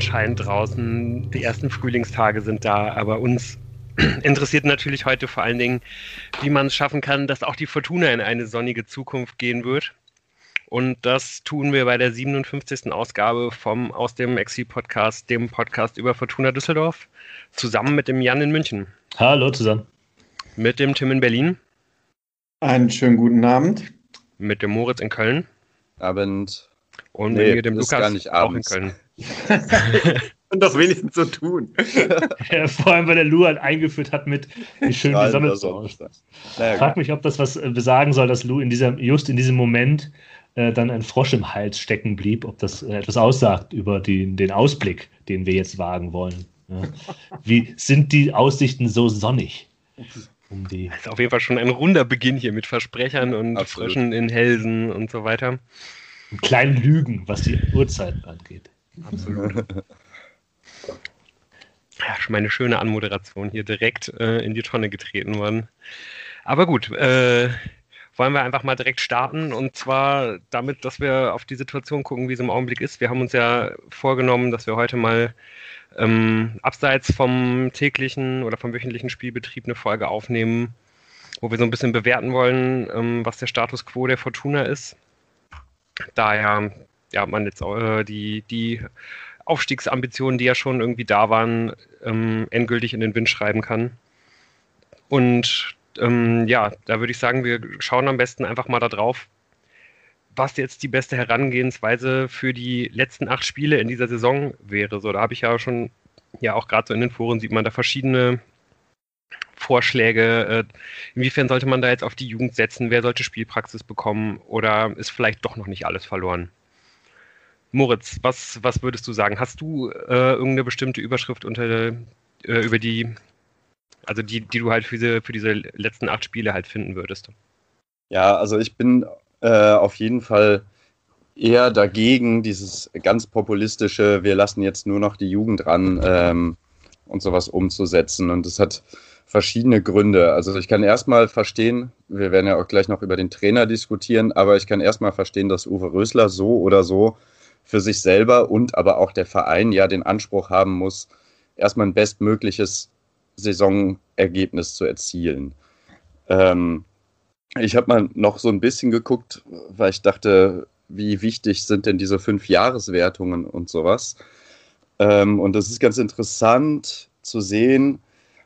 scheint draußen, die ersten Frühlingstage sind da, aber uns interessiert natürlich heute vor allen Dingen, wie man es schaffen kann, dass auch die Fortuna in eine sonnige Zukunft gehen wird. Und das tun wir bei der 57. Ausgabe vom Aus dem Exil-Podcast, dem Podcast über Fortuna Düsseldorf, zusammen mit dem Jan in München. Hallo zusammen. Mit dem Tim in Berlin. Einen schönen guten Abend. Mit dem Moritz in Köln. Abend. Und nee, mit dem Lukas auch in Köln. Und das wenigstens so tun. vor allem, weil der Lu halt eingeführt hat mit, wie schön die Sonne ist. Naja, ich frage mich, ob das was äh, besagen soll, dass Lu in dieser, just in diesem Moment äh, dann ein Frosch im Hals stecken blieb, ob das äh, etwas aussagt über die, den Ausblick, den wir jetzt wagen wollen. Ja. Wie sind die Aussichten so sonnig? Um die das ist auf jeden Fall schon ein runder Beginn hier mit Versprechern und Absolut. Fröschen in Hälsen und so weiter. Und kleinen Lügen, was die Uhrzeiten angeht. Absolut. Ja, schon meine schöne Anmoderation hier direkt äh, in die Tonne getreten worden. Aber gut, äh, wollen wir einfach mal direkt starten und zwar damit, dass wir auf die Situation gucken, wie es im Augenblick ist. Wir haben uns ja vorgenommen, dass wir heute mal ähm, abseits vom täglichen oder vom wöchentlichen Spielbetrieb eine Folge aufnehmen, wo wir so ein bisschen bewerten wollen, ähm, was der Status quo der Fortuna ist. Da ja, ja man jetzt äh, die, die Aufstiegsambitionen, die ja schon irgendwie da waren, ähm, endgültig in den Wind schreiben kann. Und ähm, ja, da würde ich sagen, wir schauen am besten einfach mal da drauf, was jetzt die beste Herangehensweise für die letzten acht Spiele in dieser Saison wäre. So, da habe ich ja schon, ja auch gerade so in den Foren sieht man da verschiedene Vorschläge. Äh, inwiefern sollte man da jetzt auf die Jugend setzen? Wer sollte Spielpraxis bekommen? Oder ist vielleicht doch noch nicht alles verloren? Moritz, was, was würdest du sagen? Hast du äh, irgendeine bestimmte Überschrift unter, äh, über die, also die, die du halt für diese, für diese letzten acht Spiele halt finden würdest? Ja, also ich bin äh, auf jeden Fall eher dagegen, dieses ganz populistische, wir lassen jetzt nur noch die Jugend ran ähm, und sowas umzusetzen. Und das hat verschiedene Gründe. Also ich kann erstmal verstehen, wir werden ja auch gleich noch über den Trainer diskutieren, aber ich kann erstmal verstehen, dass Uwe Rösler so oder so für sich selber und aber auch der Verein ja den Anspruch haben muss, erstmal ein bestmögliches Saisonergebnis zu erzielen. Ähm, ich habe mal noch so ein bisschen geguckt, weil ich dachte, wie wichtig sind denn diese fünf Jahreswertungen und sowas. Ähm, und das ist ganz interessant zu sehen.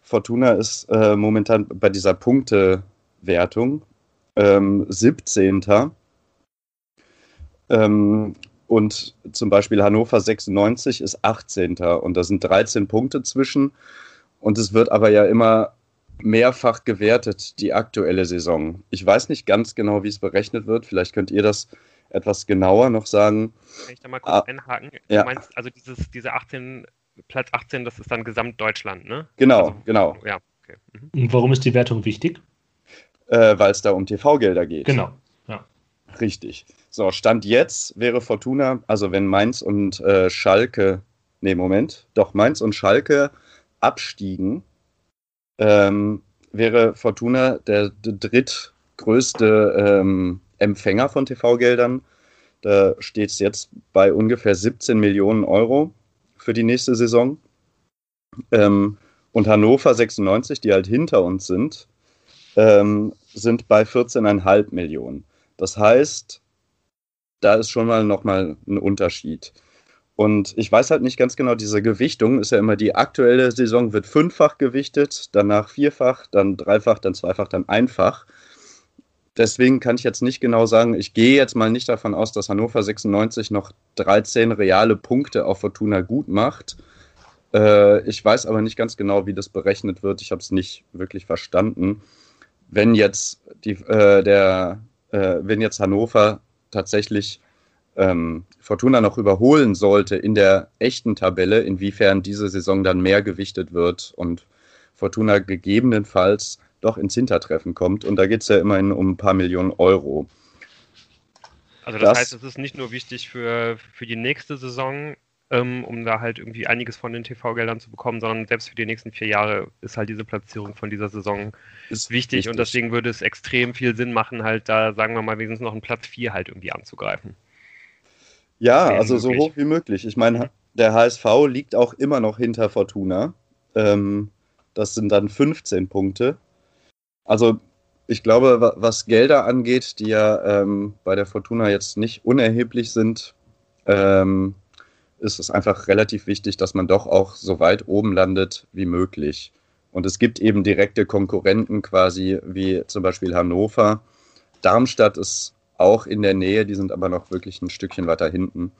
Fortuna ist äh, momentan bei dieser Punktewertung ähm, 17. Ähm, und zum Beispiel Hannover 96 ist 18. Und da sind 13 Punkte zwischen. Und es wird aber ja immer mehrfach gewertet, die aktuelle Saison. Ich weiß nicht ganz genau, wie es berechnet wird. Vielleicht könnt ihr das etwas genauer noch sagen. Kann ich da mal kurz ah, einhaken? Ja. Du meinst, also dieses, diese 18, Platz 18, das ist dann Gesamtdeutschland, ne? Genau, also, genau. Ja, okay. Mhm. Und warum ist die Wertung wichtig? Äh, Weil es da um TV-Gelder geht. Genau, ja. Richtig. So, Stand jetzt wäre Fortuna, also wenn Mainz und äh, Schalke, nee, Moment, doch Mainz und Schalke abstiegen, ähm, wäre Fortuna der, der drittgrößte ähm, Empfänger von TV-Geldern. Da steht es jetzt bei ungefähr 17 Millionen Euro für die nächste Saison. Ähm, und Hannover 96, die halt hinter uns sind, ähm, sind bei 14,5 Millionen. Das heißt, da ist schon mal nochmal ein Unterschied. Und ich weiß halt nicht ganz genau, diese Gewichtung ist ja immer die aktuelle Saison wird fünffach gewichtet, danach vierfach, dann dreifach, dann zweifach, dann einfach. Deswegen kann ich jetzt nicht genau sagen, ich gehe jetzt mal nicht davon aus, dass Hannover 96 noch 13 reale Punkte auf Fortuna gut macht. Äh, ich weiß aber nicht ganz genau, wie das berechnet wird. Ich habe es nicht wirklich verstanden. Wenn jetzt die, äh, der, äh, wenn jetzt Hannover tatsächlich ähm, Fortuna noch überholen sollte in der echten Tabelle, inwiefern diese Saison dann mehr gewichtet wird und Fortuna gegebenenfalls doch ins Hintertreffen kommt. Und da geht es ja immerhin um ein paar Millionen Euro. Also das, das heißt, es ist nicht nur wichtig für, für die nächste Saison, ähm, um da halt irgendwie einiges von den TV-Geldern zu bekommen, sondern selbst für die nächsten vier Jahre ist halt diese Platzierung von dieser Saison ist wichtig richtig. und deswegen würde es extrem viel Sinn machen, halt da, sagen wir mal, wenigstens noch einen Platz vier halt irgendwie anzugreifen. Ja, also so hoch wie möglich. Ich meine, der HSV liegt auch immer noch hinter Fortuna. Ähm, das sind dann 15 Punkte. Also ich glaube, was Gelder angeht, die ja ähm, bei der Fortuna jetzt nicht unerheblich sind, ähm, ist es einfach relativ wichtig, dass man doch auch so weit oben landet wie möglich. Und es gibt eben direkte Konkurrenten quasi, wie zum Beispiel Hannover. Darmstadt ist auch in der Nähe, die sind aber noch wirklich ein Stückchen weiter hinten.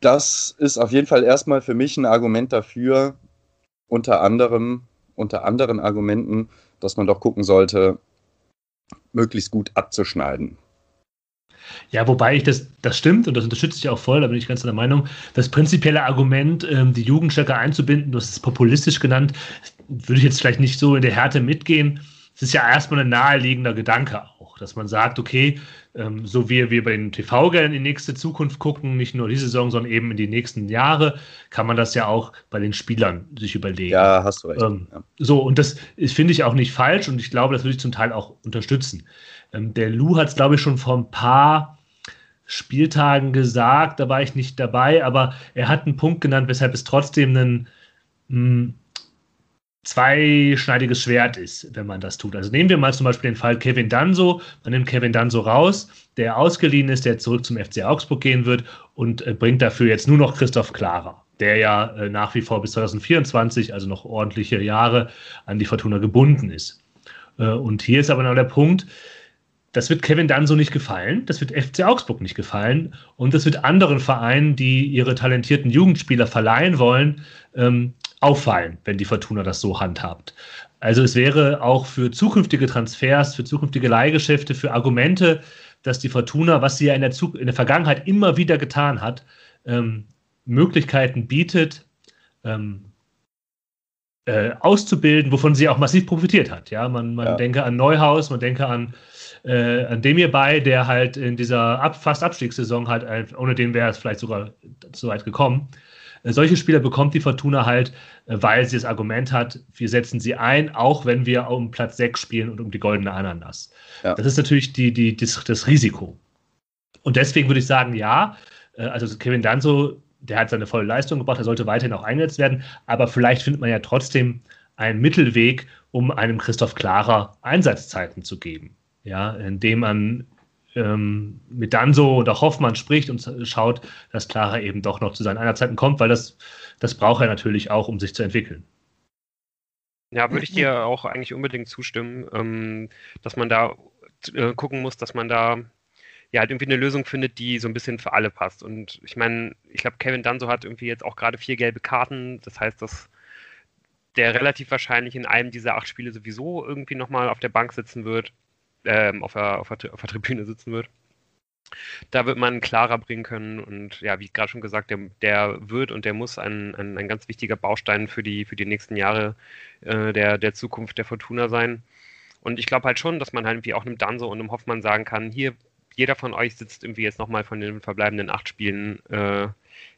Das ist auf jeden Fall erstmal für mich ein Argument dafür, unter anderem, unter anderen Argumenten, dass man doch gucken sollte, möglichst gut abzuschneiden. Ja, wobei ich das, das stimmt und das unterstütze ich auch voll, da bin ich ganz der Meinung. Das prinzipielle Argument, ähm, die Jugend stärker einzubinden, das ist populistisch genannt, würde ich jetzt vielleicht nicht so in der Härte mitgehen. Es ist ja erstmal ein naheliegender Gedanke auch, dass man sagt, okay, ähm, so wie wir bei den TV-Geldern in die nächste Zukunft gucken, nicht nur diese Saison, sondern eben in die nächsten Jahre, kann man das ja auch bei den Spielern sich überlegen. Ja, hast du recht. Ähm, ja. So, und das finde ich auch nicht falsch und ich glaube, das würde ich zum Teil auch unterstützen. Ähm, der Lou hat es, glaube ich, schon vor ein paar Spieltagen gesagt, da war ich nicht dabei, aber er hat einen Punkt genannt, weshalb es trotzdem ein hm, zweischneidiges Schwert ist, wenn man das tut. Also nehmen wir mal zum Beispiel den Fall Kevin Danso. Man nimmt Kevin Danso raus, der ausgeliehen ist, der zurück zum FC Augsburg gehen wird und äh, bringt dafür jetzt nur noch Christoph Klarer, der ja äh, nach wie vor bis 2024, also noch ordentliche Jahre, an die Fortuna gebunden ist. Äh, und hier ist aber noch der Punkt, das wird Kevin dann so nicht gefallen, das wird FC Augsburg nicht gefallen und das wird anderen Vereinen, die ihre talentierten Jugendspieler verleihen wollen, ähm, auffallen, wenn die Fortuna das so handhabt. Also es wäre auch für zukünftige Transfers, für zukünftige Leihgeschäfte, für Argumente, dass die Fortuna, was sie ja in der, Zug in der Vergangenheit immer wieder getan hat, ähm, Möglichkeiten bietet, ähm, äh, auszubilden, wovon sie auch massiv profitiert hat. Ja, man, man ja. denke an Neuhaus, man denke an äh, an dem hierbei, der halt in dieser Ab fast Abstiegssaison halt, ohne den wäre es vielleicht sogar so weit gekommen. Äh, solche Spieler bekommt die Fortuna halt, äh, weil sie das Argument hat, wir setzen sie ein, auch wenn wir um Platz 6 spielen und um die goldene Ananas. Ja. Das ist natürlich die, die, das, das Risiko. Und deswegen würde ich sagen, ja, äh, also Kevin Danzo, der hat seine volle Leistung gebracht, er sollte weiterhin auch eingesetzt werden, aber vielleicht findet man ja trotzdem einen Mittelweg, um einem Christoph Klarer Einsatzzeiten zu geben ja, indem man ähm, mit Danso auch Hoffmann spricht und schaut, dass Clara eben doch noch zu seinen Einerzeiten kommt, weil das, das braucht er natürlich auch, um sich zu entwickeln. Ja, würde ich dir auch eigentlich unbedingt zustimmen, ähm, dass man da äh, gucken muss, dass man da ja halt irgendwie eine Lösung findet, die so ein bisschen für alle passt. Und ich meine, ich glaube, Kevin Danso hat irgendwie jetzt auch gerade vier gelbe Karten. Das heißt, dass der relativ wahrscheinlich in einem dieser acht Spiele sowieso irgendwie nochmal auf der Bank sitzen wird ähm, auf, der, auf, der, auf der Tribüne sitzen wird. Da wird man klarer bringen können und ja, wie gerade schon gesagt, der, der wird und der muss ein, ein, ein, ganz wichtiger Baustein für die, für die nächsten Jahre äh, der, der Zukunft der Fortuna sein. Und ich glaube halt schon, dass man halt irgendwie auch einem Danso und einem Hoffmann sagen kann, hier, jeder von euch sitzt irgendwie jetzt nochmal von den verbleibenden acht Spielen äh,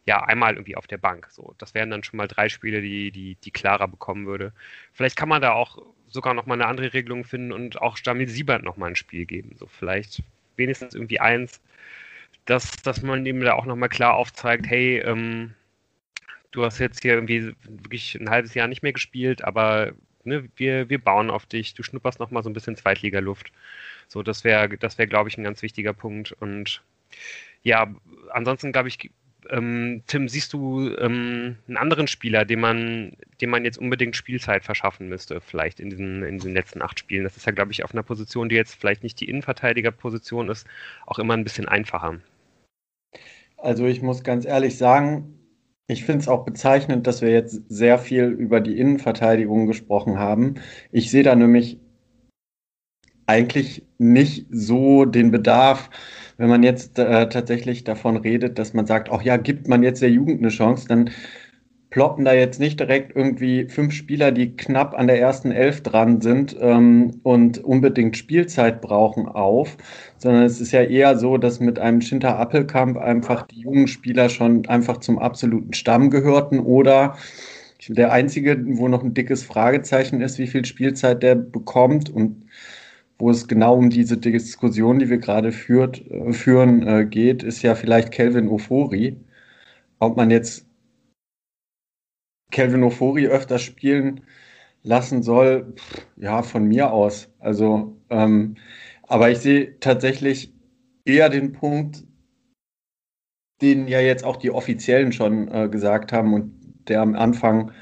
ja einmal irgendwie auf der Bank. So, das wären dann schon mal drei Spiele, die, die, die Clara bekommen würde. Vielleicht kann man da auch sogar noch mal eine andere Regelung finden und auch Stamil Siebert noch mal ein Spiel geben. So vielleicht wenigstens irgendwie eins, dass, dass man ihm da auch noch mal klar aufzeigt, hey, ähm, du hast jetzt hier irgendwie wirklich ein halbes Jahr nicht mehr gespielt, aber ne, wir, wir bauen auf dich, du schnupperst noch mal so ein bisschen Zweitligaluft. So, das wäre, das wäre, glaube ich, ein ganz wichtiger Punkt. Und ja, ansonsten, glaube ich, ähm, Tim, siehst du ähm, einen anderen Spieler, dem man, dem man jetzt unbedingt Spielzeit verschaffen müsste, vielleicht in diesen, in diesen letzten acht Spielen? Das ist ja, glaube ich, auf einer Position, die jetzt vielleicht nicht die Innenverteidigerposition ist, auch immer ein bisschen einfacher. Also ich muss ganz ehrlich sagen, ich finde es auch bezeichnend, dass wir jetzt sehr viel über die Innenverteidigung gesprochen haben. Ich sehe da nämlich eigentlich nicht so den Bedarf, wenn man jetzt äh, tatsächlich davon redet, dass man sagt, auch ja, gibt man jetzt der Jugend eine Chance, dann ploppen da jetzt nicht direkt irgendwie fünf Spieler, die knapp an der ersten Elf dran sind ähm, und unbedingt Spielzeit brauchen, auf, sondern es ist ja eher so, dass mit einem Schinter Appelkamp einfach die jungen Spieler schon einfach zum absoluten Stamm gehörten oder der einzige, wo noch ein dickes Fragezeichen ist, wie viel Spielzeit der bekommt. Und wo es genau um diese Diskussion, die wir gerade führt, äh, führen, äh, geht, ist ja vielleicht Kelvin Ofori. ob man jetzt Kelvin Ofori öfter spielen lassen soll, ja, von mir aus. Also, ähm, aber ich sehe tatsächlich eher den Punkt, den ja jetzt auch die Offiziellen schon äh, gesagt haben und der am Anfang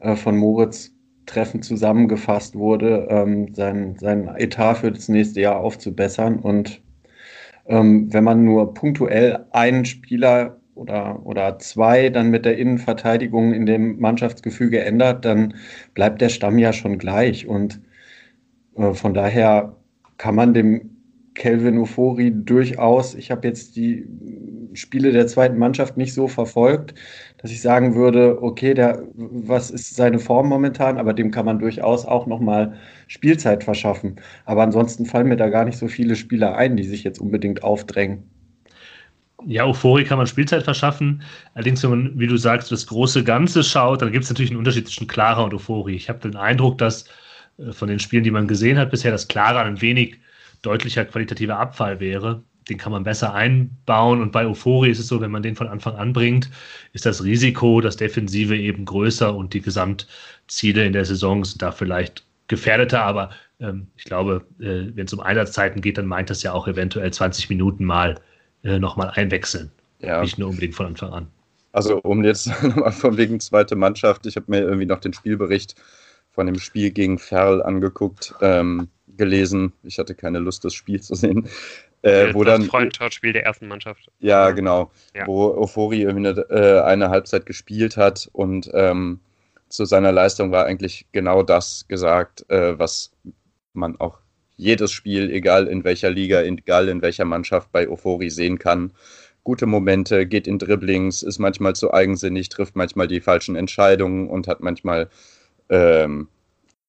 äh, von Moritz Treffen zusammengefasst wurde, ähm, sein, sein Etat für das nächste Jahr aufzubessern. Und ähm, wenn man nur punktuell einen Spieler oder, oder zwei dann mit der Innenverteidigung in dem Mannschaftsgefüge ändert, dann bleibt der Stamm ja schon gleich. Und äh, von daher kann man dem Kelvin Ufori durchaus, ich habe jetzt die Spiele der zweiten Mannschaft nicht so verfolgt, dass ich sagen würde, okay, der, was ist seine Form momentan, aber dem kann man durchaus auch nochmal Spielzeit verschaffen. Aber ansonsten fallen mir da gar nicht so viele Spieler ein, die sich jetzt unbedingt aufdrängen. Ja, Euphorie kann man Spielzeit verschaffen. Allerdings, wenn man, wie du sagst, das große Ganze schaut, dann gibt es natürlich einen Unterschied zwischen Clara und Euphorie. Ich habe den Eindruck, dass äh, von den Spielen, die man gesehen hat bisher, dass Clara ein wenig deutlicher qualitativer Abfall wäre. Den kann man besser einbauen. Und bei Euphorie ist es so, wenn man den von Anfang an bringt, ist das Risiko, das Defensive eben größer und die Gesamtziele in der Saison sind da vielleicht gefährdeter. Aber ähm, ich glaube, äh, wenn es um Einsatzzeiten geht, dann meint das ja auch eventuell 20 Minuten mal äh, nochmal einwechseln. Ja. Nicht nur unbedingt von Anfang an. Also um jetzt nochmal von wegen zweite Mannschaft, ich habe mir irgendwie noch den Spielbericht von dem Spiel gegen Ferl angeguckt, ähm, gelesen. Ich hatte keine Lust, das Spiel zu sehen. Äh, wo das dann Freundschaftsspiel der ersten Mannschaft. Ja, genau. Ja. Wo Ofori irgendwie eine, äh, eine, Halbzeit gespielt hat und ähm, zu seiner Leistung war eigentlich genau das gesagt, äh, was man auch jedes Spiel, egal in welcher Liga, egal in welcher Mannschaft bei Ofori sehen kann. Gute Momente, geht in Dribblings, ist manchmal zu eigensinnig, trifft manchmal die falschen Entscheidungen und hat manchmal ähm,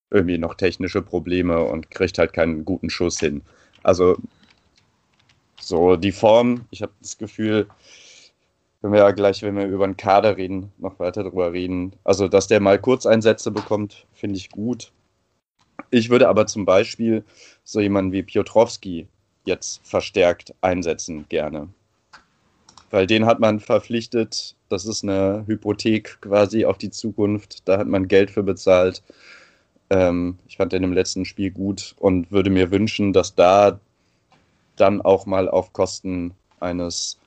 irgendwie noch technische Probleme und kriegt halt keinen guten Schuss hin. Also so die Form, ich habe das Gefühl, wenn wir ja gleich, wenn wir über den Kader reden, noch weiter drüber reden. Also, dass der mal Kurzeinsätze bekommt, finde ich gut. Ich würde aber zum Beispiel so jemanden wie Piotrowski jetzt verstärkt einsetzen gerne. Weil den hat man verpflichtet, das ist eine Hypothek quasi auf die Zukunft, da hat man Geld für bezahlt. Ähm, ich fand den im letzten Spiel gut und würde mir wünschen, dass da dann auch mal auf Kosten eines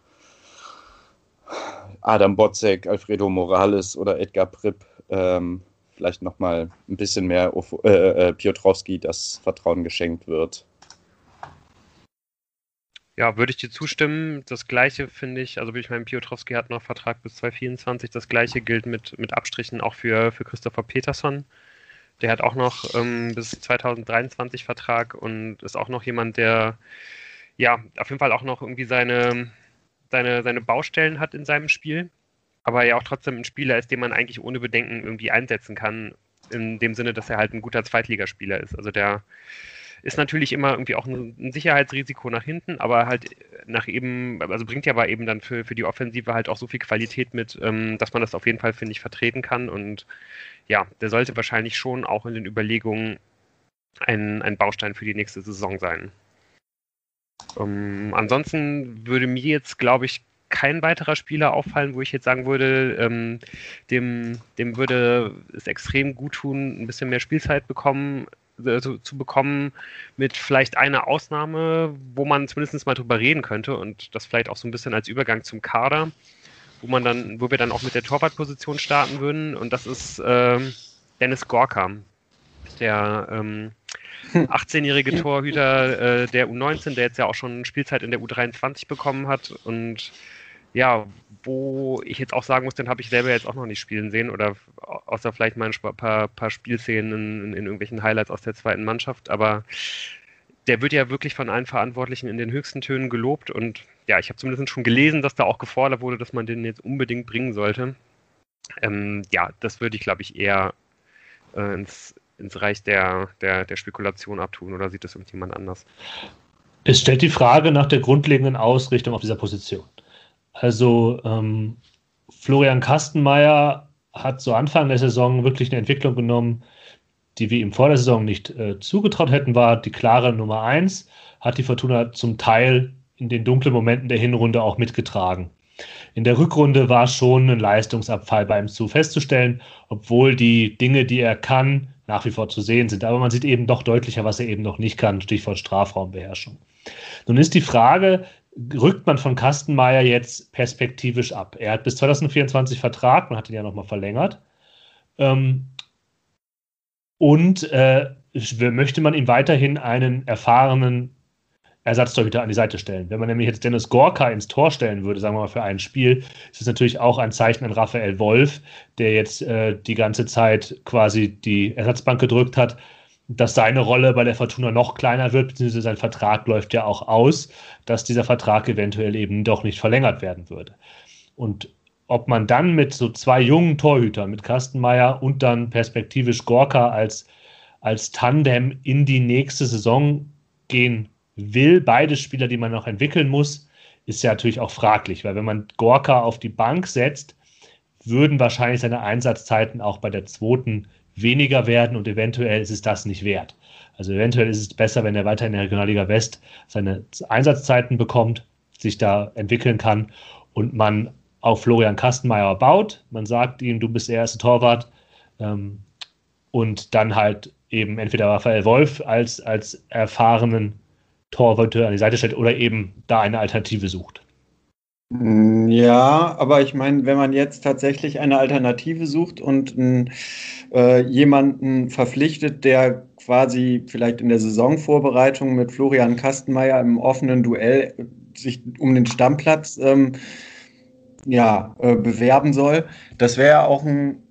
Adam Botzek, Alfredo Morales oder Edgar Pripp ähm, vielleicht nochmal ein bisschen mehr äh, äh, Piotrowski das Vertrauen geschenkt wird. Ja, würde ich dir zustimmen. Das gleiche finde ich, also ich meine, Piotrowski hat noch Vertrag bis 2024. Das gleiche gilt mit, mit Abstrichen auch für, für Christopher Peterson. Der hat auch noch ähm, bis 2023 Vertrag und ist auch noch jemand, der ja auf jeden Fall auch noch irgendwie seine, seine, seine Baustellen hat in seinem Spiel aber ja auch trotzdem ein Spieler ist, den man eigentlich ohne Bedenken irgendwie einsetzen kann, in dem Sinne, dass er halt ein guter Zweitligaspieler ist. Also der ist natürlich immer irgendwie auch ein Sicherheitsrisiko nach hinten, aber halt nach eben, also bringt ja aber eben dann für, für die Offensive halt auch so viel Qualität mit, ähm, dass man das auf jeden Fall, finde ich, vertreten kann. Und ja, der sollte wahrscheinlich schon auch in den Überlegungen ein, ein Baustein für die nächste Saison sein. Ähm, ansonsten würde mir jetzt, glaube ich, kein weiterer Spieler auffallen, wo ich jetzt sagen würde, ähm, dem, dem würde es extrem gut tun, ein bisschen mehr Spielzeit bekommen, äh, zu, zu, bekommen, mit vielleicht einer Ausnahme, wo man zumindest mal drüber reden könnte und das vielleicht auch so ein bisschen als Übergang zum Kader, wo man dann, wo wir dann auch mit der Torwartposition starten würden und das ist ähm, Dennis Gorka, der ähm, 18-jährige Torhüter äh, der U19, der jetzt ja auch schon Spielzeit in der U23 bekommen hat. Und ja, wo ich jetzt auch sagen muss, den habe ich selber jetzt auch noch nicht spielen sehen oder außer vielleicht mal ein paar, paar Spielszenen in, in, irgendwelchen Highlights aus der zweiten Mannschaft, aber der wird ja wirklich von allen Verantwortlichen in den höchsten Tönen gelobt. Und ja, ich habe zumindest schon gelesen, dass da auch gefordert wurde, dass man den jetzt unbedingt bringen sollte. Ähm, ja, das würde ich, glaube ich, eher äh, ins, ins Reich der, der, der Spekulation abtun oder sieht das irgendjemand anders? Es stellt die Frage nach der grundlegenden Ausrichtung auf dieser Position. Also ähm, Florian Kastenmeier hat zu Anfang der Saison wirklich eine Entwicklung genommen, die wir ihm vor der Saison nicht äh, zugetraut hätten, war die klare Nummer eins, hat die Fortuna zum Teil in den dunklen Momenten der Hinrunde auch mitgetragen. In der Rückrunde war schon ein Leistungsabfall bei ihm zu festzustellen, obwohl die Dinge, die er kann, nach wie vor zu sehen sind. Aber man sieht eben doch deutlicher, was er eben noch nicht kann, Stichwort Strafraumbeherrschung. Nun ist die Frage, rückt man von Kastenmeier jetzt perspektivisch ab? Er hat bis 2024 Vertrag, man hat ihn ja nochmal verlängert. Ähm, und äh, möchte man ihm weiterhin einen erfahrenen Ersatztorhüter an die Seite stellen. Wenn man nämlich jetzt Dennis Gorka ins Tor stellen würde, sagen wir mal für ein Spiel, ist es natürlich auch ein Zeichen an Raphael Wolf, der jetzt äh, die ganze Zeit quasi die Ersatzbank gedrückt hat, dass seine Rolle bei der Fortuna noch kleiner wird, beziehungsweise sein Vertrag läuft ja auch aus, dass dieser Vertrag eventuell eben doch nicht verlängert werden würde. Und ob man dann mit so zwei jungen Torhütern, mit Kastenmeier und dann perspektivisch Gorka als, als Tandem in die nächste Saison gehen will, beide Spieler, die man noch entwickeln muss, ist ja natürlich auch fraglich, weil wenn man Gorka auf die Bank setzt, würden wahrscheinlich seine Einsatzzeiten auch bei der zweiten weniger werden und eventuell ist es das nicht wert. Also eventuell ist es besser, wenn er weiter in der Regionalliga West seine Einsatzzeiten bekommt, sich da entwickeln kann und man auf Florian Kastenmeier baut. Man sagt ihm, du bist der erste Torwart ähm, und dann halt eben entweder Raphael Wolf als, als erfahrenen Torwarte an die Seite stellt oder eben da eine Alternative sucht. Mm, ja, aber ich meine, wenn man jetzt tatsächlich eine Alternative sucht und äh, jemanden verpflichtet, der quasi vielleicht in der Saisonvorbereitung mit Florian Kastenmeier im offenen Duell sich um den Stammplatz ähm, ja, äh, bewerben soll, das wäre auch ein,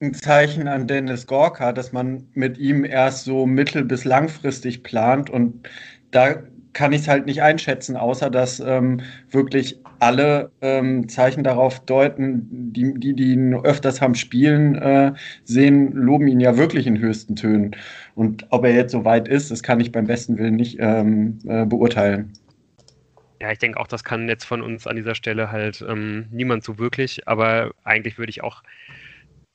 ein Zeichen an Dennis Gorka, dass man mit ihm erst so mittel- bis langfristig plant und da kann ich es halt nicht einschätzen, außer dass ähm, wirklich alle ähm, Zeichen darauf deuten, die, die, die ihn öfters haben spielen äh, sehen, loben ihn ja wirklich in höchsten Tönen. Und ob er jetzt so weit ist, das kann ich beim besten Willen nicht ähm, äh, beurteilen. Ja, ich denke auch, das kann jetzt von uns an dieser Stelle halt ähm, niemand so wirklich, aber eigentlich würde ich auch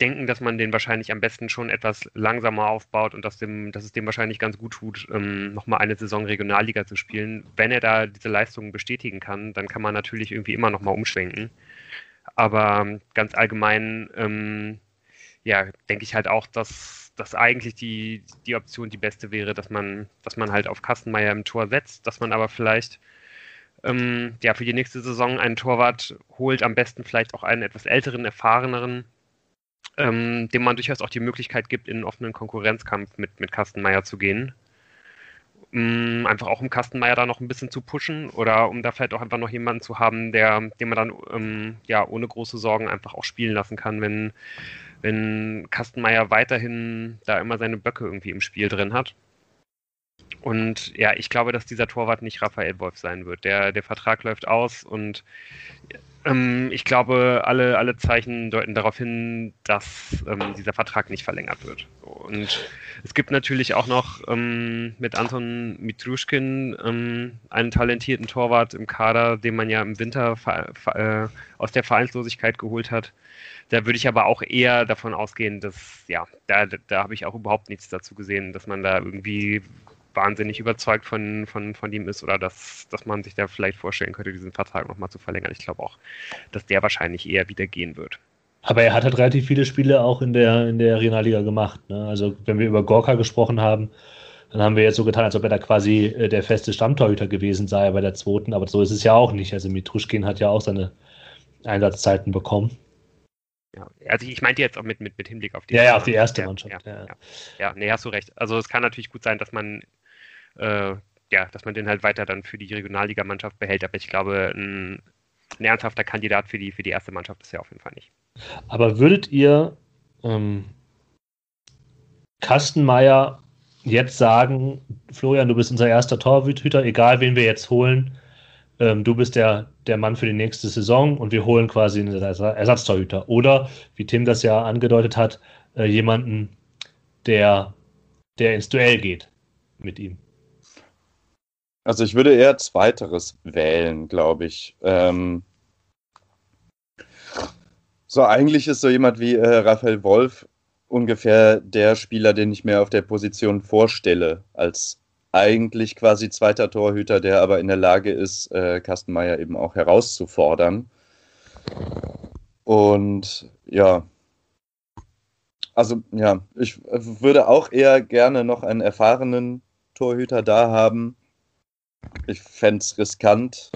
denken, dass man den wahrscheinlich am besten schon etwas langsamer aufbaut und dass, dem, dass es dem wahrscheinlich ganz gut tut, ähm, nochmal eine Saison Regionalliga zu spielen. Wenn er da diese Leistungen bestätigen kann, dann kann man natürlich irgendwie immer nochmal umschwenken. Aber ganz allgemein, ähm, ja, denke ich halt auch, dass, dass eigentlich die, die Option die beste wäre, dass man, dass man halt auf Kastenmeier im Tor setzt, dass man aber vielleicht ähm, ja, für die nächste Saison einen Torwart holt, am besten vielleicht auch einen etwas älteren, erfahreneren, ähm, dem man durchaus auch die Möglichkeit gibt, in einen offenen Konkurrenzkampf mit, mit Kastenmeier zu gehen. Um, einfach auch um Kastenmeier da noch ein bisschen zu pushen oder um da vielleicht auch einfach noch jemanden zu haben, der, den man dann ähm, ja ohne große Sorgen einfach auch spielen lassen kann, wenn, wenn Kastenmeier weiterhin da immer seine Böcke irgendwie im Spiel drin hat. Und ja, ich glaube, dass dieser Torwart nicht Raphael Wolf sein wird. Der, der Vertrag läuft aus und ähm, ich glaube, alle, alle Zeichen deuten darauf hin, dass ähm, dieser Vertrag nicht verlängert wird. Und es gibt natürlich auch noch ähm, mit Anton Mitruschkin ähm, einen talentierten Torwart im Kader, den man ja im Winter äh, aus der Vereinslosigkeit geholt hat. Da würde ich aber auch eher davon ausgehen, dass, ja, da, da habe ich auch überhaupt nichts dazu gesehen, dass man da irgendwie wahnsinnig überzeugt von, von, von ihm ist oder dass, dass man sich da vielleicht vorstellen könnte, diesen Vertrag nochmal zu verlängern. Ich glaube auch, dass der wahrscheinlich eher wieder gehen wird. Aber er hat halt relativ viele Spiele auch in der, in der Regionalliga gemacht. Ne? Also wenn wir über Gorka gesprochen haben, dann haben wir jetzt so getan, als ob er da quasi äh, der feste Stammtorhüter gewesen sei bei der zweiten, aber so ist es ja auch nicht. Also Mitruschkin hat ja auch seine Einsatzzeiten bekommen. Ja, also ich meinte jetzt auch mit, mit, mit Hinblick auf die, ja, ja, auf die erste Mannschaft. Ja, ja, ja. ja, nee, hast du recht. Also es kann natürlich gut sein, dass man äh, ja, dass man den halt weiter dann für die Regionalligamannschaft behält. Aber ich glaube, ein, ein, ernsthafter Kandidat für die, für die erste Mannschaft ist er auf jeden Fall nicht. Aber würdet ihr ähm, Kastenmeier jetzt sagen, Florian, du bist unser erster Torhüter, egal wen wir jetzt holen, ähm, du bist der, der Mann für die nächste Saison und wir holen quasi einen Ersatztorhüter. Oder, wie Tim das ja angedeutet hat, äh, jemanden, der, der ins Duell geht mit ihm. Also ich würde eher zweiteres wählen, glaube ich. Ähm so, eigentlich ist so jemand wie äh, Raphael Wolf ungefähr der Spieler, den ich mir auf der Position vorstelle, als eigentlich quasi zweiter Torhüter, der aber in der Lage ist, äh, Kastenmeier eben auch herauszufordern. Und ja, also ja, ich würde auch eher gerne noch einen erfahrenen Torhüter da haben. Ich fände es riskant,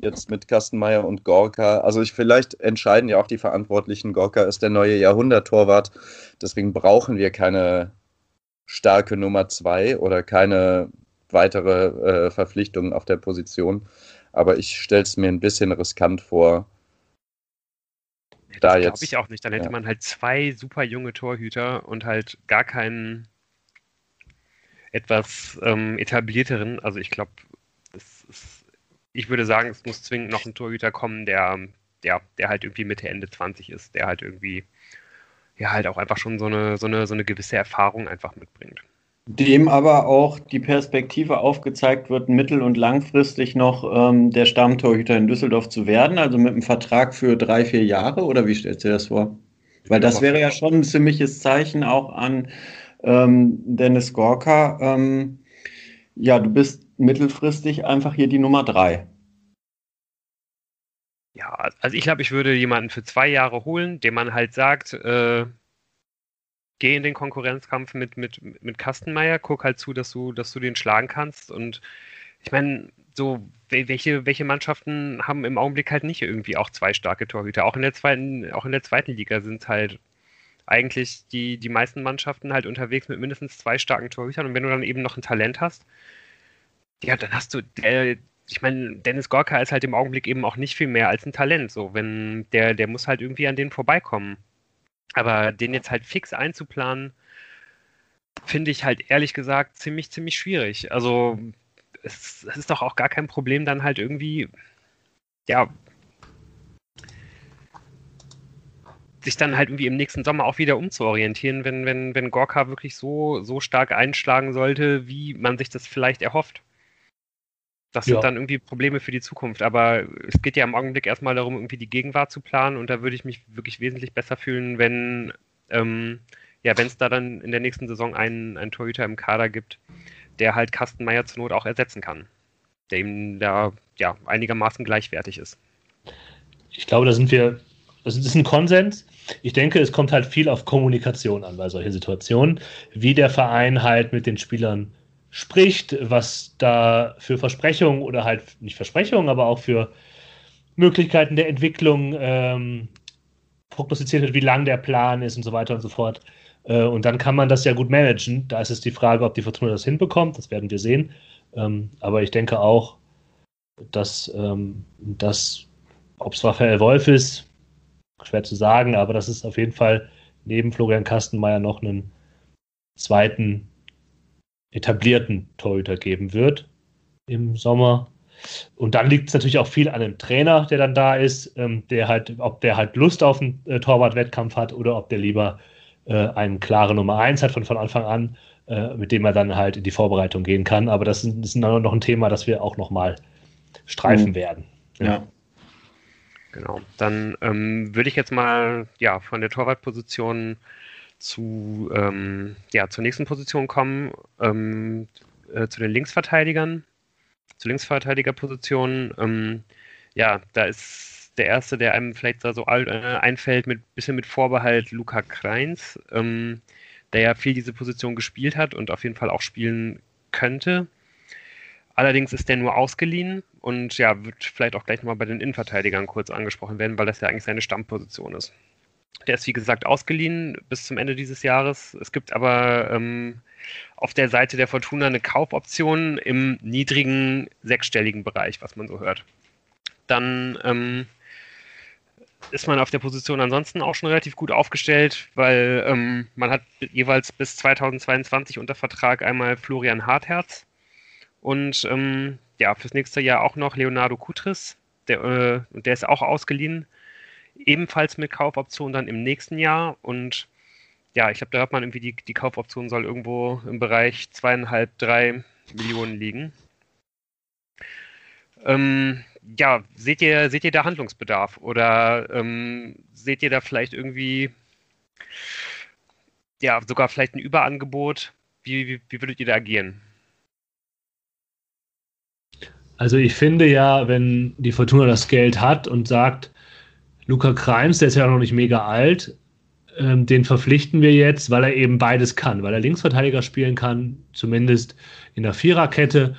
jetzt mit Kastenmeier und Gorka. Also ich, vielleicht entscheiden ja auch die Verantwortlichen, Gorka ist der neue Jahrhundert-Torwart. Deswegen brauchen wir keine starke Nummer zwei oder keine weitere äh, Verpflichtungen auf der Position. Aber ich stelle es mir ein bisschen riskant vor, da das glaube ich auch nicht. Dann hätte ja. man halt zwei super junge Torhüter und halt gar keinen etwas ähm, etablierteren. Also ich glaube, ich würde sagen, es muss zwingend noch ein Torhüter kommen, der, der, der halt irgendwie Mitte, Ende 20 ist, der halt irgendwie ja halt auch einfach schon so eine, so eine, so eine gewisse Erfahrung einfach mitbringt dem aber auch die Perspektive aufgezeigt wird, mittel- und langfristig noch ähm, der Stammtorhüter in Düsseldorf zu werden, also mit einem Vertrag für drei, vier Jahre, oder wie stellst du dir das vor? Weil das wäre ja schon ein ziemliches Zeichen auch an ähm, Dennis Gorka. Ähm, ja, du bist mittelfristig einfach hier die Nummer drei. Ja, also ich glaube, ich würde jemanden für zwei Jahre holen, dem man halt sagt, äh, geh in den Konkurrenzkampf mit, mit, mit Kastenmeier, guck halt zu, dass du, dass du den schlagen kannst. Und ich meine, so, welche, welche Mannschaften haben im Augenblick halt nicht irgendwie auch zwei starke Torhüter? Auch in der zweiten, auch in der zweiten Liga sind halt eigentlich die, die meisten Mannschaften halt unterwegs mit mindestens zwei starken Torhütern. Und wenn du dann eben noch ein Talent hast, ja, dann hast du, der, ich meine, Dennis Gorka ist halt im Augenblick eben auch nicht viel mehr als ein Talent. So, wenn der, der muss halt irgendwie an den vorbeikommen. Aber den jetzt halt fix einzuplanen, finde ich halt ehrlich gesagt ziemlich, ziemlich schwierig. Also es, es, ist doch auch gar kein Problem, dann halt irgendwie, ja, sich dann halt irgendwie im nächsten Sommer auch wieder umzuorientieren, wenn, wenn, wenn Gorka wirklich so, so stark einschlagen sollte, wie man sich das vielleicht erhofft. Das sind ja. dann irgendwie Probleme für die Zukunft. Aber es geht ja im Augenblick erstmal darum, irgendwie die Gegenwart zu planen. Und da würde ich mich wirklich wesentlich besser fühlen, wenn ähm, ja, wenn es da dann in der nächsten Saison einen, einen Torhüter im Kader gibt, der halt Kastenmeier zur Not auch ersetzen kann. Der ihm da ja einigermaßen gleichwertig ist. Ich glaube, da sind wir, das ist ein Konsens. Ich denke, es kommt halt viel auf Kommunikation an bei solchen Situationen, wie der Verein halt mit den Spielern spricht, was da für Versprechungen oder halt nicht Versprechungen, aber auch für Möglichkeiten der Entwicklung ähm, prognostiziert wird, wie lang der Plan ist und so weiter und so fort. Äh, und dann kann man das ja gut managen. Da ist es die Frage, ob die Fortuna das hinbekommt. Das werden wir sehen. Ähm, aber ich denke auch, dass ähm, das, ob es Raphael Wolf ist, schwer zu sagen, aber das ist auf jeden Fall neben Florian Kastenmeier noch einen zweiten etablierten Torhüter geben wird im Sommer. Und dann liegt es natürlich auch viel an dem Trainer, der dann da ist, ähm, der halt, ob der halt Lust auf einen äh, Torwartwettkampf hat oder ob der lieber äh, eine klare Nummer 1 hat von, von Anfang an, äh, mit dem er dann halt in die Vorbereitung gehen kann. Aber das ist, ist noch ein Thema, das wir auch nochmal streifen mhm. werden. Ja. ja. Genau. Dann ähm, würde ich jetzt mal ja, von der Torwartposition zu, ähm, ja, zur nächsten Position kommen, ähm, äh, zu den Linksverteidigern, zur Linksverteidigerposition. Ähm, ja, da ist der erste, der einem vielleicht da so äh, einfällt, mit bisschen mit Vorbehalt Luca Kreins, ähm, der ja viel diese Position gespielt hat und auf jeden Fall auch spielen könnte. Allerdings ist der nur ausgeliehen und ja, wird vielleicht auch gleich nochmal bei den Innenverteidigern kurz angesprochen werden, weil das ja eigentlich seine Stammposition ist. Der ist wie gesagt ausgeliehen bis zum Ende dieses Jahres. Es gibt aber ähm, auf der Seite der Fortuna eine Kaufoption im niedrigen sechsstelligen Bereich, was man so hört. Dann ähm, ist man auf der Position ansonsten auch schon relativ gut aufgestellt, weil ähm, man hat jeweils bis 2022 unter Vertrag einmal Florian Hartherz und ähm, ja, fürs nächste Jahr auch noch Leonardo Kutris, der, äh, der ist auch ausgeliehen ebenfalls mit Kaufoption dann im nächsten Jahr. Und ja, ich glaube, da hört man irgendwie, die, die Kaufoption soll irgendwo im Bereich zweieinhalb, drei Millionen liegen. Ähm, ja, seht ihr, seht ihr da Handlungsbedarf oder ähm, seht ihr da vielleicht irgendwie ja, sogar vielleicht ein Überangebot? Wie, wie, wie würdet ihr da agieren? Also ich finde ja, wenn die Fortuna das Geld hat und sagt, Luca Kreins, der ist ja noch nicht mega alt, ähm, den verpflichten wir jetzt, weil er eben beides kann, weil er Linksverteidiger spielen kann, zumindest in der Viererkette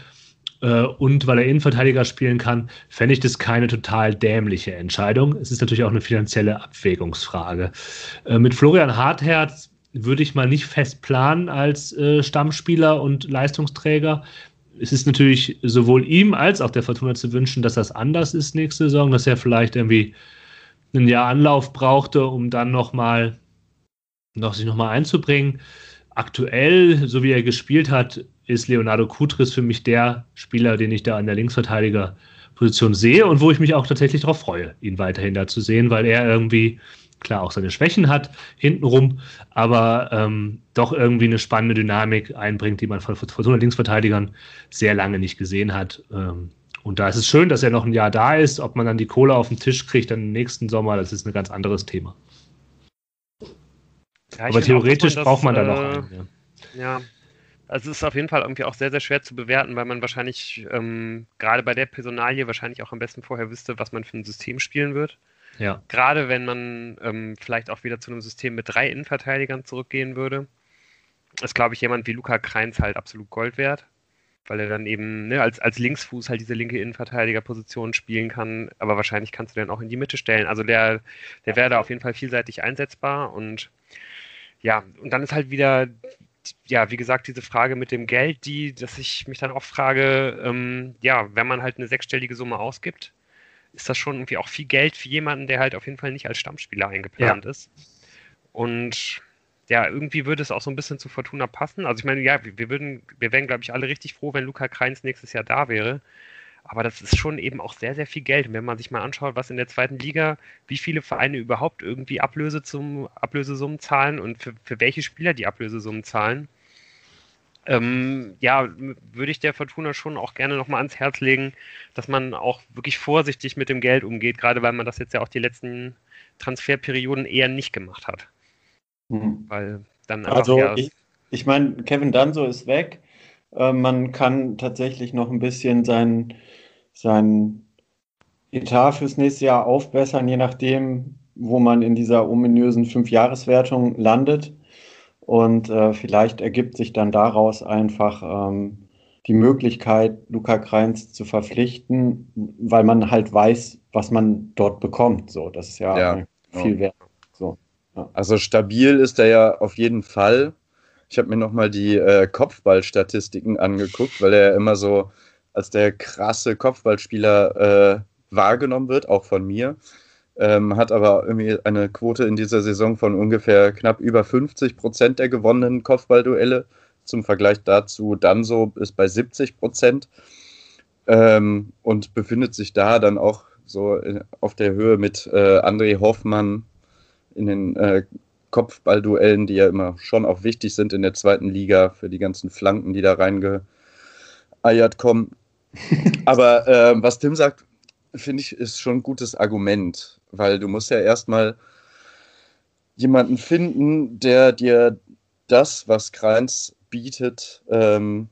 äh, und weil er Innenverteidiger spielen kann, fände ich das keine total dämliche Entscheidung. Es ist natürlich auch eine finanzielle Abwägungsfrage. Äh, mit Florian Hartherz würde ich mal nicht fest planen als äh, Stammspieler und Leistungsträger. Es ist natürlich sowohl ihm als auch der Fortuna zu wünschen, dass das anders ist nächste Saison, dass er vielleicht irgendwie ein Jahr Anlauf brauchte, um dann nochmal noch sich nochmal einzubringen. Aktuell, so wie er gespielt hat, ist Leonardo Kutris für mich der Spieler, den ich da an der Linksverteidigerposition sehe und wo ich mich auch tatsächlich darauf freue, ihn weiterhin da zu sehen, weil er irgendwie klar auch seine Schwächen hat hintenrum, aber ähm, doch irgendwie eine spannende Dynamik einbringt, die man von, so Linksverteidigern sehr lange nicht gesehen hat. Ähm, und da ist es schön, dass er noch ein Jahr da ist. Ob man dann die Kohle auf den Tisch kriegt dann im nächsten Sommer, das ist ein ganz anderes Thema. Ja, aber theoretisch das, braucht man da noch äh, einen. Ja. ja. Also es ist auf jeden Fall irgendwie auch sehr, sehr schwer zu bewerten, weil man wahrscheinlich ähm, gerade bei der Personalie wahrscheinlich auch am besten vorher wüsste, was man für ein System spielen wird. Ja. Gerade wenn man ähm, vielleicht auch wieder zu einem System mit drei Innenverteidigern zurückgehen würde, ist, glaube ich, jemand wie Luca Kreins halt absolut Gold wert, weil er dann eben ne, als, als Linksfuß halt diese linke Innenverteidigerposition spielen kann, aber wahrscheinlich kannst du den auch in die Mitte stellen. Also der, der wäre da auf jeden Fall vielseitig einsetzbar und ja, und dann ist halt wieder ja, wie gesagt, diese Frage mit dem Geld, die, dass ich mich dann auch frage, ähm, ja, wenn man halt eine sechsstellige Summe ausgibt, ist das schon irgendwie auch viel Geld für jemanden, der halt auf jeden Fall nicht als Stammspieler eingeplant ja. ist. Und ja, irgendwie würde es auch so ein bisschen zu Fortuna passen. Also ich meine, ja, wir würden, wir wären, glaube ich, alle richtig froh, wenn Luca Kreins nächstes Jahr da wäre. Aber das ist schon eben auch sehr, sehr viel Geld. Und wenn man sich mal anschaut, was in der zweiten Liga, wie viele Vereine überhaupt irgendwie Ablöse zum, Ablösesummen zahlen und für, für welche Spieler die Ablösesummen zahlen, ähm, ja, würde ich der Fortuna schon auch gerne nochmal ans Herz legen, dass man auch wirklich vorsichtig mit dem Geld umgeht, gerade weil man das jetzt ja auch die letzten Transferperioden eher nicht gemacht hat. Mhm. Weil dann einfach, also ja, ich, ich meine, Kevin Danso ist weg. Äh, man kann tatsächlich noch ein bisschen sein, sein Etat fürs nächste Jahr aufbessern, je nachdem, wo man in dieser ominösen Fünfjahreswertung landet. Und äh, vielleicht ergibt sich dann daraus einfach ähm, die Möglichkeit, Luca Kreins zu verpflichten, weil man halt weiß, was man dort bekommt. So, das ist ja, ja viel wert. So, ja. Also stabil ist er ja auf jeden Fall. Ich habe mir nochmal die äh, Kopfballstatistiken angeguckt, weil er immer so als der krasse Kopfballspieler äh, wahrgenommen wird, auch von mir. Ähm, hat aber irgendwie eine Quote in dieser Saison von ungefähr knapp über 50 Prozent der gewonnenen Kopfballduelle. Zum Vergleich dazu, Danso ist bei 70 Prozent ähm, und befindet sich da dann auch so in, auf der Höhe mit äh, André Hoffmann in den äh, Kopfballduellen, die ja immer schon auch wichtig sind in der zweiten Liga für die ganzen Flanken, die da reingeeiert kommen. Aber äh, was Tim sagt, finde ich, ist schon ein gutes Argument, weil du musst ja erstmal jemanden finden, der dir das, was Kreins bietet, ähm,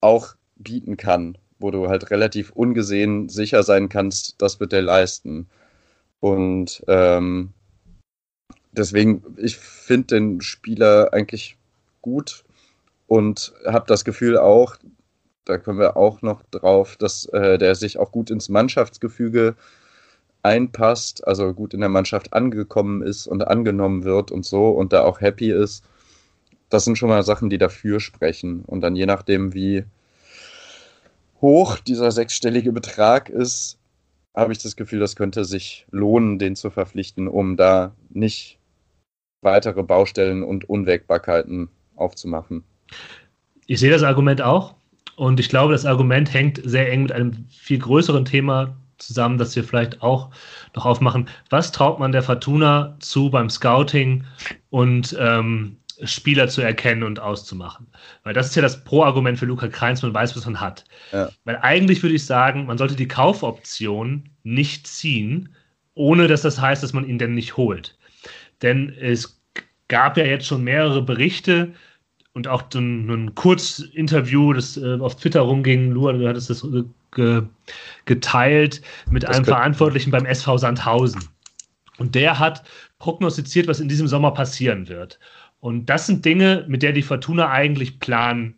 auch bieten kann, wo du halt relativ ungesehen sicher sein kannst, das wird er leisten. Und ähm, deswegen, ich finde den Spieler eigentlich gut und habe das Gefühl auch, da kommen wir auch noch drauf, dass äh, der sich auch gut ins Mannschaftsgefüge einpasst, also gut in der Mannschaft angekommen ist und angenommen wird und so und da auch happy ist. Das sind schon mal Sachen, die dafür sprechen. Und dann je nachdem, wie hoch dieser sechsstellige Betrag ist, habe ich das Gefühl, das könnte sich lohnen, den zu verpflichten, um da nicht weitere Baustellen und Unwägbarkeiten aufzumachen. Ich sehe das Argument auch. Und ich glaube, das Argument hängt sehr eng mit einem viel größeren Thema zusammen, das wir vielleicht auch noch aufmachen. Was traut man der Fortuna zu beim Scouting und ähm, Spieler zu erkennen und auszumachen? Weil das ist ja das Pro-Argument für Luca Kreins, man weiß, was man hat. Ja. Weil eigentlich würde ich sagen, man sollte die Kaufoption nicht ziehen, ohne dass das heißt, dass man ihn denn nicht holt. Denn es gab ja jetzt schon mehrere Berichte und auch ein, ein Kurzinterview, das äh, auf Twitter rumging. Lua, du hattest das ge, geteilt mit das einem Verantwortlichen beim SV Sandhausen. Und der hat prognostiziert, was in diesem Sommer passieren wird. Und das sind Dinge, mit der die Fortuna eigentlich planen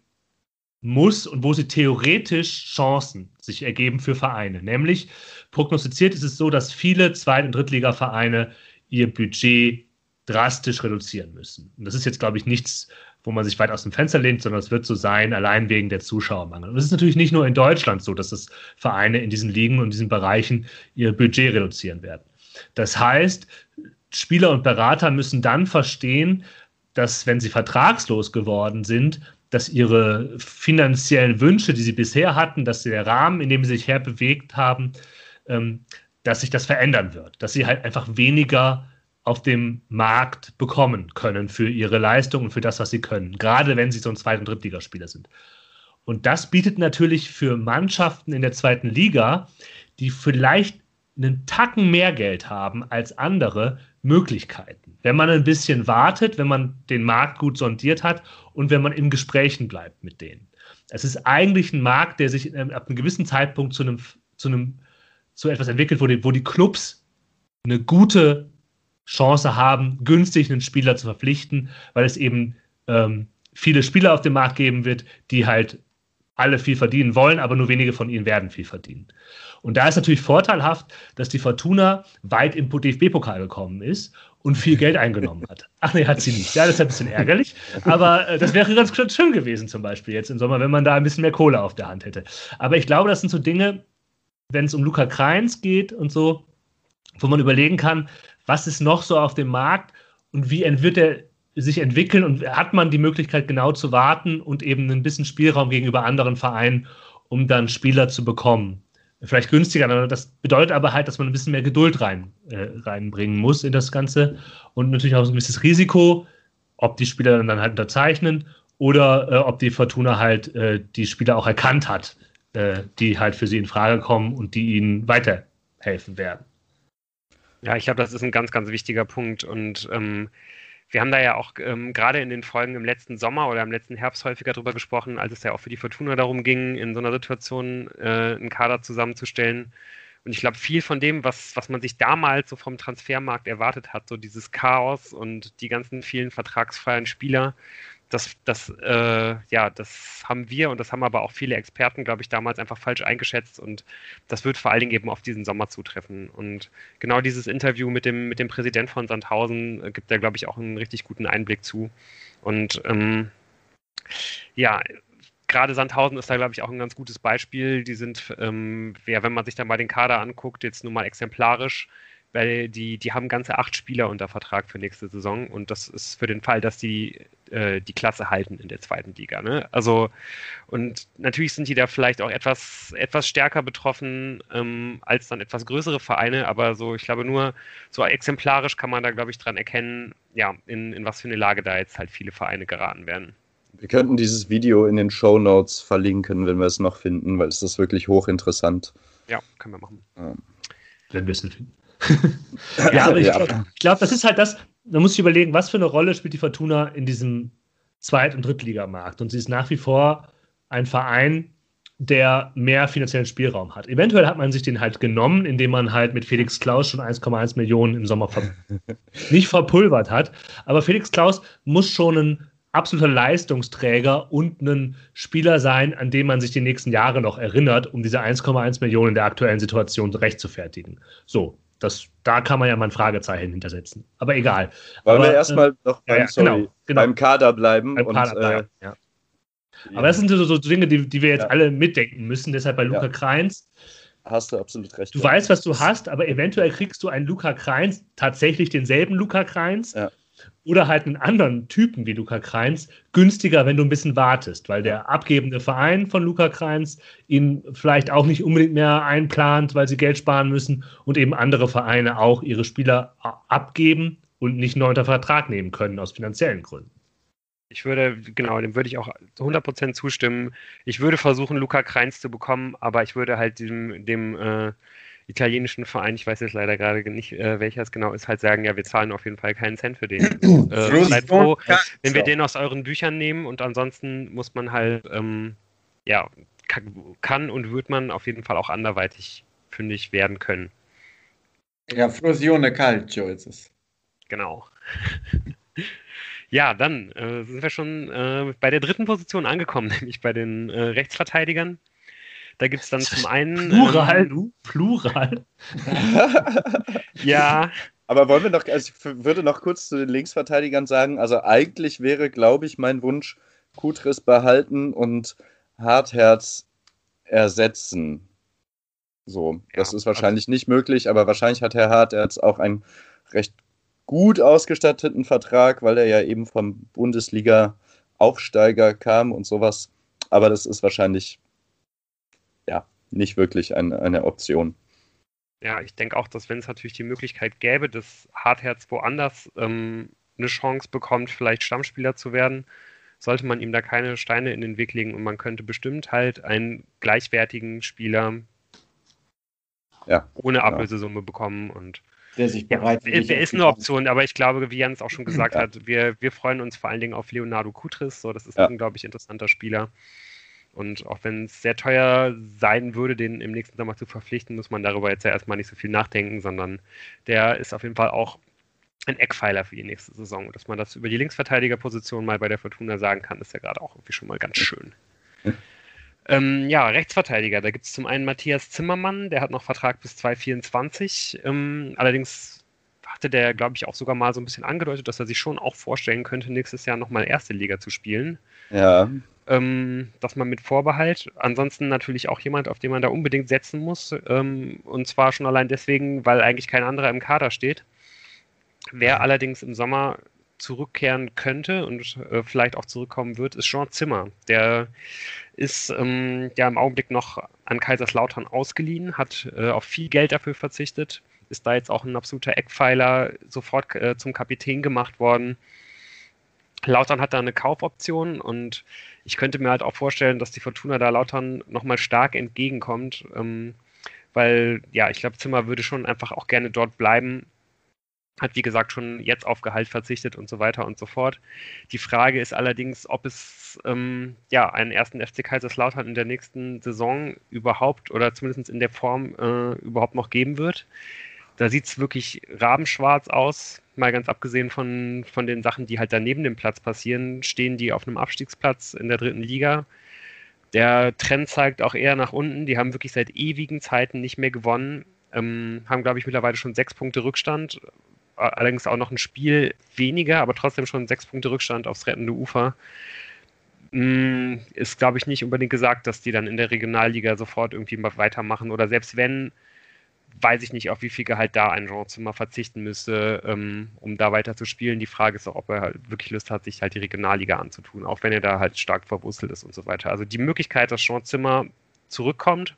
muss und wo sie theoretisch Chancen sich ergeben für Vereine. Nämlich prognostiziert ist es so, dass viele Zweit- und Drittliga-Vereine ihr Budget drastisch reduzieren müssen. Und das ist jetzt, glaube ich, nichts, wo man sich weit aus dem Fenster lehnt, sondern es wird so sein, allein wegen der Zuschauermangel. Und es ist natürlich nicht nur in Deutschland so, dass das Vereine in diesen Ligen und diesen Bereichen ihr Budget reduzieren werden. Das heißt, Spieler und Berater müssen dann verstehen, dass wenn sie vertragslos geworden sind, dass ihre finanziellen Wünsche, die sie bisher hatten, dass der Rahmen, in dem sie sich herbewegt haben, ähm, dass sich das verändern wird, dass sie halt einfach weniger auf dem Markt bekommen können für ihre Leistung und für das, was sie können, gerade wenn sie so ein Zweit- und Drittligaspieler sind. Und das bietet natürlich für Mannschaften in der zweiten Liga, die vielleicht einen Tacken mehr Geld haben als andere, Möglichkeiten. Wenn man ein bisschen wartet, wenn man den Markt gut sondiert hat und wenn man in Gesprächen bleibt mit denen. Es ist eigentlich ein Markt, der sich ähm, ab einem gewissen Zeitpunkt zu einem, zu einem, zu etwas entwickelt, wo die, wo die Clubs eine gute Chance haben, günstig einen Spieler zu verpflichten, weil es eben ähm, viele Spieler auf dem Markt geben wird, die halt alle viel verdienen wollen, aber nur wenige von ihnen werden viel verdienen. Und da ist natürlich vorteilhaft, dass die Fortuna weit im DFB-Pokal gekommen ist und viel Geld eingenommen hat. Ach nee, hat sie nicht. Ja, das ist ein bisschen ärgerlich. Aber äh, das wäre ganz schön gewesen, zum Beispiel jetzt im Sommer, wenn man da ein bisschen mehr Kohle auf der Hand hätte. Aber ich glaube, das sind so Dinge, wenn es um Luca Kreins geht und so, wo man überlegen kann, was ist noch so auf dem Markt und wie wird er sich entwickeln und hat man die Möglichkeit genau zu warten und eben ein bisschen Spielraum gegenüber anderen Vereinen, um dann Spieler zu bekommen. Vielleicht günstiger, das bedeutet aber halt, dass man ein bisschen mehr Geduld rein, äh, reinbringen muss in das Ganze und natürlich auch ein gewisses Risiko, ob die Spieler dann halt unterzeichnen oder äh, ob die Fortuna halt äh, die Spieler auch erkannt hat, äh, die halt für sie in Frage kommen und die ihnen weiterhelfen werden. Ja, ich glaube, das ist ein ganz, ganz wichtiger Punkt und ähm, wir haben da ja auch ähm, gerade in den Folgen im letzten Sommer oder im letzten Herbst häufiger drüber gesprochen, als es ja auch für die Fortuna darum ging, in so einer Situation äh, einen Kader zusammenzustellen. Und ich glaube, viel von dem, was, was man sich damals so vom Transfermarkt erwartet hat, so dieses Chaos und die ganzen vielen vertragsfreien Spieler, das, das, äh, ja, das haben wir und das haben aber auch viele Experten, glaube ich, damals einfach falsch eingeschätzt und das wird vor allen Dingen eben auf diesen Sommer zutreffen. Und genau dieses Interview mit dem, mit dem Präsident von Sandhausen äh, gibt da, glaube ich, auch einen richtig guten Einblick zu. Und ähm, ja, gerade Sandhausen ist da, glaube ich, auch ein ganz gutes Beispiel. Die sind, ähm, ja, wenn man sich da mal den Kader anguckt, jetzt nur mal exemplarisch, weil die, die haben ganze acht Spieler unter Vertrag für nächste Saison und das ist für den Fall, dass die äh, die Klasse halten in der zweiten Liga. Ne? Also und natürlich sind die da vielleicht auch etwas, etwas stärker betroffen ähm, als dann etwas größere Vereine, aber so, ich glaube nur, so exemplarisch kann man da, glaube ich, dran erkennen, ja, in, in was für eine Lage da jetzt halt viele Vereine geraten werden. Wir könnten dieses Video in den Show Notes verlinken, wenn wir es noch finden, weil es ist wirklich hochinteressant. Ja, können wir machen. Ähm. Wenn wir es finden. Ja, aber ich glaube, glaub, das ist halt das, man muss sich überlegen, was für eine Rolle spielt die Fortuna in diesem Zweit- und Drittligamarkt. Und sie ist nach wie vor ein Verein, der mehr finanziellen Spielraum hat. Eventuell hat man sich den halt genommen, indem man halt mit Felix Klaus schon 1,1 Millionen im Sommer ver nicht verpulvert hat. Aber Felix Klaus muss schon ein absoluter Leistungsträger und ein Spieler sein, an dem man sich die nächsten Jahre noch erinnert, um diese 1,1 Millionen in der aktuellen Situation rechtfertigen. So, das, da kann man ja mal ein Fragezeichen hintersetzen. Aber egal. Wollen Aber, wir erstmal äh, noch beim, ja, sorry, genau, genau. beim, Kader bleiben? Beim Kader und, bleiben äh, ja. Aber das sind so, so Dinge, die, die wir jetzt alle mitdenken müssen. Deshalb bei Luca Kreins. Hast du absolut recht. Du weißt, was du hast, aber eventuell kriegst du einen Luca Kreins, tatsächlich denselben Luca Kreins. Oder halt einen anderen Typen wie Luca Kreins günstiger, wenn du ein bisschen wartest, weil der abgebende Verein von Luca Kreins ihn vielleicht auch nicht unbedingt mehr einplant, weil sie Geld sparen müssen und eben andere Vereine auch ihre Spieler abgeben und nicht neu unter Vertrag nehmen können aus finanziellen Gründen. Ich würde, genau, dem würde ich auch 100% zustimmen. Ich würde versuchen, Luca Kreins zu bekommen, aber ich würde halt dem, dem äh, italienischen Verein, ich weiß jetzt leider gerade nicht, äh, welcher es genau ist, halt sagen, ja, wir zahlen auf jeden Fall keinen Cent für den. äh, seid froh, wenn wir den aus euren Büchern nehmen und ansonsten muss man halt, ähm, ja, kann, und wird man auf jeden Fall auch anderweitig fündig werden können. Ja, Fusione Calcio ist es. Genau. ja, dann äh, sind wir schon äh, bei der dritten Position angekommen, nämlich bei den äh, Rechtsverteidigern. Da gibt es dann zum einen. Plural, ähm, du? Plural. ja. Aber wollen wir noch, also ich würde noch kurz zu den Linksverteidigern sagen, also eigentlich wäre, glaube ich, mein Wunsch, Kutris behalten und Hartherz ersetzen. So, das ist wahrscheinlich also, nicht möglich, aber wahrscheinlich hat Herr Hartherz auch einen recht gut ausgestatteten Vertrag, weil er ja eben vom Bundesliga-Aufsteiger kam und sowas. Aber das ist wahrscheinlich ja nicht wirklich ein, eine Option. Ja, ich denke auch, dass wenn es natürlich die Möglichkeit gäbe, dass Hartherz woanders ähm, eine Chance bekommt, vielleicht Stammspieler zu werden, sollte man ihm da keine Steine in den Weg legen und man könnte bestimmt halt einen gleichwertigen Spieler ja, ohne Ablösesumme ja. bekommen und der sich bereit ja, Der ist eine Option, aber ich glaube, wie Jens auch schon gesagt ja. hat, wir, wir freuen uns vor allen Dingen auf Leonardo Kutris. So, das ist ein unglaublich interessanter Spieler. Und auch wenn es sehr teuer sein würde, den im nächsten Sommer zu verpflichten, muss man darüber jetzt ja erstmal nicht so viel nachdenken, sondern der ist auf jeden Fall auch ein Eckpfeiler für die nächste Saison. Und dass man das über die Linksverteidigerposition mal bei der Fortuna sagen kann, ist ja gerade auch irgendwie schon mal ganz schön. ähm, ja, Rechtsverteidiger, da gibt es zum einen Matthias Zimmermann, der hat noch Vertrag bis 2024. Ähm, allerdings hatte der, glaube ich, auch sogar mal so ein bisschen angedeutet, dass er sich schon auch vorstellen könnte, nächstes Jahr nochmal erste Liga zu spielen. Ja ähm, dass man mit Vorbehalt. Ansonsten natürlich auch jemand, auf den man da unbedingt setzen muss. Ähm, und zwar schon allein deswegen, weil eigentlich kein anderer im Kader steht. Wer allerdings im Sommer zurückkehren könnte und äh, vielleicht auch zurückkommen wird, ist Jean Zimmer. Der ist ähm, ja im Augenblick noch an Kaiserslautern ausgeliehen, hat äh, auf viel Geld dafür verzichtet, ist da jetzt auch ein absoluter Eckpfeiler sofort äh, zum Kapitän gemacht worden. Lautern hat da eine Kaufoption und ich könnte mir halt auch vorstellen, dass die Fortuna da Lautern nochmal stark entgegenkommt, ähm, weil ja, ich glaube, Zimmer würde schon einfach auch gerne dort bleiben. Hat wie gesagt schon jetzt auf Gehalt verzichtet und so weiter und so fort. Die Frage ist allerdings, ob es ähm, ja einen ersten FC Kaiserslautern in der nächsten Saison überhaupt oder zumindest in der Form äh, überhaupt noch geben wird. Da sieht es wirklich rabenschwarz aus mal ganz abgesehen von, von den Sachen, die halt daneben dem Platz passieren, stehen die auf einem Abstiegsplatz in der dritten Liga. Der Trend zeigt auch eher nach unten. Die haben wirklich seit ewigen Zeiten nicht mehr gewonnen. Ähm, haben, glaube ich, mittlerweile schon sechs Punkte Rückstand. Allerdings auch noch ein Spiel weniger, aber trotzdem schon sechs Punkte Rückstand aufs rettende Ufer. Mm, ist, glaube ich, nicht unbedingt gesagt, dass die dann in der Regionalliga sofort irgendwie weitermachen. Oder selbst wenn, weiß ich nicht, auf wie viel Gehalt da ein Jean Zimmer verzichten müsste, ähm, um da weiter zu spielen. Die Frage ist auch, ob er halt wirklich Lust hat, sich halt die Regionalliga anzutun, auch wenn er da halt stark verwurzelt ist und so weiter. Also die Möglichkeit, dass Jean Zimmer zurückkommt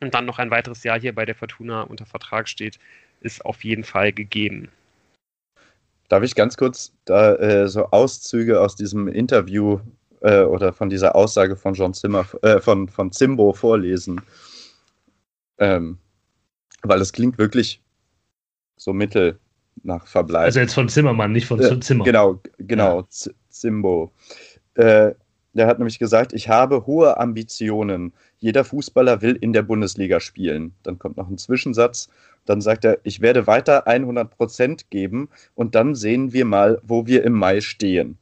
und dann noch ein weiteres Jahr hier bei der Fortuna unter Vertrag steht, ist auf jeden Fall gegeben. Darf ich ganz kurz da äh, so Auszüge aus diesem Interview äh, oder von dieser Aussage von John Zimmer, äh, von, von Zimbo vorlesen? Ähm, weil es klingt wirklich so mittel nach Verbleib. Also jetzt von Zimmermann, nicht von äh, Zimmer. Genau, genau, ja. Zimbo. Äh, der hat nämlich gesagt, ich habe hohe Ambitionen. Jeder Fußballer will in der Bundesliga spielen. Dann kommt noch ein Zwischensatz. Dann sagt er, ich werde weiter 100 Prozent geben und dann sehen wir mal, wo wir im Mai stehen.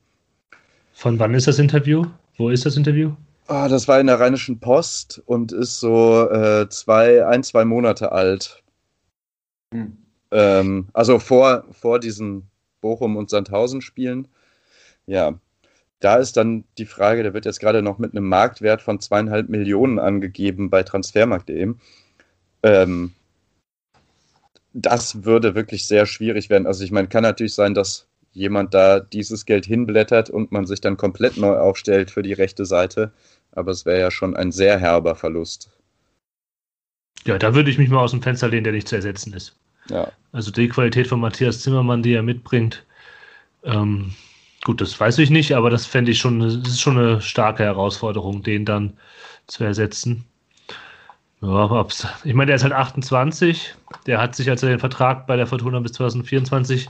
Von wann ist das Interview? Wo ist das Interview? Oh, das war in der Rheinischen Post und ist so äh, zwei, ein, zwei Monate alt. Hm. Ähm, also vor, vor diesen Bochum- und Sandhausen-Spielen. Ja, da ist dann die Frage, der wird jetzt gerade noch mit einem Marktwert von zweieinhalb Millionen angegeben bei transfermarkt.de. Ähm, das würde wirklich sehr schwierig werden. Also ich meine, kann natürlich sein, dass jemand da dieses Geld hinblättert und man sich dann komplett neu aufstellt für die rechte Seite. Aber es wäre ja schon ein sehr herber Verlust. Ja, da würde ich mich mal aus dem Fenster lehnen, der nicht zu ersetzen ist. Ja. Also die Qualität von Matthias Zimmermann, die er mitbringt, ähm, gut, das weiß ich nicht, aber das fände ich schon, das ist schon eine starke Herausforderung, den dann zu ersetzen. Ja, ich meine, der ist halt 28, der hat sich, als er den Vertrag bei der Fortuna bis 2024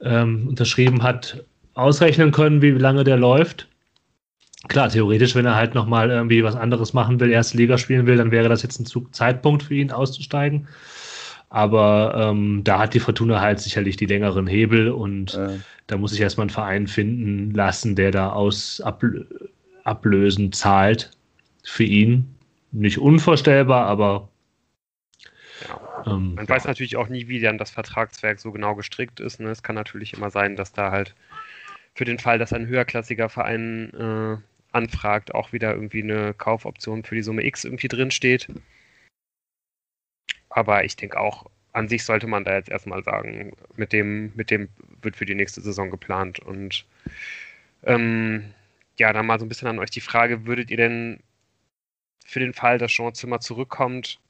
ähm, unterschrieben hat, ausrechnen können, wie lange der läuft. Klar, theoretisch, wenn er halt nochmal irgendwie was anderes machen will, erste Liga spielen will, dann wäre das jetzt ein Zeitpunkt für ihn auszusteigen. Aber ähm, da hat die Fortuna halt sicherlich die längeren Hebel und äh. da muss ich erstmal einen Verein finden lassen, der da aus Ablö Ablösen zahlt für ihn. Nicht unvorstellbar, aber ja. Ähm, Man ja. weiß natürlich auch nie, wie dann das Vertragswerk so genau gestrickt ist. Ne? Es kann natürlich immer sein, dass da halt für den Fall, dass ein höherklassiger Verein äh, anfragt, auch wieder irgendwie eine Kaufoption für die Summe X irgendwie drin steht. Aber ich denke auch, an sich sollte man da jetzt erstmal sagen, mit dem, mit dem wird für die nächste Saison geplant. Und ähm, ja, dann mal so ein bisschen an euch die Frage, würdet ihr denn für den Fall, dass Jean Zimmer zurückkommt,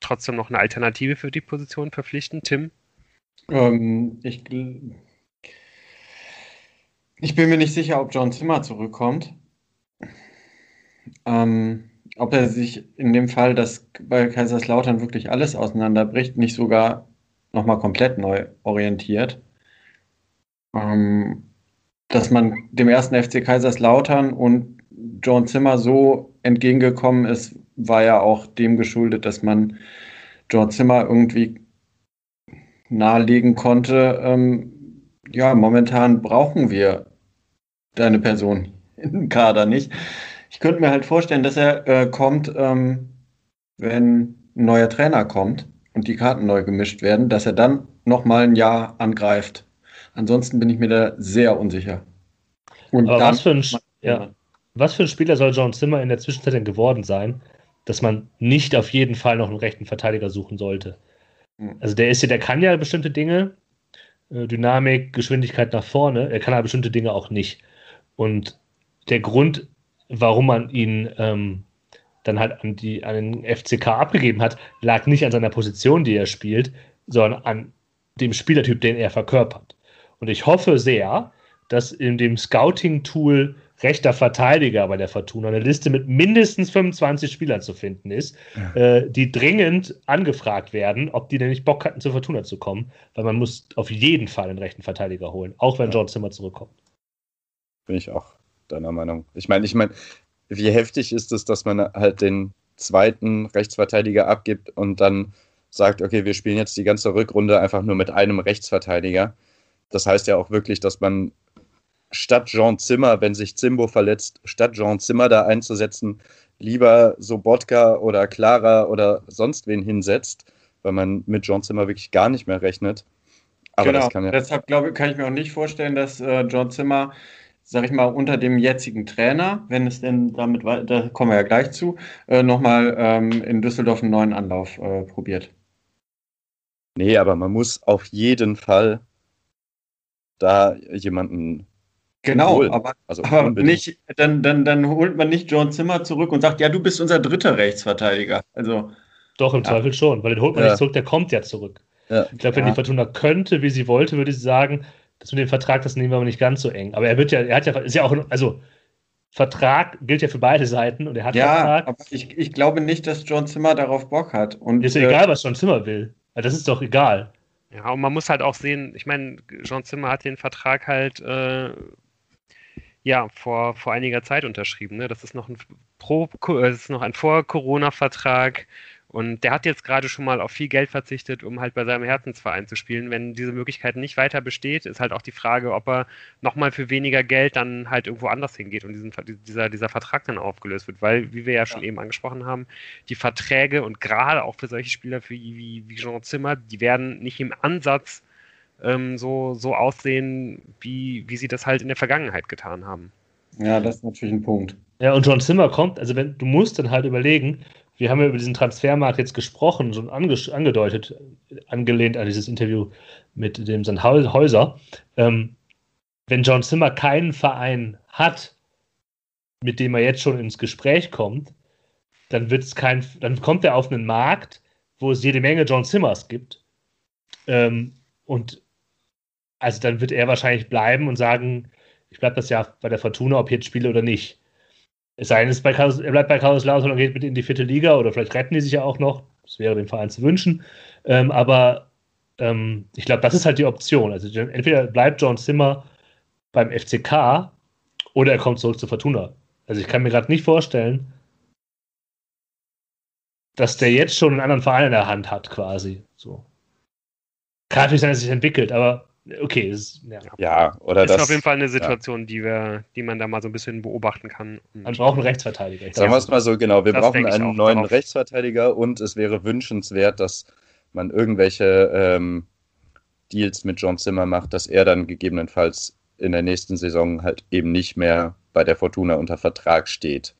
trotzdem noch eine Alternative für die Position verpflichten, Tim? Ähm, ich, ich bin mir nicht sicher, ob John Zimmer zurückkommt. Ähm, ob er sich in dem Fall, dass bei Kaiserslautern wirklich alles auseinanderbricht, nicht sogar nochmal komplett neu orientiert. Ähm, dass man dem ersten FC Kaiserslautern und John Zimmer so entgegengekommen ist, war ja auch dem geschuldet, dass man John Zimmer irgendwie nahelegen konnte, ähm, ja, momentan brauchen wir deine Person im Kader nicht. Ich könnte mir halt vorstellen, dass er äh, kommt, ähm, wenn ein neuer Trainer kommt und die Karten neu gemischt werden, dass er dann nochmal ein Jahr angreift. Ansonsten bin ich mir da sehr unsicher. Und Aber was für, ein, ja, was für ein Spieler soll John Zimmer in der Zwischenzeit denn geworden sein, dass man nicht auf jeden Fall noch einen rechten Verteidiger suchen sollte? Hm. Also der ist ja, der kann ja bestimmte Dinge, äh, Dynamik, Geschwindigkeit nach vorne, er kann aber bestimmte Dinge auch nicht. Und der Grund, warum man ihn ähm, dann halt an, die, an den FCK abgegeben hat, lag nicht an seiner Position, die er spielt, sondern an dem Spielertyp, den er verkörpert. Und ich hoffe sehr, dass in dem Scouting-Tool rechter Verteidiger bei der Fortuna eine Liste mit mindestens 25 Spielern zu finden ist, ja. äh, die dringend angefragt werden, ob die denn nicht Bock hatten, zur Fortuna zu kommen, weil man muss auf jeden Fall einen rechten Verteidiger holen, auch wenn ja. John Zimmer zurückkommt. Bin ich auch deiner Meinung. Ich meine, ich meine, wie heftig ist es, dass man halt den zweiten Rechtsverteidiger abgibt und dann sagt, okay, wir spielen jetzt die ganze Rückrunde einfach nur mit einem Rechtsverteidiger. Das heißt ja auch wirklich, dass man statt Jean Zimmer, wenn sich Zimbo verletzt, statt Jean Zimmer da einzusetzen, lieber Sobotka oder Clara oder sonst wen hinsetzt, weil man mit Jean Zimmer wirklich gar nicht mehr rechnet. Aber genau, ja deshalb glaube, kann ich mir auch nicht vorstellen, dass äh, John Zimmer sag ich mal, unter dem jetzigen Trainer, wenn es denn damit, da kommen wir ja gleich zu, äh, nochmal ähm, in Düsseldorf einen neuen Anlauf äh, probiert. Nee, aber man muss auf jeden Fall da jemanden Genau, holen. aber, also aber nicht, dann, dann, dann holt man nicht John Zimmer zurück und sagt, ja, du bist unser dritter Rechtsverteidiger. Also, Doch, im ja. Zweifel schon, weil den holt man ja. nicht zurück, der kommt ja zurück. Ja. Ich glaube, wenn die Fortuna könnte, wie sie wollte, würde sie sagen, das mit dem Vertrag, das nehmen wir aber nicht ganz so eng. Aber er wird ja, er hat ja, ist ja auch, also Vertrag gilt ja für beide Seiten und er hat ja, Vertrag. aber ich, ich glaube nicht, dass John Zimmer darauf Bock hat. Und, ist ja äh, egal, was John Zimmer will. Das ist doch egal. Ja, und man muss halt auch sehen, ich meine, John Zimmer hat den Vertrag halt äh, ja vor, vor einiger Zeit unterschrieben. Ne? Das ist noch ein Pro, das ist noch ein Vor-Corona-Vertrag. Und der hat jetzt gerade schon mal auf viel Geld verzichtet, um halt bei seinem Herzensverein zu spielen. Wenn diese Möglichkeit nicht weiter besteht, ist halt auch die Frage, ob er nochmal für weniger Geld dann halt irgendwo anders hingeht und diesen, dieser, dieser Vertrag dann aufgelöst wird. Weil, wie wir ja schon ja. eben angesprochen haben, die Verträge und gerade auch für solche Spieler wie, wie Jean Zimmer, die werden nicht im Ansatz ähm, so, so aussehen, wie, wie sie das halt in der Vergangenheit getan haben. Ja, das ist natürlich ein Punkt. Ja, und John Zimmer kommt, also wenn du musst dann halt überlegen, wir haben ja über diesen Transfermarkt jetzt gesprochen, schon ange angedeutet, angelehnt an dieses Interview mit dem Sandhäuser. Ähm, wenn John Zimmer keinen Verein hat, mit dem er jetzt schon ins Gespräch kommt, dann wird's kein, dann kommt er auf einen Markt, wo es jede Menge John Zimmers gibt. Ähm, und also dann wird er wahrscheinlich bleiben und sagen, ich bleibe das ja bei der Fortuna, ob ich jetzt spiele oder nicht. Es sei denn, es bei Carlos, er bleibt bei Carlos Lautern und geht mit in die vierte Liga oder vielleicht retten die sich ja auch noch. Das wäre dem Verein zu wünschen. Ähm, aber ähm, ich glaube, das ist halt die Option. Also entweder bleibt John Zimmer beim FCK oder er kommt zurück zu Fortuna. Also ich kann mir gerade nicht vorstellen, dass der jetzt schon einen anderen Verein in der Hand hat, quasi. So. Kann natürlich sein, dass sich entwickelt, aber okay. Ist, ja. ja, oder ist das. Ist auf jeden Fall eine Situation, ja. die, wir, die man da mal so ein bisschen beobachten kann. Man braucht einen Rechtsverteidiger. Sagen wir es mal so, genau. Wir das brauchen einen neuen darauf. Rechtsverteidiger und es wäre wünschenswert, dass man irgendwelche ähm, Deals mit John Zimmer macht, dass er dann gegebenenfalls in der nächsten Saison halt eben nicht mehr bei der Fortuna unter Vertrag steht.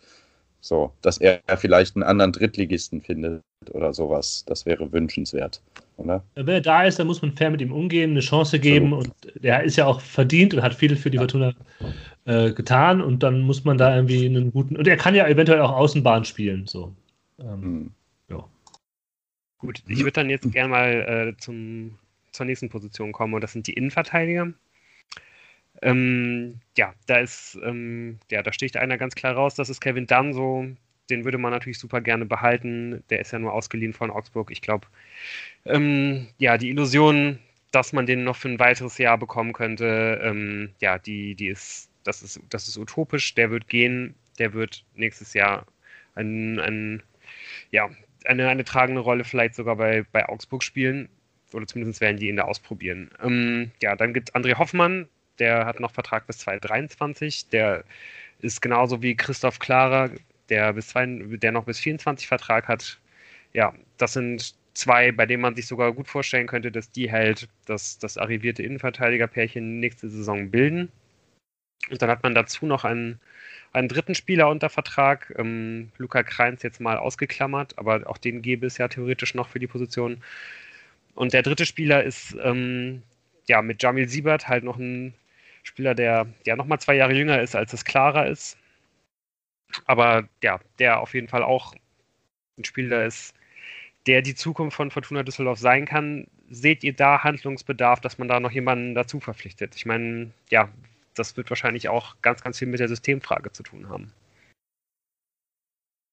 So, dass er vielleicht einen anderen Drittligisten findet oder sowas. Das wäre wünschenswert, oder? Wenn er da ist, dann muss man fair mit ihm umgehen, eine Chance geben. So. Und der ist ja auch verdient und hat viel für die Fortuna äh, getan. Und dann muss man da irgendwie einen guten. Und er kann ja eventuell auch Außenbahn spielen. So. Ähm, hm. ja. Gut, ich würde dann jetzt gerne mal äh, zum, zur nächsten Position kommen. Und das sind die Innenverteidiger. Ähm, ja, da ist, ähm, ja, da sticht einer ganz klar raus, das ist Kevin Danso. Den würde man natürlich super gerne behalten. Der ist ja nur ausgeliehen von Augsburg. Ich glaube, ähm, ja, die Illusion, dass man den noch für ein weiteres Jahr bekommen könnte, ähm, ja, die, die ist, das ist, das ist utopisch. Der wird gehen. Der wird nächstes Jahr ein, ein ja, eine, eine tragende Rolle vielleicht sogar bei, bei Augsburg spielen. Oder zumindest werden die ihn da ausprobieren. Ähm, ja, dann gibt es André Hoffmann, der hat noch Vertrag bis 2023. Der ist genauso wie Christoph Klarer, der, bis zwei, der noch bis 24 Vertrag hat. Ja, das sind zwei, bei denen man sich sogar gut vorstellen könnte, dass die halt das, das arrivierte Innenverteidigerpärchen nächste Saison bilden. Und dann hat man dazu noch einen, einen dritten Spieler unter Vertrag, ähm, Luca Kreins jetzt mal ausgeklammert, aber auch den gäbe es ja theoretisch noch für die Position. Und der dritte Spieler ist ähm, ja mit Jamil Siebert halt noch ein Spieler, der ja nochmal zwei Jahre jünger ist, als es Clara ist. Aber ja, der auf jeden Fall auch ein Spieler ist, der die Zukunft von Fortuna Düsseldorf sein kann. Seht ihr da Handlungsbedarf, dass man da noch jemanden dazu verpflichtet? Ich meine, ja, das wird wahrscheinlich auch ganz, ganz viel mit der Systemfrage zu tun haben.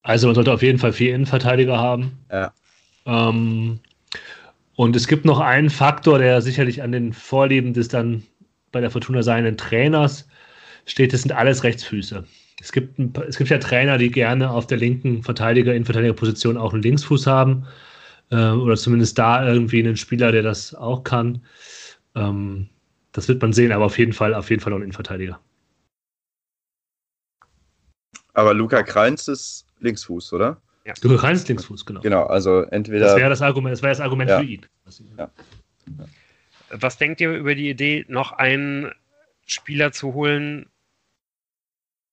Also man sollte auf jeden Fall vier Innenverteidiger haben. Ja. Ähm, und es gibt noch einen Faktor, der sicherlich an den Vorlieben des dann bei der Fortuna seinen Trainers steht, das sind alles Rechtsfüße. Es gibt, ein, es gibt ja Trainer, die gerne auf der linken Verteidiger, Innenverteidigerposition auch einen Linksfuß haben. Äh, oder zumindest da irgendwie einen Spieler, der das auch kann. Ähm, das wird man sehen, aber auf jeden Fall, auf jeden Fall noch ein Innenverteidiger. Aber Luca Kreins ist Linksfuß, oder? Ja. Luca Kreins ist Linksfuß, genau. Genau, also entweder. Das wäre das Argument, das wäre das Argument ja. für ihn. Ja. ja. Was denkt ihr über die Idee, noch einen Spieler zu holen,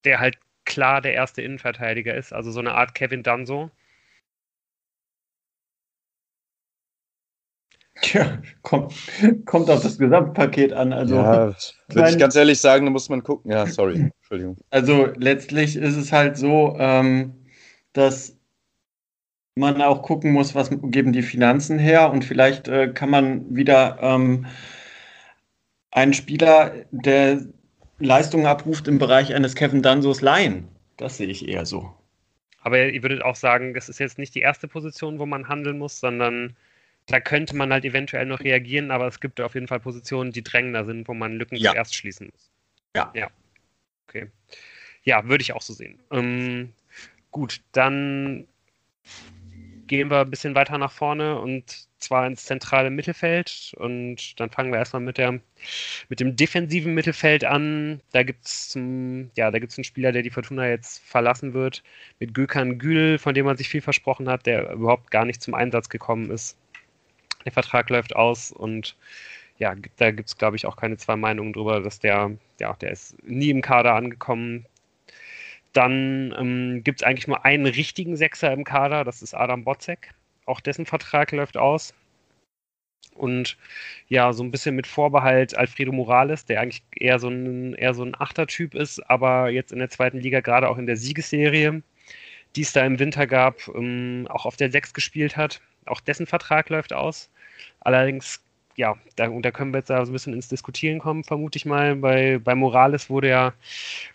der halt klar der erste Innenverteidiger ist? Also so eine Art Kevin Danso? Tja, kommt, kommt auf das Gesamtpaket an. Also, ja, würde ich ganz ehrlich sagen, da muss man gucken. Ja, sorry, Entschuldigung. Also letztlich ist es halt so, ähm, dass man auch gucken muss, was geben die Finanzen her und vielleicht äh, kann man wieder ähm, einen Spieler, der Leistungen abruft im Bereich eines Kevin Dansos leihen. Das sehe ich eher so. Aber ihr würdet auch sagen, das ist jetzt nicht die erste Position, wo man handeln muss, sondern da könnte man halt eventuell noch reagieren, aber es gibt auf jeden Fall Positionen, die drängender sind, wo man Lücken ja. zuerst schließen muss. Ja. Ja. Okay. Ja, würde ich auch so sehen. Ähm, gut, dann gehen wir ein bisschen weiter nach vorne und zwar ins zentrale Mittelfeld. Und dann fangen wir erstmal mit, der, mit dem defensiven Mittelfeld an. Da gibt es ja, einen Spieler, der die Fortuna jetzt verlassen wird, mit Gökhan Gül, von dem man sich viel versprochen hat, der überhaupt gar nicht zum Einsatz gekommen ist. Der Vertrag läuft aus und ja, da gibt es, glaube ich, auch keine zwei Meinungen drüber, dass der, ja, der ist nie im Kader angekommen. Dann ähm, gibt es eigentlich nur einen richtigen Sechser im Kader, das ist Adam Botzek. Auch dessen Vertrag läuft aus. Und ja, so ein bisschen mit Vorbehalt Alfredo Morales, der eigentlich eher so ein, eher so ein Achtertyp ist, aber jetzt in der zweiten Liga, gerade auch in der Siegesserie, die es da im Winter gab, ähm, auch auf der Sechs gespielt hat. Auch dessen Vertrag läuft aus. Allerdings ja, da, da können wir jetzt da so ein bisschen ins Diskutieren kommen, vermute ich mal. Bei, bei Morales wurde ja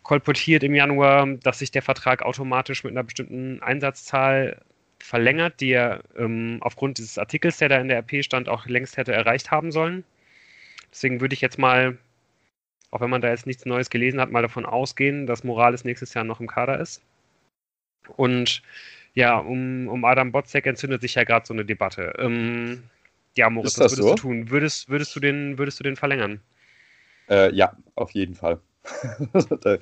kolportiert im Januar, dass sich der Vertrag automatisch mit einer bestimmten Einsatzzahl verlängert, die er ähm, aufgrund dieses Artikels, der da in der RP stand, auch längst hätte erreicht haben sollen. Deswegen würde ich jetzt mal, auch wenn man da jetzt nichts Neues gelesen hat, mal davon ausgehen, dass Morales nächstes Jahr noch im Kader ist. Und Ja, um, um Adam Botzek entzündet sich ja gerade so eine Debatte. Ähm, ja, Moritz, was würdest so? du tun? Würdest, würdest, du den, würdest du den verlängern? Äh, ja, auf jeden Fall. da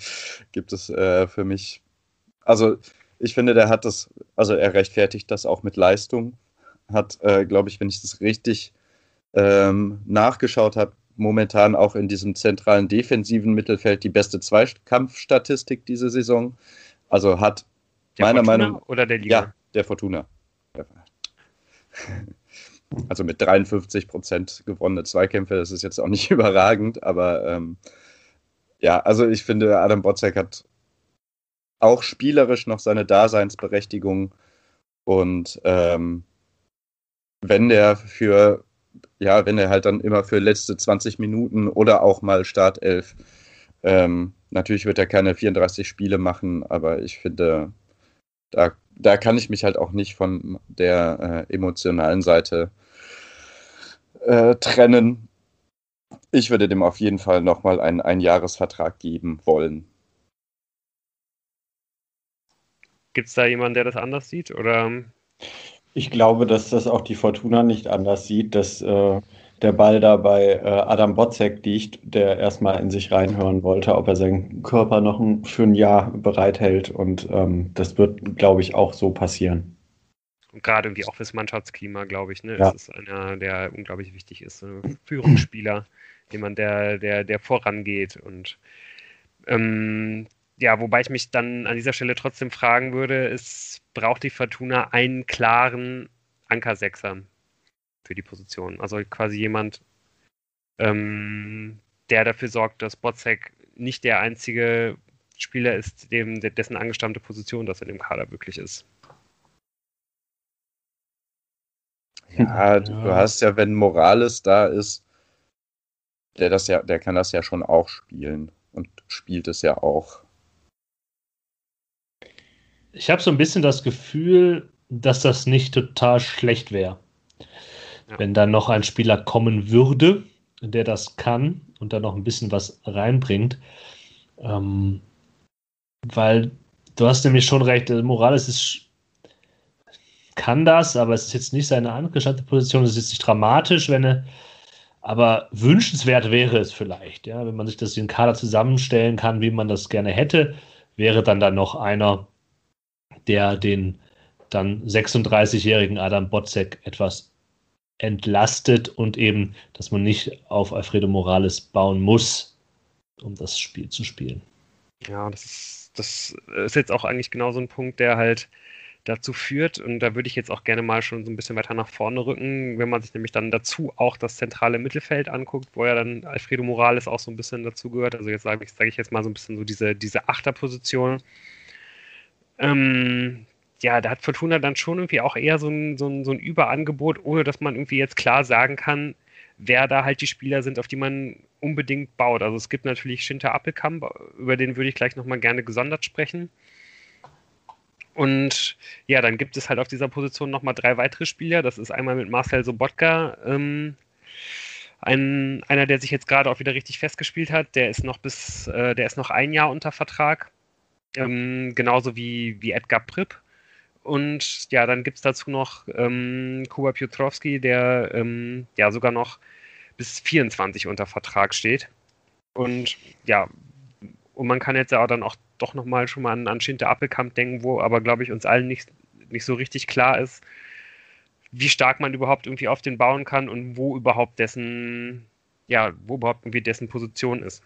gibt es äh, für mich, also ich finde, der hat das, also er rechtfertigt das auch mit Leistung. Hat, äh, glaube ich, wenn ich das richtig ähm, nachgeschaut habe, momentan auch in diesem zentralen defensiven Mittelfeld die beste Zweikampfstatistik diese Saison. Also hat der meiner Fortuna Meinung oder der Liga? Ja, der Fortuna. Also mit 53 Prozent gewonnene Zweikämpfe, das ist jetzt auch nicht überragend, aber ähm, ja, also ich finde, Adam Botzek hat auch spielerisch noch seine Daseinsberechtigung und ähm, wenn der für, ja, wenn er halt dann immer für letzte 20 Minuten oder auch mal Startelf, ähm, natürlich wird er keine 34 Spiele machen, aber ich finde, da, da kann ich mich halt auch nicht von der äh, emotionalen Seite äh, trennen. Ich würde dem auf jeden Fall nochmal einen Einjahresvertrag geben wollen. Gibt es da jemanden, der das anders sieht? Oder? Ich glaube, dass das auch die Fortuna nicht anders sieht, dass äh, der Ball da bei äh, Adam Botzek liegt, der erstmal in sich reinhören wollte, ob er seinen Körper noch ein, für ein Jahr bereithält. Und ähm, das wird, glaube ich, auch so passieren. Und gerade irgendwie auch fürs Mannschaftsklima, glaube ich, ne? Ja. Das ist einer, der unglaublich wichtig ist. Ein Führungsspieler, jemand, der, der, der vorangeht. Und ähm, ja, wobei ich mich dann an dieser Stelle trotzdem fragen würde, ist, braucht die Fortuna einen klaren Anker-Sechser? Für die Position. Also quasi jemand, ähm, der dafür sorgt, dass Botzek nicht der einzige Spieler ist, dem, dessen angestammte Position das in dem Kader wirklich ist. Ja, du ja. hast ja, wenn Morales da ist, der das ja, der kann das ja schon auch spielen und spielt es ja auch. Ich habe so ein bisschen das Gefühl, dass das nicht total schlecht wäre. Wenn dann noch ein Spieler kommen würde, der das kann und dann noch ein bisschen was reinbringt. Ähm, weil du hast nämlich schon recht, Morales ist, kann das, aber es ist jetzt nicht seine angestammte Position, es ist jetzt nicht dramatisch, wenn er, aber wünschenswert wäre es vielleicht, ja, wenn man sich das den Kader zusammenstellen kann, wie man das gerne hätte, wäre dann da noch einer, der den dann 36-jährigen Adam Botzek etwas entlastet und eben, dass man nicht auf Alfredo Morales bauen muss, um das Spiel zu spielen. Ja, das ist, das ist jetzt auch eigentlich genau so ein Punkt, der halt dazu führt, und da würde ich jetzt auch gerne mal schon so ein bisschen weiter nach vorne rücken, wenn man sich nämlich dann dazu auch das zentrale Mittelfeld anguckt, wo ja dann Alfredo Morales auch so ein bisschen dazu gehört. Also jetzt sage ich, sage ich jetzt mal so ein bisschen so diese, diese Achterposition. Ähm, ja, da hat Fortuna dann schon irgendwie auch eher so ein, so, ein, so ein Überangebot, ohne dass man irgendwie jetzt klar sagen kann, wer da halt die Spieler sind, auf die man unbedingt baut. Also es gibt natürlich Schinter Appelkamp, über den würde ich gleich nochmal gerne gesondert sprechen. Und ja, dann gibt es halt auf dieser Position nochmal drei weitere Spieler. Das ist einmal mit Marcel Sobotka, ähm, ein, einer, der sich jetzt gerade auch wieder richtig festgespielt hat. Der ist noch bis, äh, der ist noch ein Jahr unter Vertrag. Ähm, genauso wie, wie Edgar Pripp. Und ja, dann gibt es dazu noch ähm, Kuba Piotrowski, der ähm, ja sogar noch bis 24 unter Vertrag steht. Und ja, und man kann jetzt ja dann auch doch nochmal schon mal an, an Schinte Appelkamp denken, wo aber, glaube ich, uns allen nicht, nicht so richtig klar ist, wie stark man überhaupt irgendwie auf den bauen kann und wo überhaupt dessen, ja, wo überhaupt irgendwie dessen Position ist.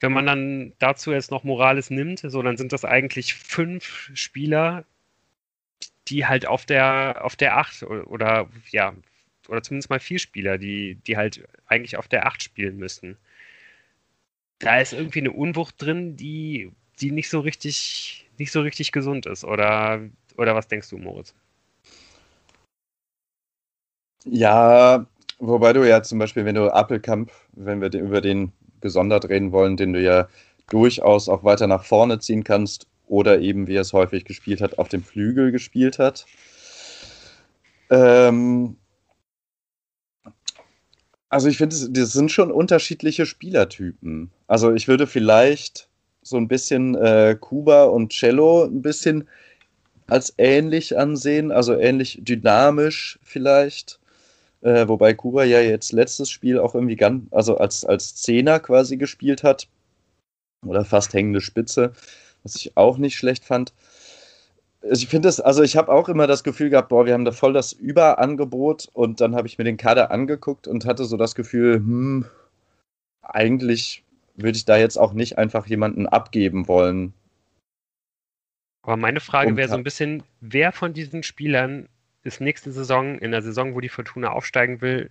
Wenn man dann dazu jetzt noch Morales nimmt, so dann sind das eigentlich fünf Spieler, die halt auf der auf der acht oder ja oder zumindest mal vier Spieler, die die halt eigentlich auf der acht spielen müssten. Da ist irgendwie eine Unwucht drin, die die nicht so richtig nicht so richtig gesund ist oder oder was denkst du, Moritz? Ja, wobei du ja zum Beispiel, wenn du Appelkamp, wenn wir über den gesondert reden wollen, den du ja durchaus auch weiter nach vorne ziehen kannst oder eben, wie er es häufig gespielt hat, auf dem Flügel gespielt hat. Ähm also ich finde, das sind schon unterschiedliche Spielertypen. Also ich würde vielleicht so ein bisschen äh, Kuba und Cello ein bisschen als ähnlich ansehen, also ähnlich dynamisch vielleicht. Äh, wobei Kuba ja jetzt letztes Spiel auch irgendwie ganz, also als, als Zehner quasi gespielt hat. Oder fast hängende Spitze, was ich auch nicht schlecht fand. Also ich finde es, also ich habe auch immer das Gefühl gehabt, boah, wir haben da voll das Überangebot und dann habe ich mir den Kader angeguckt und hatte so das Gefühl, hm, eigentlich würde ich da jetzt auch nicht einfach jemanden abgeben wollen. Aber meine Frage wäre so ein bisschen, wer von diesen Spielern ist nächste Saison, in der Saison, wo die Fortuna aufsteigen will,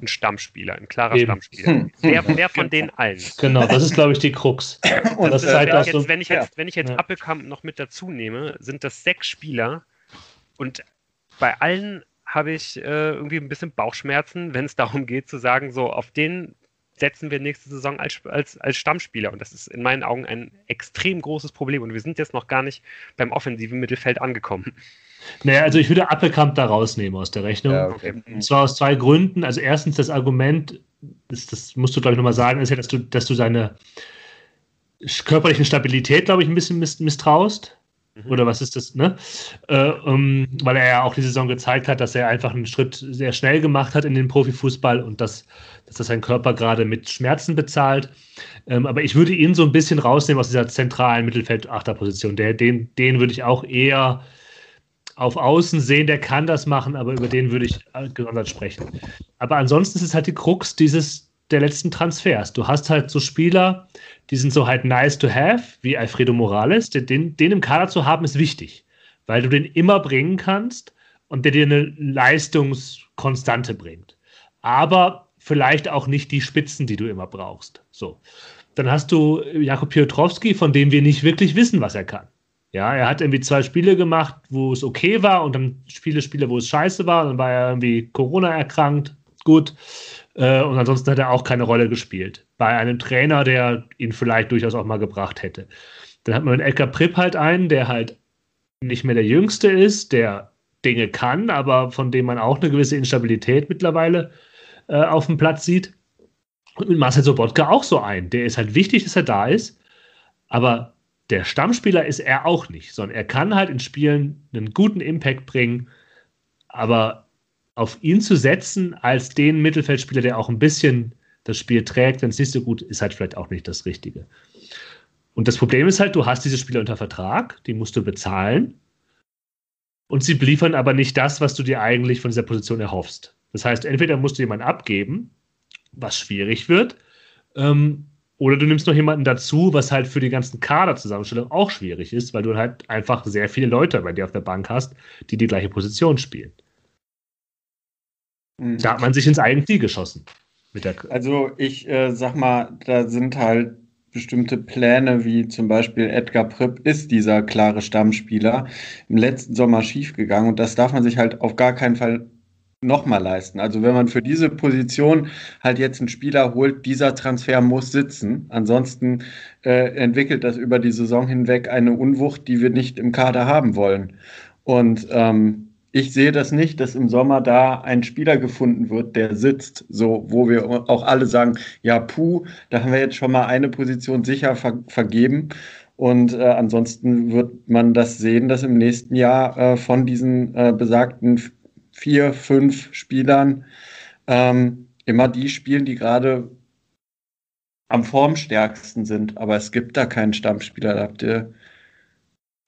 ein Stammspieler, ein klarer Eben. Stammspieler. Hm. Wer, wer von den allen? Genau, das ist, glaube ich, die Krux. Und das, das äh, wenn, ich jetzt, wenn ich jetzt, wenn ich jetzt ja. Appelkamp noch mit dazu nehme, sind das sechs Spieler und bei allen habe ich äh, irgendwie ein bisschen Bauchschmerzen, wenn es darum geht zu sagen, so auf den setzen wir nächste Saison als, als, als Stammspieler. Und das ist in meinen Augen ein extrem großes Problem. Und wir sind jetzt noch gar nicht beim offensiven Mittelfeld angekommen. Naja, also ich würde Appelkamp da rausnehmen aus der Rechnung. Ja, okay. Und zwar aus zwei Gründen. Also erstens das Argument, das, das musst du, glaube ich, nochmal sagen, ist ja, dass du, dass du seine körperliche Stabilität, glaube ich, ein bisschen misstraust. Mhm. Oder was ist das, ne? Äh, um, weil er ja auch die Saison gezeigt hat, dass er einfach einen Schritt sehr schnell gemacht hat in den Profifußball und dass, dass das sein Körper gerade mit Schmerzen bezahlt. Ähm, aber ich würde ihn so ein bisschen rausnehmen aus dieser zentralen Mittelfeld-Achterposition. Den, den würde ich auch eher auf Außen sehen, der kann das machen, aber über den würde ich gesondert sprechen. Aber ansonsten ist es halt die Krux dieses der letzten Transfers. Du hast halt so Spieler, die sind so halt nice to have, wie Alfredo Morales. Den, den im Kader zu haben, ist wichtig, weil du den immer bringen kannst und der dir eine Leistungskonstante bringt. Aber vielleicht auch nicht die Spitzen, die du immer brauchst. So. Dann hast du Jakob Piotrowski, von dem wir nicht wirklich wissen, was er kann. Ja, er hat irgendwie zwei Spiele gemacht, wo es okay war und dann viele Spiele, wo es scheiße war. Dann war er irgendwie Corona erkrankt. Gut. Äh, und ansonsten hat er auch keine Rolle gespielt. Bei einem Trainer, der ihn vielleicht durchaus auch mal gebracht hätte. Dann hat man mit Edgar Pripp halt einen, der halt nicht mehr der Jüngste ist, der Dinge kann, aber von dem man auch eine gewisse Instabilität mittlerweile äh, auf dem Platz sieht. Und mit Marcel Sobotka auch so ein. Der ist halt wichtig, dass er da ist, aber der Stammspieler ist er auch nicht, sondern er kann halt in Spielen einen guten Impact bringen, aber auf ihn zu setzen als den Mittelfeldspieler, der auch ein bisschen das Spiel trägt, wenn es nicht so gut ist, halt vielleicht auch nicht das Richtige. Und das Problem ist halt, du hast diese Spieler unter Vertrag, die musst du bezahlen. Und sie liefern aber nicht das, was du dir eigentlich von dieser Position erhoffst. Das heißt, entweder musst du jemanden abgeben, was schwierig wird, ähm, oder du nimmst noch jemanden dazu, was halt für die ganzen Kaderzusammenstellung auch schwierig ist, weil du halt einfach sehr viele Leute bei dir auf der Bank hast, die die gleiche Position spielen. Mhm. Da hat man sich ins eigene Ziel geschossen. also ich äh, sag mal, da sind halt bestimmte Pläne, wie zum Beispiel Edgar Pripp ist dieser klare Stammspieler, im letzten Sommer schiefgegangen und das darf man sich halt auf gar keinen Fall nochmal leisten. Also wenn man für diese Position halt jetzt einen Spieler holt, dieser Transfer muss sitzen. Ansonsten äh, entwickelt das über die Saison hinweg eine Unwucht, die wir nicht im Kader haben wollen. Und ähm, ich sehe das nicht, dass im Sommer da ein Spieler gefunden wird, der sitzt, so wo wir auch alle sagen, ja, puh, da haben wir jetzt schon mal eine Position sicher ver vergeben. Und äh, ansonsten wird man das sehen, dass im nächsten Jahr äh, von diesen äh, besagten vier, fünf Spielern ähm, immer die spielen, die gerade am formstärksten sind. Aber es gibt da keinen Stammspieler, da habt ihr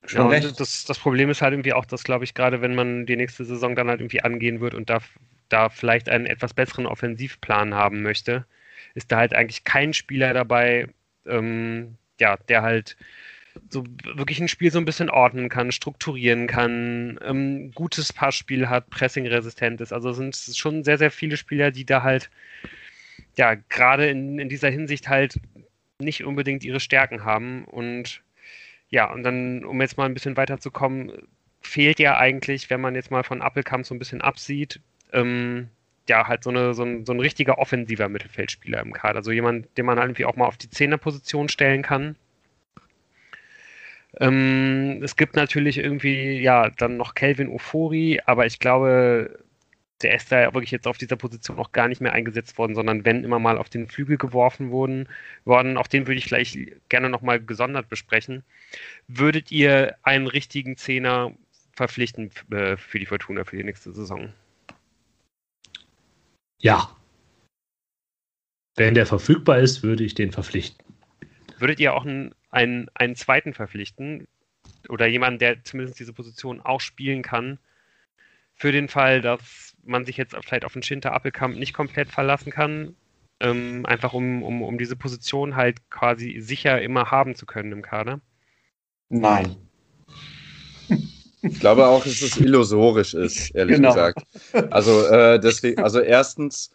schon ja, recht. Das, das Problem ist halt irgendwie auch, dass, glaube ich, gerade wenn man die nächste Saison dann halt irgendwie angehen wird und da, da vielleicht einen etwas besseren Offensivplan haben möchte, ist da halt eigentlich kein Spieler dabei, ähm, ja, der halt so wirklich ein Spiel so ein bisschen ordnen kann, strukturieren kann, ähm, gutes Passspiel hat, pressingresistent ist. Also sind schon sehr, sehr viele Spieler, die da halt, ja, gerade in, in dieser Hinsicht halt nicht unbedingt ihre Stärken haben. Und ja, und dann, um jetzt mal ein bisschen weiterzukommen, fehlt ja eigentlich, wenn man jetzt mal von Appelkamp so ein bisschen absieht, ähm, ja, halt so, eine, so, ein, so ein richtiger offensiver Mittelfeldspieler im Kader. Also jemand, den man halt irgendwie auch mal auf die Zehnerposition stellen kann ähm, es gibt natürlich irgendwie, ja, dann noch Kelvin Ofori, aber ich glaube, der ist da wirklich jetzt auf dieser Position auch gar nicht mehr eingesetzt worden, sondern wenn immer mal auf den Flügel geworfen wurden, worden, auch den würde ich gleich gerne nochmal gesondert besprechen. Würdet ihr einen richtigen Zehner verpflichten äh, für die Fortuna für die nächste Saison? Ja. Wenn der verfügbar ist, würde ich den verpflichten. Würdet ihr auch einen, einen, einen zweiten verpflichten? Oder jemanden, der zumindest diese Position auch spielen kann? Für den Fall, dass man sich jetzt vielleicht auf den Schinter Appelkamp nicht komplett verlassen kann, ähm, einfach um, um, um diese Position halt quasi sicher immer haben zu können im Kader? Nein. Ich glaube auch, dass es illusorisch ist, ehrlich genau. gesagt. Also äh, deswegen, also erstens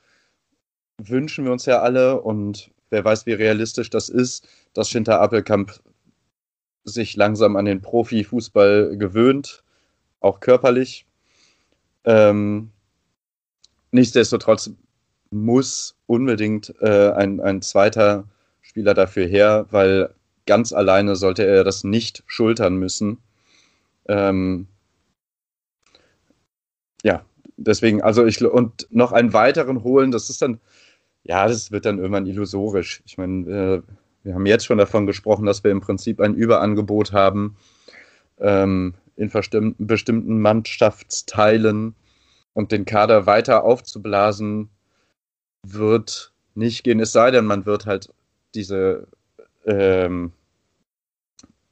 wünschen wir uns ja alle und wer weiß, wie realistisch das ist, dass Schinter Appelkamp sich langsam an den Profifußball gewöhnt, auch körperlich. Ähm, nichtsdestotrotz muss unbedingt äh, ein, ein zweiter Spieler dafür her, weil ganz alleine sollte er das nicht schultern müssen. Ähm, ja, deswegen, also ich und noch einen weiteren holen, das ist dann, ja, das wird dann irgendwann illusorisch. Ich meine, äh, wir haben jetzt schon davon gesprochen, dass wir im Prinzip ein Überangebot haben ähm, in bestimmten Mannschaftsteilen und den Kader weiter aufzublasen wird nicht gehen, es sei denn, man wird halt diese ähm,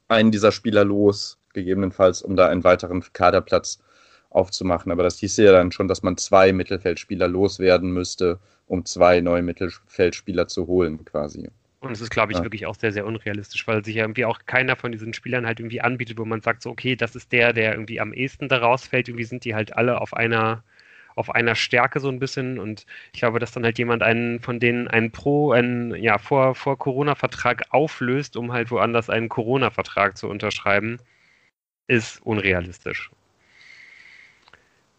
einen dieser Spieler los, gegebenenfalls, um da einen weiteren Kaderplatz aufzumachen. Aber das hieße ja dann schon, dass man zwei Mittelfeldspieler loswerden müsste, um zwei neue Mittelfeldspieler zu holen, quasi. Und es ist, glaube ich, ja. wirklich auch sehr, sehr unrealistisch, weil sich ja irgendwie auch keiner von diesen Spielern halt irgendwie anbietet, wo man sagt, so, okay, das ist der, der irgendwie am ehesten da rausfällt. Irgendwie sind die halt alle auf einer, auf einer Stärke so ein bisschen. Und ich glaube, dass dann halt jemand einen von denen einen Pro, einen ja, vor, vor Corona-Vertrag auflöst, um halt woanders einen Corona-Vertrag zu unterschreiben, ist unrealistisch.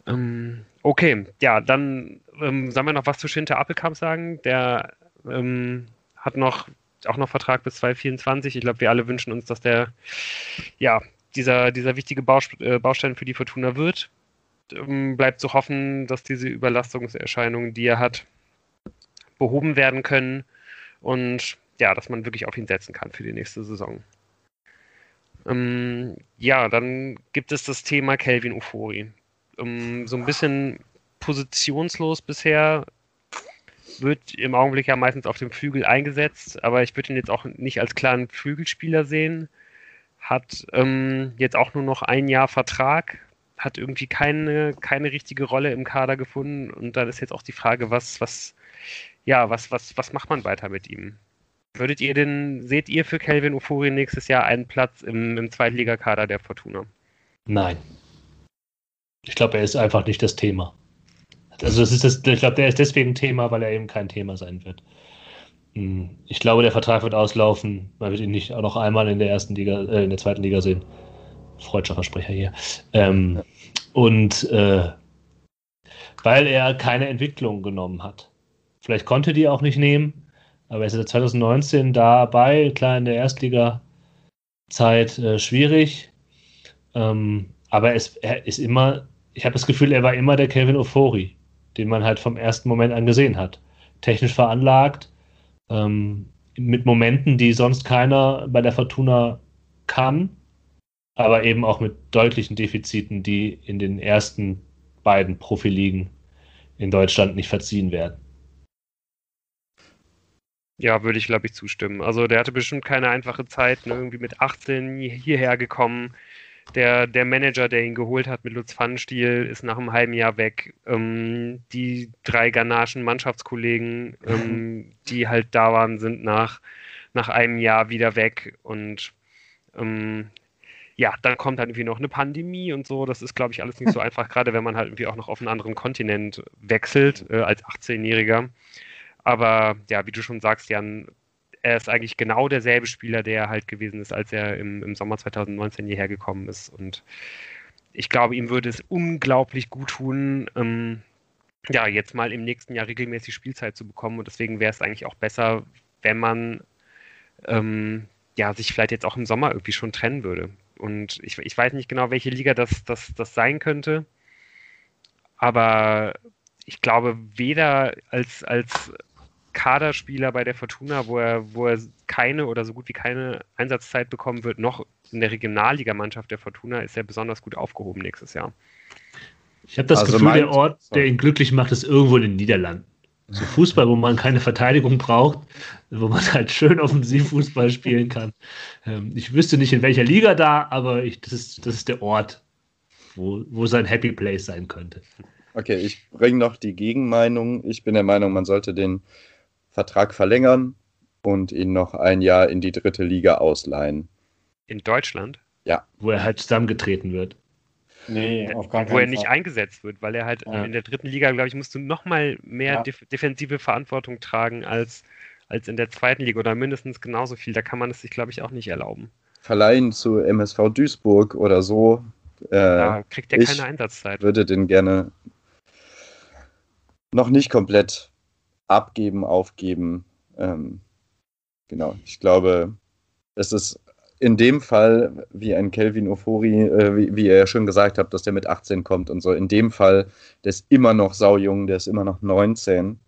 Ähm, okay, ja, dann ähm, sollen wir noch was zu Schinter Appelkamp sagen. Der ähm, hat noch auch noch Vertrag bis 2024. Ich glaube, wir alle wünschen uns, dass der ja dieser, dieser wichtige äh, Baustein für die Fortuna wird. Ähm, bleibt zu hoffen, dass diese Überlastungserscheinungen, die er hat, behoben werden können und ja, dass man wirklich auf ihn setzen kann für die nächste Saison. Ähm, ja, dann gibt es das Thema Kelvin Ufori. Ähm, so ein bisschen positionslos bisher wird im Augenblick ja meistens auf dem Flügel eingesetzt, aber ich würde ihn jetzt auch nicht als klaren Flügelspieler sehen. Hat ähm, jetzt auch nur noch ein Jahr Vertrag, hat irgendwie keine, keine richtige Rolle im Kader gefunden und dann ist jetzt auch die Frage, was, was, ja, was, was, was macht man weiter mit ihm? Würdet ihr denn, seht ihr für Kelvin Ufuri nächstes Jahr einen Platz im, im Zweitligakader der Fortuna? Nein. Ich glaube, er ist einfach nicht das Thema. Also das ist das, ich glaube, der ist deswegen Thema, weil er eben kein Thema sein wird. Hm, ich glaube, der Vertrag wird auslaufen. Man wird ihn nicht auch noch einmal in der ersten Liga, äh, in der zweiten Liga sehen. Freudscher Versprecher hier. Ähm, und äh, weil er keine Entwicklung genommen hat. Vielleicht konnte die auch nicht nehmen, aber er ist seit 2019 dabei, klar in der Erstliga-Zeit äh, schwierig. Ähm, aber es, er ist immer, ich habe das Gefühl, er war immer der Kevin Ofori den man halt vom ersten Moment an gesehen hat. Technisch veranlagt, ähm, mit Momenten, die sonst keiner bei der Fortuna kann, aber eben auch mit deutlichen Defiziten, die in den ersten beiden Profiligen in Deutschland nicht verziehen werden. Ja, würde ich, glaube ich, zustimmen. Also der hatte bestimmt keine einfache Zeit, ne? irgendwie mit 18 hierher gekommen, der, der Manager, der ihn geholt hat mit Lutz Pfannenstiel, ist nach einem halben Jahr weg. Ähm, die drei ghanaischen Mannschaftskollegen, ähm, die halt da waren, sind nach, nach einem Jahr wieder weg. Und ähm, ja, dann kommt halt irgendwie noch eine Pandemie und so. Das ist, glaube ich, alles nicht so einfach, gerade wenn man halt irgendwie auch noch auf einen anderen Kontinent wechselt äh, als 18-Jähriger. Aber ja, wie du schon sagst, Jan, er ist eigentlich genau derselbe Spieler, der er halt gewesen ist, als er im, im Sommer 2019 hierher gekommen ist. Und ich glaube, ihm würde es unglaublich gut tun, ähm, ja, jetzt mal im nächsten Jahr regelmäßig Spielzeit zu bekommen. Und deswegen wäre es eigentlich auch besser, wenn man ähm, ja, sich vielleicht jetzt auch im Sommer irgendwie schon trennen würde. Und ich, ich weiß nicht genau, welche Liga das, das, das sein könnte. Aber ich glaube, weder als, als Kaderspieler bei der Fortuna, wo er, wo er keine oder so gut wie keine Einsatzzeit bekommen wird, noch in der Regionalligamannschaft der Fortuna ist er besonders gut aufgehoben nächstes Jahr. Ich habe das also Gefühl, der Ort, der ihn glücklich macht, ist irgendwo in den Niederlanden. So Fußball, wo man keine Verteidigung braucht, wo man halt schön Offensivfußball spielen kann. Ähm, ich wüsste nicht, in welcher Liga da, aber ich, das, ist, das ist der Ort, wo, wo sein Happy Place sein könnte. Okay, ich bringe noch die Gegenmeinung. Ich bin der Meinung, man sollte den Vertrag verlängern und ihn noch ein Jahr in die dritte Liga ausleihen. In Deutschland? Ja. Wo er halt zusammengetreten wird. Nee, auf gar keinen Wo er nicht eingesetzt wird, weil er halt ja. in der dritten Liga, glaube ich, musst du noch mal mehr ja. def defensive Verantwortung tragen als, als in der zweiten Liga oder mindestens genauso viel. Da kann man es sich, glaube ich, auch nicht erlauben. Verleihen zu MSV Duisburg oder so. Äh, da kriegt er keine Einsatzzeit. Ich würde den gerne noch nicht komplett abgeben, aufgeben. Ähm, genau, ich glaube, es ist in dem Fall, wie ein Kelvin Ofori, äh, wie, wie ihr ja schon gesagt habt, dass der mit 18 kommt und so, in dem Fall, der ist immer noch saujung, der ist immer noch 19,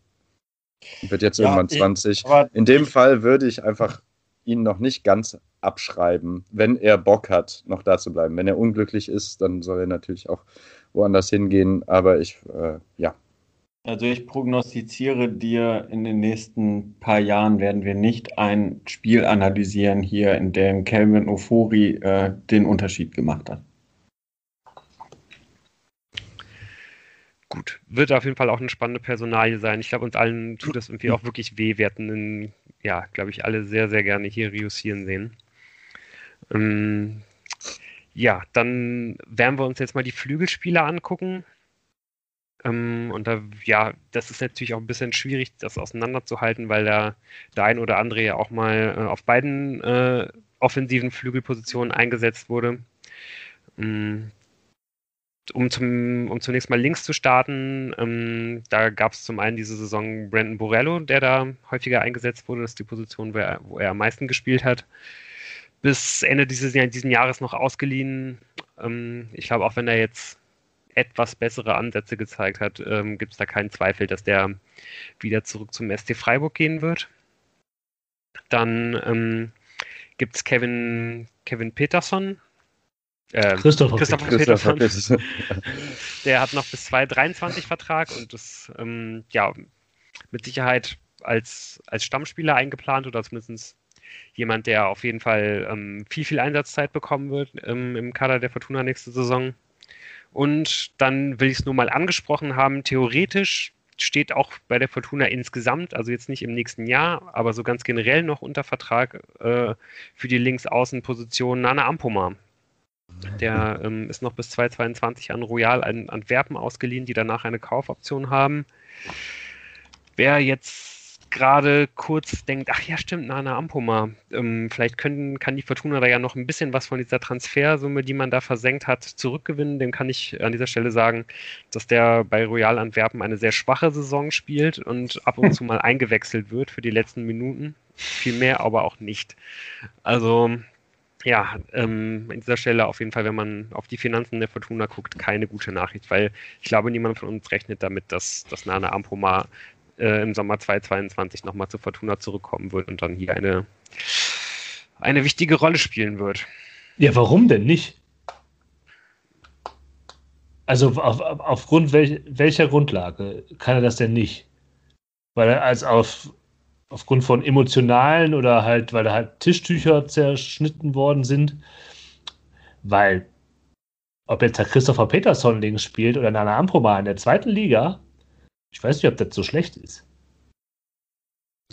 wird jetzt ja, irgendwann 20. Ich, in dem Fall würde ich einfach ihn noch nicht ganz abschreiben, wenn er Bock hat, noch da zu bleiben. Wenn er unglücklich ist, dann soll er natürlich auch woanders hingehen, aber ich, äh, ja, also ich prognostiziere dir, in den nächsten paar Jahren werden wir nicht ein Spiel analysieren hier, in dem Kelvin Ofori äh, den Unterschied gemacht hat. Gut, wird auf jeden Fall auch eine spannende Personalie sein. Ich glaube, uns allen tut das irgendwie auch wirklich weh. Wir hätten, ja, glaube ich, alle sehr, sehr gerne hier reüssieren sehen. Ähm, ja, dann werden wir uns jetzt mal die Flügelspieler angucken. Ähm, und da, ja, das ist natürlich auch ein bisschen schwierig, das auseinanderzuhalten, weil da der ein oder andere ja auch mal äh, auf beiden äh, offensiven Flügelpositionen eingesetzt wurde. Ähm, um, zum, um zunächst mal links zu starten, ähm, da gab es zum einen diese Saison Brandon Borello, der da häufiger eingesetzt wurde. Das ist die Position, wo er, wo er am meisten gespielt hat. Bis Ende dieses, diesen Jahres noch ausgeliehen. Ähm, ich glaube, auch wenn er jetzt etwas bessere Ansätze gezeigt hat, ähm, gibt es da keinen Zweifel, dass der wieder zurück zum ST Freiburg gehen wird. Dann ähm, gibt es Kevin, Kevin Peterson. Äh, Christopher, Christopher, Christopher Peterson. Peterson. der hat noch bis 2023 Vertrag und ist ähm, ja mit Sicherheit als, als Stammspieler eingeplant oder zumindest jemand, der auf jeden Fall ähm, viel, viel Einsatzzeit bekommen wird ähm, im Kader der Fortuna nächste Saison. Und dann will ich es nur mal angesprochen haben, theoretisch steht auch bei der Fortuna insgesamt, also jetzt nicht im nächsten Jahr, aber so ganz generell noch unter Vertrag äh, für die Linksaußenposition Nana Ampoma. Der ähm, ist noch bis 2022 an Royal Antwerpen ausgeliehen, die danach eine Kaufoption haben. Wer jetzt gerade kurz denkt, ach ja, stimmt, Nana Ampoma, ähm, vielleicht können, kann die Fortuna da ja noch ein bisschen was von dieser Transfersumme, die man da versenkt hat, zurückgewinnen. Dem kann ich an dieser Stelle sagen, dass der bei Royal Antwerpen eine sehr schwache Saison spielt und ab und zu mal eingewechselt wird für die letzten Minuten. Viel mehr aber auch nicht. Also ja, ähm, an dieser Stelle auf jeden Fall, wenn man auf die Finanzen der Fortuna guckt, keine gute Nachricht, weil ich glaube, niemand von uns rechnet damit, dass, dass Nana Ampoma äh, im Sommer 2022 nochmal zu Fortuna zurückkommen wird und dann hier eine, eine wichtige Rolle spielen wird. Ja, warum denn nicht? Also auf, aufgrund welch, welcher Grundlage kann er das denn nicht? Weil er als auf, aufgrund von emotionalen oder halt, weil da halt Tischtücher zerschnitten worden sind. Weil, ob jetzt der Christopher Peterson links spielt oder Nana Amproma in der zweiten Liga, ich weiß nicht, ob das so schlecht ist.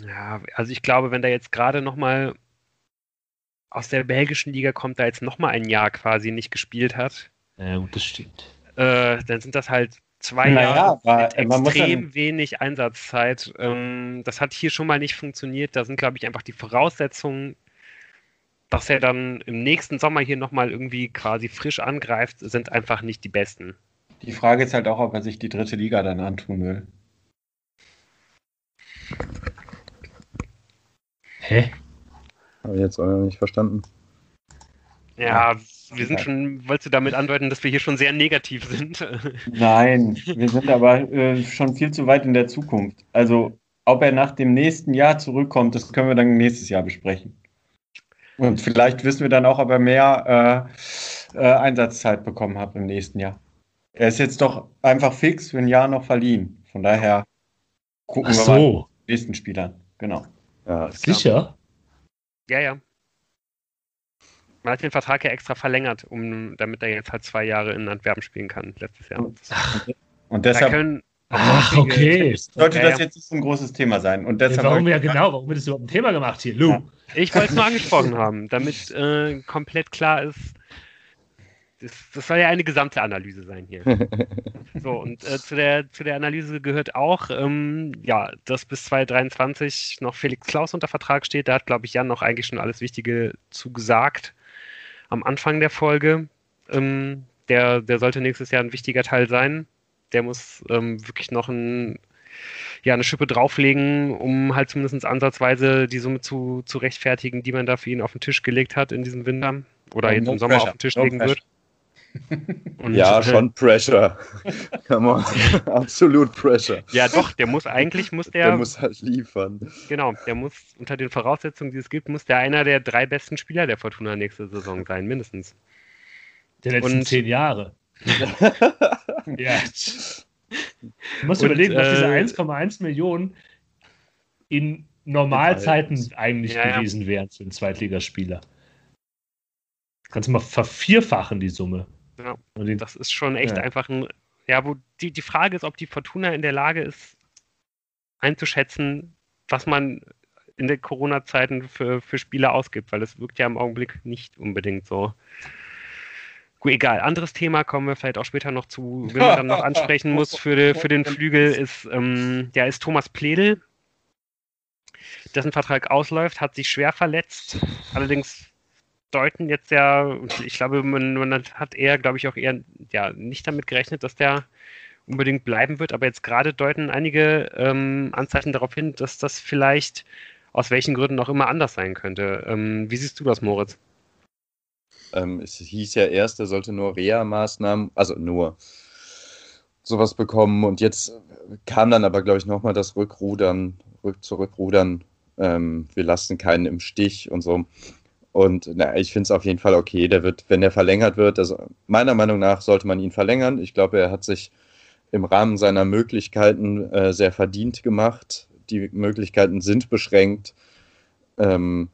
Ja, also ich glaube, wenn da jetzt gerade nochmal aus der belgischen Liga kommt, da jetzt nochmal ein Jahr quasi nicht gespielt hat. Ja, gut, das stimmt. Äh, dann sind das halt zwei naja, Jahre mit extrem wenig Einsatzzeit. Ähm, das hat hier schon mal nicht funktioniert. Da sind, glaube ich, einfach die Voraussetzungen, dass er dann im nächsten Sommer hier nochmal irgendwie quasi frisch angreift, sind einfach nicht die besten. Die Frage ist halt auch, ob er sich die dritte Liga dann antun will. Hä? Habe ich jetzt auch noch nicht verstanden. Ja, wir sind schon, wolltest du damit andeuten, dass wir hier schon sehr negativ sind? Nein, wir sind aber äh, schon viel zu weit in der Zukunft. Also, ob er nach dem nächsten Jahr zurückkommt, das können wir dann nächstes Jahr besprechen. Und vielleicht wissen wir dann auch, ob er mehr äh, äh, Einsatzzeit bekommen hat im nächsten Jahr. Er ist jetzt doch einfach fix für ein Jahr noch verliehen. Von daher gucken Ach wir so. mal die nächsten Spielern. Genau. Ja, Sicher? Ja, ja. Man hat den Vertrag ja extra verlängert, um, damit er jetzt halt zwei Jahre in Antwerpen spielen kann, letztes Jahr. Und deshalb. Können, Ach, okay. Sollte ja, das jetzt nicht so ein großes Thema sein. Und deshalb warum ja genau, warum wird das überhaupt ein Thema gemacht hier, Lou? Ja. Ich wollte es nur angesprochen haben, damit äh, komplett klar ist, das, das, soll ja eine gesamte Analyse sein hier. so, und äh, zu, der, zu der Analyse gehört auch, ähm, ja, dass bis 2023 noch Felix Klaus unter Vertrag steht. Da hat, glaube ich, Jan noch eigentlich schon alles Wichtige zugesagt am Anfang der Folge. Ähm, der, der sollte nächstes Jahr ein wichtiger Teil sein. Der muss ähm, wirklich noch ein, ja, eine Schippe drauflegen, um halt zumindest ansatzweise die Summe zu, zu rechtfertigen, die man da für ihn auf den Tisch gelegt hat in diesem Winter oder jetzt no im Sommer pressure. auf den Tisch no legen pressure. wird. Und ja, schon Pressure. Come on. Absolut Pressure. Ja, doch, der muss eigentlich, muss der. Der muss halt liefern. Genau, der muss unter den Voraussetzungen, die es gibt, muss der einer der drei besten Spieler der Fortuna nächste Saison sein, mindestens. Der letzten Und, zehn Jahre. ja. Du musst Und, überlegen, was diese 1,1 äh, Millionen in Normalzeiten eigentlich ja, gewesen wären für einen Zweitligaspieler. Kannst du mal vervierfachen, die Summe. Ja, das ist schon echt ja. einfach ein. Ja, wo die, die Frage ist, ob die Fortuna in der Lage ist, einzuschätzen, was man in den Corona-Zeiten für, für Spieler ausgibt, weil es wirkt ja im Augenblick nicht unbedingt so. Gut, egal. Anderes Thema kommen wir vielleicht auch später noch zu, wenn man dann noch ansprechen muss für, die, für den Flügel, ist, ähm, ja, ist Thomas Pledel, dessen Vertrag ausläuft, hat sich schwer verletzt. Allerdings deuten jetzt ja, ich glaube, man, man hat eher, glaube ich, auch eher ja, nicht damit gerechnet, dass der unbedingt bleiben wird, aber jetzt gerade deuten einige ähm, Anzeichen darauf hin, dass das vielleicht aus welchen Gründen auch immer anders sein könnte. Ähm, wie siehst du das, Moritz? Ähm, es hieß ja erst, er sollte nur Reha-Maßnahmen, also nur sowas bekommen und jetzt kam dann aber, glaube ich, nochmal das Rückrudern, rück, zurückrudern, ähm, wir lassen keinen im Stich und so. Und na, ich finde es auf jeden Fall okay. Der wird, wenn der verlängert wird, also meiner Meinung nach sollte man ihn verlängern. Ich glaube, er hat sich im Rahmen seiner Möglichkeiten äh, sehr verdient gemacht. Die Möglichkeiten sind beschränkt. Ähm,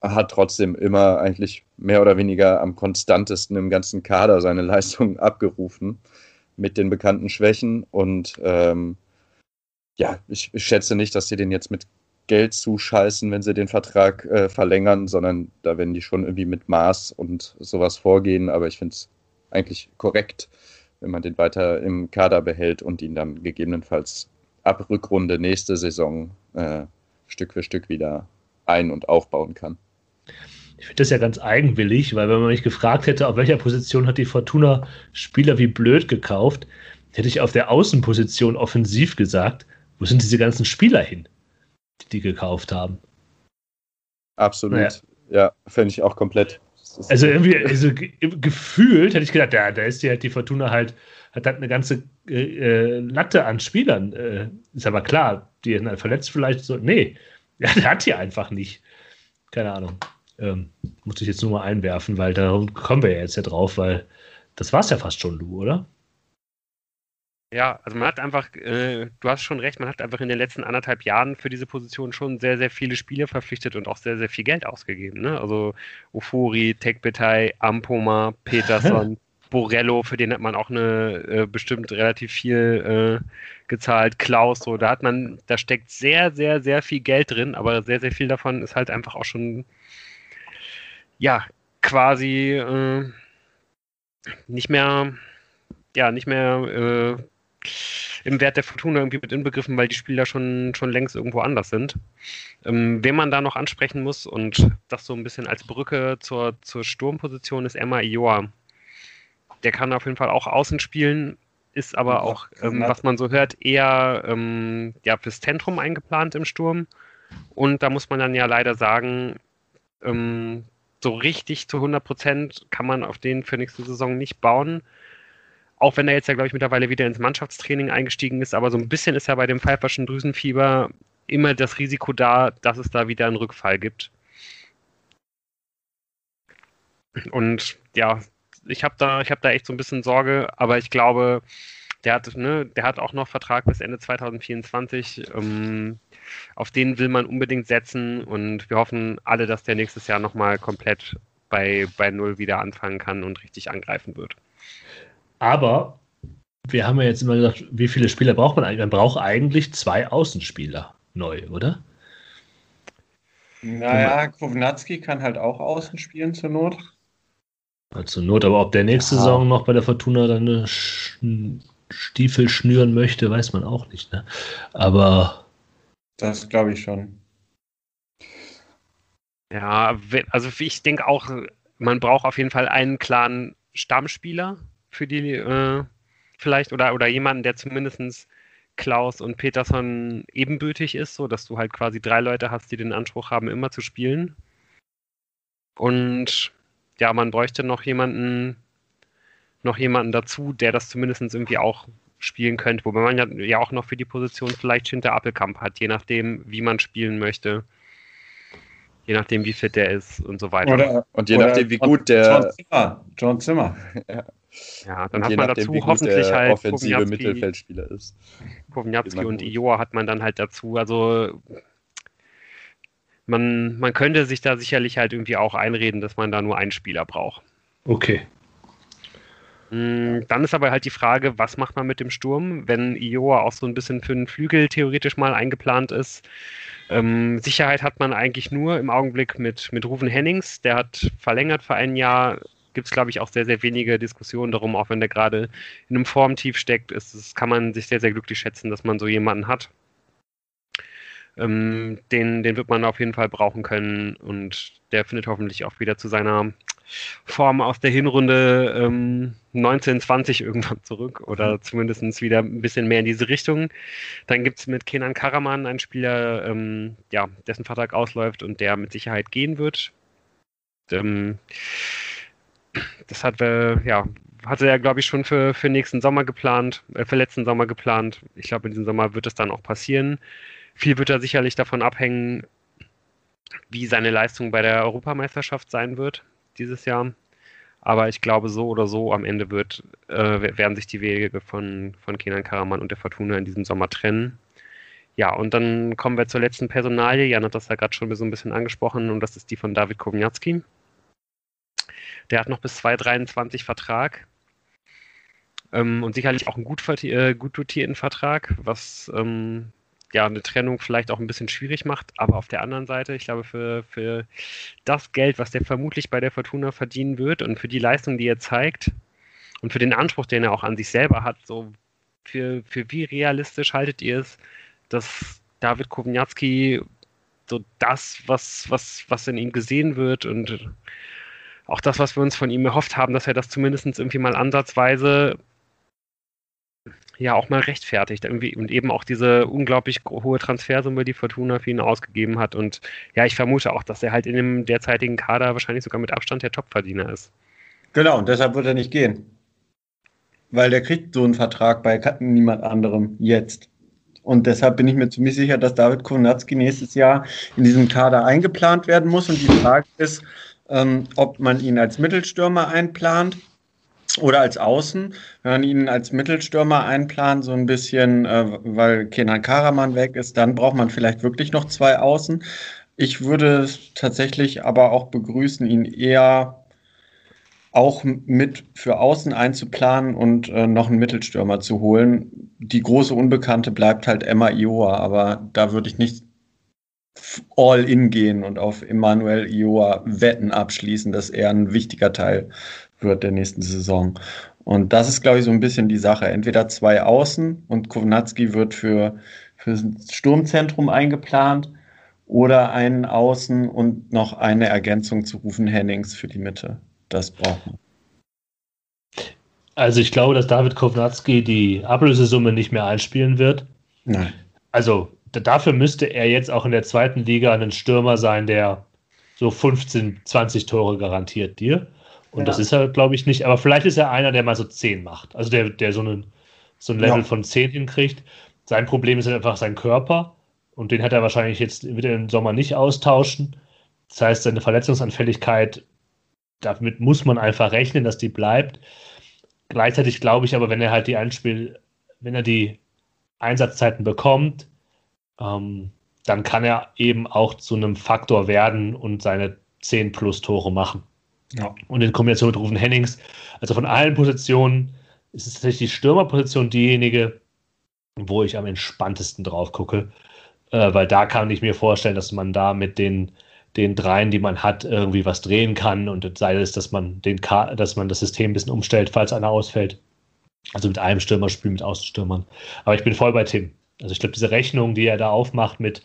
hat trotzdem immer eigentlich mehr oder weniger am konstantesten im ganzen Kader seine Leistungen abgerufen mit den bekannten Schwächen. Und ähm, ja, ich, ich, schätze nicht, dass sie den jetzt mit Geld zuscheißen, wenn sie den Vertrag äh, verlängern, sondern da werden die schon irgendwie mit Maß und sowas vorgehen. Aber ich finde es eigentlich korrekt, wenn man den weiter im Kader behält und ihn dann gegebenenfalls ab Rückrunde nächste Saison äh, Stück für Stück wieder ein- und aufbauen kann. Ich finde das ja ganz eigenwillig, weil wenn man mich gefragt hätte, auf welcher Position hat die Fortuna Spieler wie blöd gekauft, hätte ich auf der Außenposition offensiv gesagt, wo sind diese ganzen Spieler hin? Die gekauft haben. Absolut. Naja. Ja, fände ich auch komplett. Also irgendwie, also gefühlt hätte ich gedacht, ja, da ist die halt die Fortuna halt, hat halt eine ganze äh, Latte an Spielern. Äh, ist aber klar, die sind halt verletzt vielleicht so. Nee, ja, der hat die einfach nicht. Keine Ahnung. Ähm, muss ich jetzt nur mal einwerfen, weil da kommen wir ja jetzt ja drauf, weil das war es ja fast schon, Lou, oder? Ja, also man hat einfach, äh, du hast schon recht, man hat einfach in den letzten anderthalb Jahren für diese Position schon sehr, sehr viele Spiele verpflichtet und auch sehr, sehr viel Geld ausgegeben. Ne? Also Ofuri, Tekbetei, Ampoma, Peterson, Borello, für den hat man auch eine äh, bestimmt relativ viel äh, gezahlt, Klaus, so, da hat man, da steckt sehr, sehr, sehr viel Geld drin, aber sehr, sehr viel davon ist halt einfach auch schon, ja, quasi äh, nicht mehr, ja, nicht mehr äh, im Wert der Fortuna irgendwie mit inbegriffen, weil die Spieler schon, schon längst irgendwo anders sind. Ähm, wen man da noch ansprechen muss und das so ein bisschen als Brücke zur, zur Sturmposition ist Emma Ioa. Der kann auf jeden Fall auch außen spielen, ist aber auch, ähm, was man so hört, eher ähm, ja, fürs Zentrum eingeplant im Sturm. Und da muss man dann ja leider sagen, ähm, so richtig zu 100 Prozent kann man auf den für nächste Saison nicht bauen. Auch wenn er jetzt ja, glaube ich, mittlerweile wieder ins Mannschaftstraining eingestiegen ist, aber so ein bisschen ist ja bei dem pfeiferschen Drüsenfieber immer das Risiko da, dass es da wieder einen Rückfall gibt. Und ja, ich habe da, hab da echt so ein bisschen Sorge, aber ich glaube, der hat, ne, der hat auch noch Vertrag bis Ende 2024. Ähm, auf den will man unbedingt setzen und wir hoffen alle, dass der nächstes Jahr nochmal komplett bei, bei Null wieder anfangen kann und richtig angreifen wird. Aber wir haben ja jetzt immer gesagt, wie viele Spieler braucht man eigentlich? Man braucht eigentlich zwei Außenspieler neu, oder? Naja, Kovnatski kann halt auch außen spielen zur Not. Ja, zur Not, aber ob der nächste ja. Saison noch bei der Fortuna dann eine Stiefel schnüren möchte, weiß man auch nicht. Ne? Aber. Das glaube ich schon. Ja, also ich denke auch, man braucht auf jeden Fall einen klaren Stammspieler für die, äh, vielleicht, oder, oder jemanden, der zumindest Klaus und Peterson ebenbürtig ist, so dass du halt quasi drei Leute hast, die den Anspruch haben, immer zu spielen. Und ja, man bräuchte noch jemanden, noch jemanden dazu, der das zumindest irgendwie auch spielen könnte, wobei man ja, ja auch noch für die Position vielleicht hinter Appelkamp hat, je nachdem, wie man spielen möchte. Je nachdem, wie fit der ist und so weiter. Oder, und je nachdem, wie gut der. John Zimmer. John Zimmer. ja. Ja, dann hat man nachdem, dazu hoffentlich halt offensive Mittelfeldspieler ist. Kovnjatski und Ioa hat man dann halt dazu. Also man, man könnte sich da sicherlich halt irgendwie auch einreden, dass man da nur einen Spieler braucht. Okay. Mm, dann ist aber halt die Frage, was macht man mit dem Sturm, wenn Ioa auch so ein bisschen für einen Flügel theoretisch mal eingeplant ist. Ähm, Sicherheit hat man eigentlich nur im Augenblick mit, mit Ruven Hennings, der hat verlängert für ein Jahr gibt es, glaube ich, auch sehr, sehr wenige Diskussionen darum, auch wenn der gerade in einem Formtief steckt, ist, ist, kann man sich sehr, sehr glücklich schätzen, dass man so jemanden hat. Ähm, den, den wird man auf jeden Fall brauchen können und der findet hoffentlich auch wieder zu seiner Form aus der Hinrunde ähm, 1920 irgendwann zurück oder mhm. zumindest wieder ein bisschen mehr in diese Richtung. Dann gibt es mit Kenan Karaman einen Spieler, ähm, ja, dessen Vertrag ausläuft und der mit Sicherheit gehen wird. Ähm, das hat wir, ja, hatte er, glaube ich, schon für, für nächsten Sommer geplant, äh, für letzten Sommer geplant. Ich glaube, in diesem Sommer wird es dann auch passieren. Viel wird er sicherlich davon abhängen, wie seine Leistung bei der Europameisterschaft sein wird dieses Jahr. Aber ich glaube, so oder so am Ende wird, äh, werden sich die Wege von, von Kenan Karaman und der Fortuna in diesem Sommer trennen. Ja, und dann kommen wir zur letzten Personalie. Jan hat das ja gerade schon so ein bisschen angesprochen und das ist die von David Kowniatski. Der hat noch bis 2023 Vertrag. Ähm, und sicherlich auch einen gut, äh, gut dotierten Vertrag, was ähm, ja eine Trennung vielleicht auch ein bisschen schwierig macht. Aber auf der anderen Seite, ich glaube, für, für das Geld, was der vermutlich bei der Fortuna verdienen wird und für die Leistung, die er zeigt und für den Anspruch, den er auch an sich selber hat, so für, für wie realistisch haltet ihr es, dass David Kowniatski so das, was, was, was in ihm gesehen wird und auch das, was wir uns von ihm erhofft haben, dass er das zumindest irgendwie mal ansatzweise ja auch mal rechtfertigt irgendwie und eben auch diese unglaublich hohe Transfersumme, die Fortuna für ihn ausgegeben hat und ja, ich vermute auch, dass er halt in dem derzeitigen Kader wahrscheinlich sogar mit Abstand der Topverdiener ist. Genau, und deshalb wird er nicht gehen. Weil der kriegt so einen Vertrag bei niemand anderem jetzt. Und deshalb bin ich mir ziemlich sicher, dass David Kownatski nächstes Jahr in diesem Kader eingeplant werden muss. Und die Frage ist, ähm, ob man ihn als Mittelstürmer einplant oder als Außen. Wenn man ihn als Mittelstürmer einplant, so ein bisschen, äh, weil Kenan Karaman weg ist, dann braucht man vielleicht wirklich noch zwei Außen. Ich würde tatsächlich aber auch begrüßen, ihn eher auch mit für Außen einzuplanen und äh, noch einen Mittelstürmer zu holen. Die große Unbekannte bleibt halt Emma Ioa, aber da würde ich nicht all in gehen und auf Emanuel Ioa Wetten abschließen, dass er ein wichtiger Teil wird der nächsten Saison. Und das ist, glaube ich, so ein bisschen die Sache. Entweder zwei Außen und Kovnatski wird für, für das Sturmzentrum eingeplant oder einen Außen und noch eine Ergänzung zu Rufen Hennings für die Mitte. Das braucht man. Also ich glaube, dass David Kovnatski die Ablösesumme nicht mehr einspielen wird. Nein. Also dafür müsste er jetzt auch in der zweiten Liga ein Stürmer sein, der so 15, 20 Tore garantiert dir. Und ja. das ist er, glaube ich, nicht. Aber vielleicht ist er einer, der mal so 10 macht. Also der, der so, einen, so ein Level ja. von 10 hinkriegt. Sein Problem ist halt einfach sein Körper. Und den hat er wahrscheinlich jetzt wieder im Sommer nicht austauschen. Das heißt, seine Verletzungsanfälligkeit, damit muss man einfach rechnen, dass die bleibt. Gleichzeitig glaube ich aber, wenn er halt die Einspiel, wenn er die Einsatzzeiten bekommt, ähm, dann kann er eben auch zu einem Faktor werden und seine 10 plus Tore machen. Ja. Und in Kombination mit Rufen Hennings, also von allen Positionen, ist es tatsächlich die Stürmerposition diejenige, wo ich am entspanntesten drauf gucke, äh, weil da kann ich mir vorstellen, dass man da mit den, den dreien, die man hat, irgendwie was drehen kann und sei es, dass man den K dass man das System ein bisschen umstellt, falls einer ausfällt. Also mit einem Stürmer spielen, mit Außenstürmern. Aber ich bin voll bei Tim. Also ich glaube, diese Rechnung, die er da aufmacht mit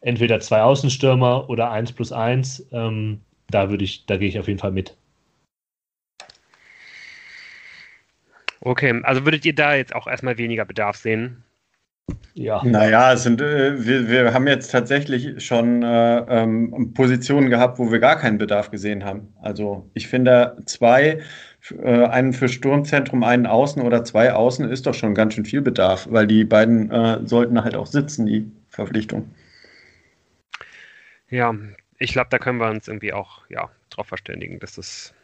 entweder zwei Außenstürmer oder eins plus eins, ähm, da würde ich, da gehe ich auf jeden Fall mit. Okay, also würdet ihr da jetzt auch erstmal weniger Bedarf sehen? Ja. Naja, es sind, äh, wir, wir haben jetzt tatsächlich schon äh, ähm, Positionen gehabt, wo wir gar keinen Bedarf gesehen haben. Also ich finde zwei, äh, einen für Sturmzentrum, einen Außen oder zwei Außen ist doch schon ganz schön viel Bedarf, weil die beiden äh, sollten halt auch sitzen, die Verpflichtung. Ja, ich glaube, da können wir uns irgendwie auch ja, drauf verständigen, dass das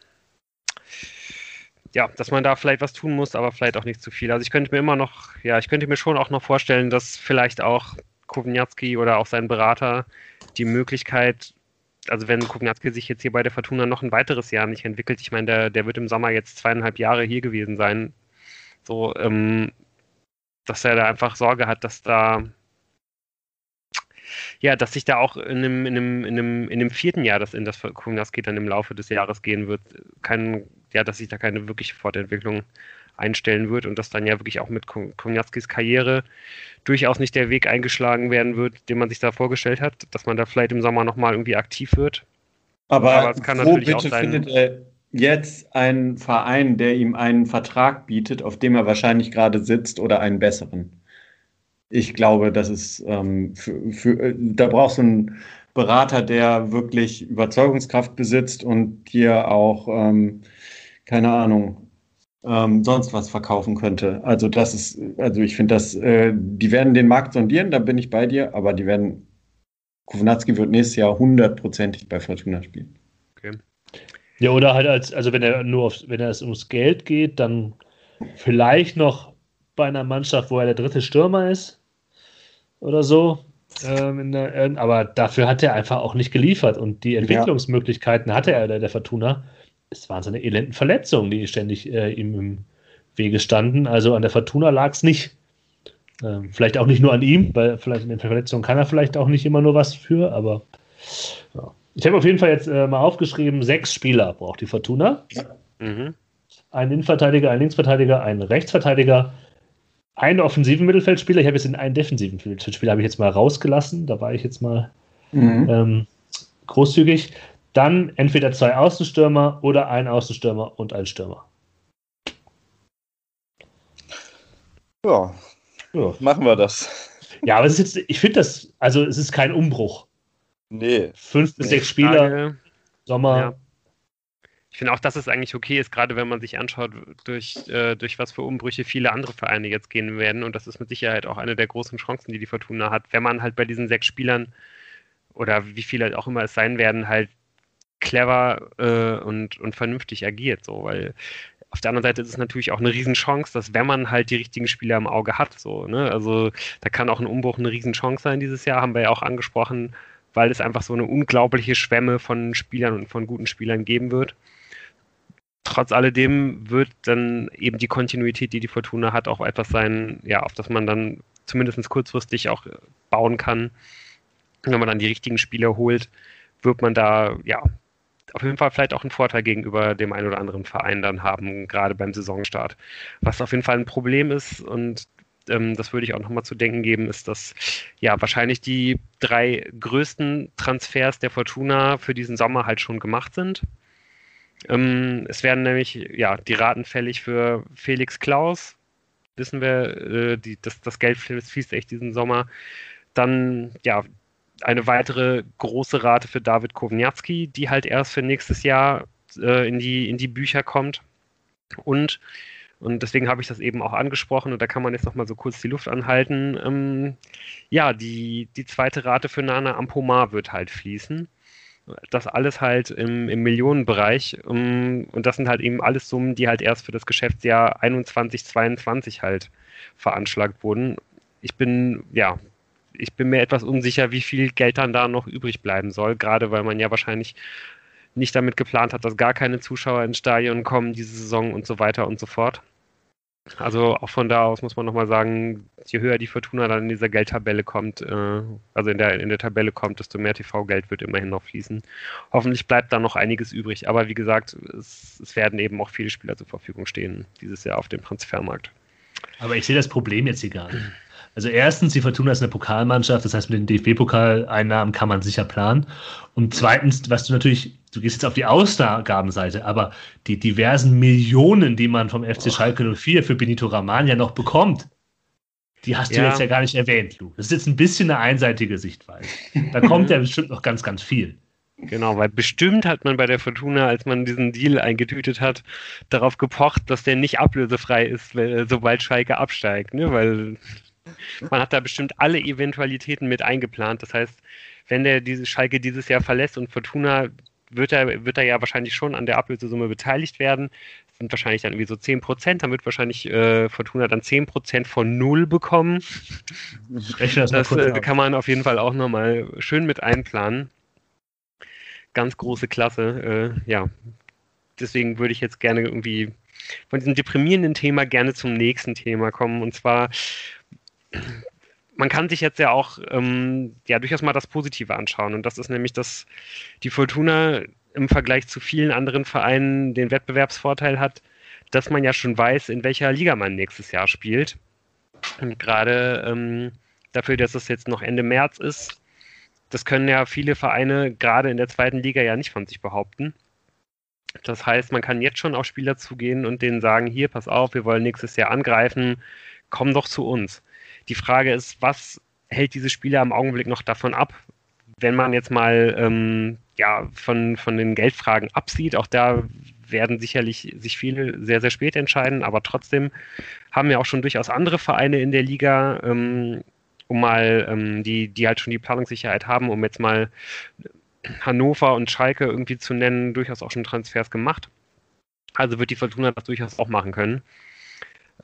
ja, dass man da vielleicht was tun muss, aber vielleicht auch nicht zu viel. Also ich könnte mir immer noch, ja, ich könnte mir schon auch noch vorstellen, dass vielleicht auch Kovnatski oder auch sein Berater die Möglichkeit, also wenn Kovnatski sich jetzt hier bei der Fortuna noch ein weiteres Jahr nicht entwickelt, ich meine, der, der wird im Sommer jetzt zweieinhalb Jahre hier gewesen sein, so, ähm, dass er da einfach Sorge hat, dass da ja, dass sich da auch in einem, in einem, in einem, in einem vierten Jahr, das in das Kognaski dann im Laufe des Jahres gehen wird, kein, ja, dass sich da keine wirkliche Fortentwicklung einstellen wird und dass dann ja wirklich auch mit Kognatskis Karriere durchaus nicht der Weg eingeschlagen werden wird, den man sich da vorgestellt hat, dass man da vielleicht im Sommer nochmal irgendwie aktiv wird. Aber, Aber es kann wo natürlich bitte auch sein, findet er jetzt einen Verein, der ihm einen Vertrag bietet, auf dem er wahrscheinlich gerade sitzt oder einen besseren? ich glaube, das ist ähm, für, für, äh, da brauchst du einen Berater, der wirklich Überzeugungskraft besitzt und dir auch, ähm, keine Ahnung, ähm, sonst was verkaufen könnte. Also das ist, also ich finde das, äh, die werden den Markt sondieren, da bin ich bei dir, aber die werden, Kovnatski wird nächstes Jahr hundertprozentig bei Fortuna spielen. Okay. Ja, oder halt als, also wenn er nur auf, wenn es ums Geld geht, dann vielleicht noch bei einer Mannschaft, wo er der dritte Stürmer ist oder so. Ähm, der, aber dafür hat er einfach auch nicht geliefert und die Entwicklungsmöglichkeiten hatte er, der, der Fortuna. Es waren seine elenden Verletzungen, die ständig äh, ihm im Wege standen. Also an der Fortuna lag es nicht. Ähm, vielleicht auch nicht nur an ihm, weil vielleicht in den Verletzungen kann er vielleicht auch nicht immer nur was für, aber ja. ich habe auf jeden Fall jetzt äh, mal aufgeschrieben, sechs Spieler braucht die Fortuna. Mhm. Ein Innenverteidiger, ein Linksverteidiger, ein Rechtsverteidiger, einen offensiven Mittelfeldspieler. Ich habe jetzt den einen defensiven Mittelfeldspieler habe ich jetzt mal rausgelassen. Da war ich jetzt mal mhm. ähm, großzügig. Dann entweder zwei Außenstürmer oder ein Außenstürmer und ein Stürmer. Ja, ja. machen wir das. Ja, aber es ist jetzt, ich finde das, also es ist kein Umbruch. Nee. Fünf bis nee, sechs Spieler, Frage, Sommer. Ja. Ich finde auch, dass es eigentlich okay ist, gerade wenn man sich anschaut, durch, äh, durch was für Umbrüche viele andere Vereine jetzt gehen werden. Und das ist mit Sicherheit auch eine der großen Chancen, die die Fortuna hat, wenn man halt bei diesen sechs Spielern oder wie viele auch immer es sein werden, halt clever äh, und, und vernünftig agiert. So, weil auf der anderen Seite ist es natürlich auch eine Riesenchance, dass wenn man halt die richtigen Spieler im Auge hat, so, ne, also da kann auch ein Umbruch eine Riesenchance sein dieses Jahr, haben wir ja auch angesprochen, weil es einfach so eine unglaubliche Schwemme von Spielern und von guten Spielern geben wird trotz alledem wird dann eben die Kontinuität, die die Fortuna hat, auch etwas sein, ja, auf das man dann zumindest kurzfristig auch bauen kann. wenn man dann die richtigen Spieler holt, wird man da, ja, auf jeden Fall vielleicht auch einen Vorteil gegenüber dem einen oder anderen Verein dann haben, gerade beim Saisonstart. Was auf jeden Fall ein Problem ist und ähm, das würde ich auch nochmal zu denken geben, ist, dass ja wahrscheinlich die drei größten Transfers der Fortuna für diesen Sommer halt schon gemacht sind. Ähm, es werden nämlich ja, die Raten fällig für Felix Klaus. Wissen wir, äh, die, das, das Geld fließt echt diesen Sommer. Dann, ja, eine weitere große Rate für David Kowniatski, die halt erst für nächstes Jahr äh, in, die, in die Bücher kommt. Und, und deswegen habe ich das eben auch angesprochen und da kann man jetzt nochmal so kurz die Luft anhalten. Ähm, ja, die, die zweite Rate für Nana Ampomar wird halt fließen. Das alles halt im, im Millionenbereich. Ähm, und das sind halt eben alles Summen, die halt erst für das Geschäftsjahr 21, 22 halt veranschlagt wurden. Ich bin, ja, ich bin mir etwas unsicher, wie viel Geld dann da noch übrig bleiben soll, gerade weil man ja wahrscheinlich nicht damit geplant hat, dass gar keine Zuschauer ins Stadion kommen diese Saison und so weiter und so fort. Also auch von da aus muss man nochmal sagen, je höher die Fortuna dann in dieser Geldtabelle kommt, äh, also in der, in der Tabelle kommt, desto mehr TV-Geld wird immerhin noch fließen. Hoffentlich bleibt da noch einiges übrig. Aber wie gesagt, es, es werden eben auch viele Spieler zur Verfügung stehen dieses Jahr auf dem Transfermarkt. Aber ich sehe das Problem jetzt hier gar nicht. Also erstens, die Fortuna ist eine Pokalmannschaft, das heißt, mit den DFB-Pokaleinnahmen kann man sicher planen. Und zweitens, was du natürlich, du gehst jetzt auf die Ausgabenseite, aber die diversen Millionen, die man vom FC Schalke 04 für Benito Raman ja noch bekommt, die hast ja. du jetzt ja gar nicht erwähnt, Lu. Das ist jetzt ein bisschen eine einseitige Sichtweise. Da kommt ja bestimmt noch ganz, ganz viel. Genau, weil bestimmt hat man bei der Fortuna, als man diesen Deal eingetütet hat, darauf gepocht, dass der nicht ablösefrei ist, sobald Schalke absteigt. Ne? Weil man hat da bestimmt alle Eventualitäten mit eingeplant. Das heißt, wenn der diese Schalke dieses Jahr verlässt und Fortuna wird er, wird er ja wahrscheinlich schon an der Ablösesumme beteiligt werden. Das sind wahrscheinlich dann irgendwie so 10 Prozent. Dann wird wahrscheinlich äh, Fortuna dann 10 Prozent von Null bekommen. Das, das äh, kann man auf jeden Fall auch nochmal schön mit einplanen. Ganz große Klasse. Äh, ja, deswegen würde ich jetzt gerne irgendwie von diesem deprimierenden Thema gerne zum nächsten Thema kommen. Und zwar man kann sich jetzt ja auch ähm, ja durchaus mal das Positive anschauen. Und das ist nämlich, dass die Fortuna im Vergleich zu vielen anderen Vereinen den Wettbewerbsvorteil hat, dass man ja schon weiß, in welcher Liga man nächstes Jahr spielt. Und gerade ähm, dafür, dass es jetzt noch Ende März ist, das können ja viele Vereine gerade in der zweiten Liga ja nicht von sich behaupten. Das heißt, man kann jetzt schon auf Spieler zugehen und denen sagen, hier, pass auf, wir wollen nächstes Jahr angreifen, komm doch zu uns. Die Frage ist, was hält diese Spieler im Augenblick noch davon ab, wenn man jetzt mal ähm, ja, von, von den Geldfragen absieht? Auch da werden sicherlich sich viele sehr, sehr spät entscheiden, aber trotzdem haben ja auch schon durchaus andere Vereine in der Liga, ähm, um mal, ähm, die, die halt schon die Planungssicherheit haben, um jetzt mal Hannover und Schalke irgendwie zu nennen, durchaus auch schon Transfers gemacht. Also wird die Fortuna das durchaus auch machen können.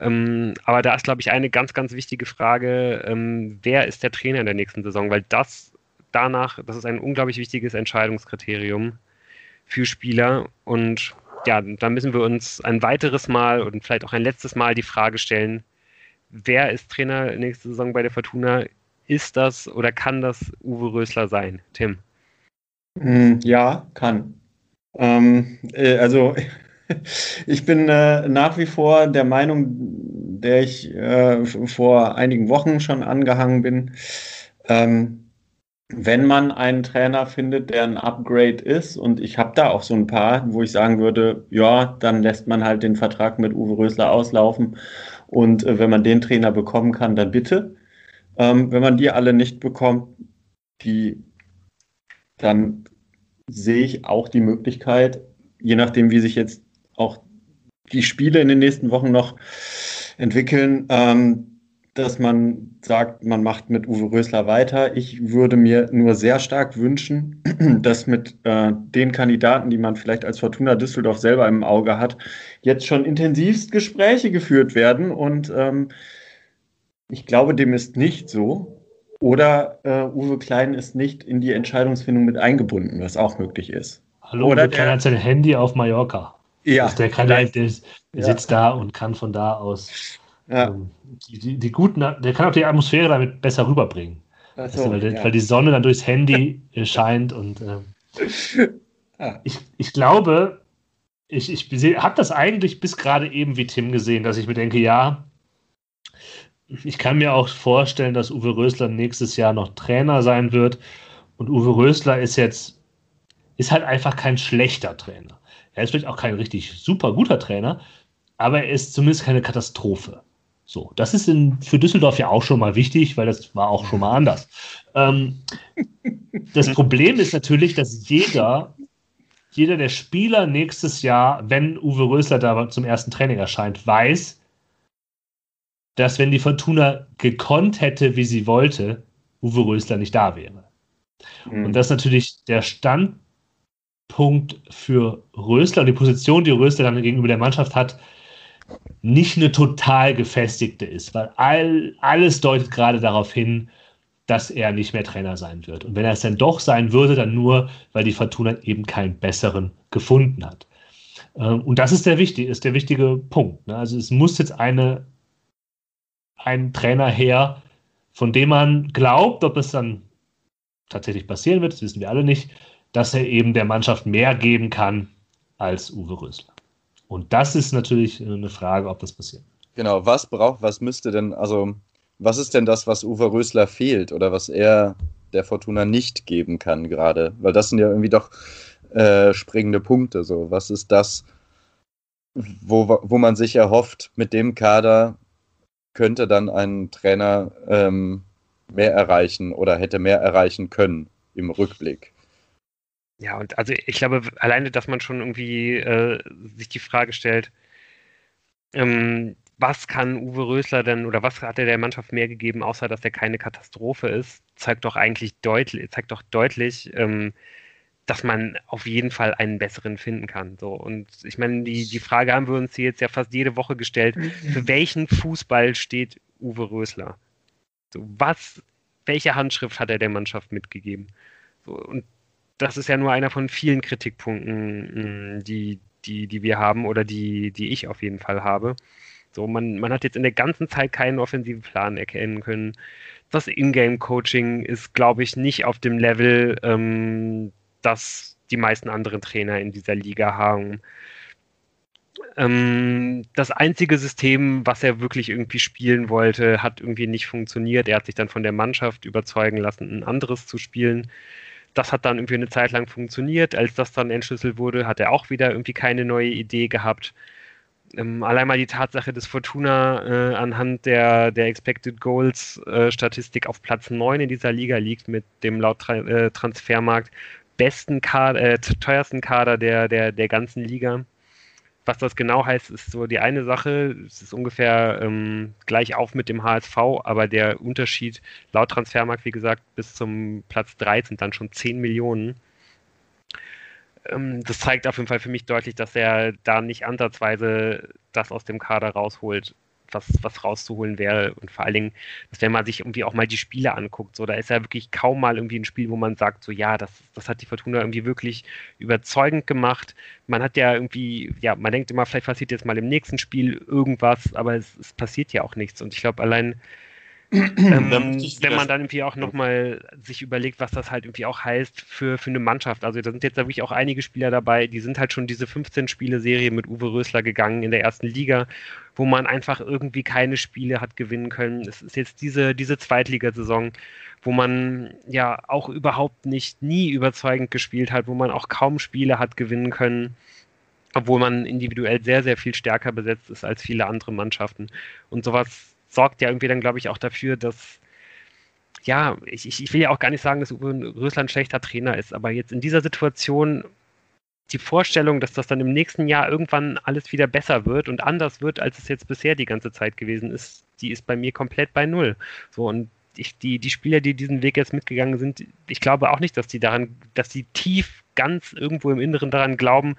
Ähm, aber da ist, glaube ich, eine ganz, ganz wichtige Frage, ähm, wer ist der Trainer in der nächsten Saison? Weil das danach, das ist ein unglaublich wichtiges Entscheidungskriterium für Spieler. Und ja, da müssen wir uns ein weiteres Mal und vielleicht auch ein letztes Mal die Frage stellen, wer ist Trainer nächste Saison bei der Fortuna? Ist das oder kann das Uwe Rösler sein, Tim? Hm, ja, kann. Ähm, äh, also ich bin äh, nach wie vor der Meinung, der ich äh, vor einigen Wochen schon angehangen bin. Ähm, wenn man einen Trainer findet, der ein Upgrade ist, und ich habe da auch so ein paar, wo ich sagen würde, ja, dann lässt man halt den Vertrag mit Uwe Rösler auslaufen. Und äh, wenn man den Trainer bekommen kann, dann bitte. Ähm, wenn man die alle nicht bekommt, die, dann sehe ich auch die Möglichkeit, je nachdem, wie sich jetzt auch die Spiele in den nächsten Wochen noch entwickeln, ähm, dass man sagt, man macht mit Uwe Rösler weiter. Ich würde mir nur sehr stark wünschen, dass mit äh, den Kandidaten, die man vielleicht als Fortuna Düsseldorf selber im Auge hat, jetzt schon intensivst Gespräche geführt werden. Und ähm, ich glaube, dem ist nicht so. Oder äh, Uwe Klein ist nicht in die Entscheidungsfindung mit eingebunden, was auch möglich ist. Hallo, Oder Uwe Klein hat sein Handy auf Mallorca. Ja. Also der, kann, der, der, der sitzt da und kann von da aus ja. ähm, die, die, die, guten, der kann auch die Atmosphäre damit besser rüberbringen. So, also, weil, weil, die Sonne dann durchs Handy scheint und äh, ja. ich, ich glaube, ich, ich habe das eigentlich bis gerade eben wie Tim gesehen, dass ich mir denke, ja, ich kann mir auch vorstellen, dass Uwe Rösler nächstes Jahr noch Trainer sein wird. Und Uwe Rösler ist jetzt, ist halt einfach kein schlechter Trainer. Er ist vielleicht auch kein richtig super guter Trainer, aber er ist zumindest keine Katastrophe. So, das ist in, für Düsseldorf ja auch schon mal wichtig, weil das war auch schon mal anders. Ähm, das Problem ist natürlich, dass jeder, jeder der Spieler nächstes Jahr, wenn Uwe Rösler da zum ersten Training erscheint, weiß, dass wenn die Fortuna gekonnt hätte, wie sie wollte, Uwe Rösler nicht da wäre. Mhm. Und das ist natürlich der Standpunkt für Rösler und die Position, die Rösler dann gegenüber der Mannschaft hat, nicht eine total gefestigte ist, weil all, alles deutet gerade darauf hin, dass er nicht mehr Trainer sein wird. Und wenn er es dann doch sein würde, dann nur, weil die Fortuna eben keinen besseren gefunden hat. Ähm, und das ist der, wichtig, ist der wichtige Punkt. Ne? Also es muss jetzt eine, ein Trainer her, von dem man glaubt, ob es dann tatsächlich passieren wird, das wissen wir alle nicht, dass er eben der Mannschaft mehr geben kann als Uwe Rösler. Und das ist natürlich eine Frage, ob das passiert. Genau, was braucht, was müsste denn, also was ist denn das, was Uwe Rösler fehlt oder was er der Fortuna nicht geben kann gerade? Weil das sind ja irgendwie doch äh, springende Punkte. So, was ist das, wo, wo man sich erhofft, mit dem Kader könnte dann ein Trainer ähm, mehr erreichen oder hätte mehr erreichen können im Rückblick? Ja, und also ich glaube, alleine, dass man schon irgendwie äh, sich die Frage stellt, ähm, was kann Uwe Rösler denn oder was hat er der Mannschaft mehr gegeben, außer dass er keine Katastrophe ist, zeigt doch eigentlich deutlich, zeigt doch deutlich, ähm, dass man auf jeden Fall einen besseren finden kann. So, und ich meine, die, die Frage haben wir uns hier jetzt ja fast jede Woche gestellt. Für welchen Fußball steht Uwe Rösler? So, was, welche Handschrift hat er der Mannschaft mitgegeben? So, und das ist ja nur einer von vielen Kritikpunkten, mm, die, die, die wir haben oder die, die ich auf jeden Fall habe. So, man, man hat jetzt in der ganzen Zeit keinen offensiven Plan erkennen können. Das Ingame-Coaching ist, glaube ich, nicht auf dem Level, ähm, das die meisten anderen Trainer in dieser Liga haben. Ähm, das einzige System, was er wirklich irgendwie spielen wollte, hat irgendwie nicht funktioniert. Er hat sich dann von der Mannschaft überzeugen lassen, ein anderes zu spielen. Das hat dann irgendwie eine Zeit lang funktioniert. Als das dann entschlüsselt wurde, hat er auch wieder irgendwie keine neue Idee gehabt. Ähm, allein mal die Tatsache, dass Fortuna äh, anhand der, der Expected Goals äh, Statistik auf Platz 9 in dieser Liga liegt mit dem laut Tra äh, Transfermarkt besten Kader, äh, teuersten Kader der, der, der ganzen Liga. Was das genau heißt, ist so die eine Sache. Es ist ungefähr ähm, gleich auf mit dem HSV, aber der Unterschied laut Transfermarkt, wie gesagt, bis zum Platz 3 sind dann schon 10 Millionen. Ähm, das zeigt auf jeden Fall für mich deutlich, dass er da nicht ansatzweise das aus dem Kader rausholt, was, was rauszuholen wäre. Und vor allen Dingen, dass wenn man sich irgendwie auch mal die Spiele anguckt, so, da ist ja wirklich kaum mal irgendwie ein Spiel, wo man sagt, so ja, das, das hat die Fortuna irgendwie wirklich überzeugend gemacht. Man hat ja irgendwie, ja, man denkt immer, vielleicht passiert jetzt mal im nächsten Spiel irgendwas, aber es, es passiert ja auch nichts. Und ich glaube, allein ähm, wenn man dann irgendwie auch nochmal sich überlegt, was das halt irgendwie auch heißt für, für eine Mannschaft. Also da sind jetzt wirklich auch einige Spieler dabei, die sind halt schon diese 15-Spiele-Serie mit Uwe Rösler gegangen in der ersten Liga, wo man einfach irgendwie keine Spiele hat gewinnen können. Es ist jetzt diese, diese Zweitligasaison, wo man ja auch überhaupt nicht nie überzeugend gespielt hat, wo man auch kaum Spiele hat gewinnen können obwohl man individuell sehr, sehr viel stärker besetzt ist als viele andere Mannschaften. Und sowas sorgt ja irgendwie dann, glaube ich, auch dafür, dass ja, ich, ich will ja auch gar nicht sagen, dass Uwe Rösler ein schlechter Trainer ist, aber jetzt in dieser Situation die Vorstellung, dass das dann im nächsten Jahr irgendwann alles wieder besser wird und anders wird, als es jetzt bisher die ganze Zeit gewesen ist, die ist bei mir komplett bei Null. So, und ich, die, die Spieler, die diesen Weg jetzt mitgegangen sind, ich glaube auch nicht, dass die daran, dass sie tief ganz irgendwo im Inneren daran glauben,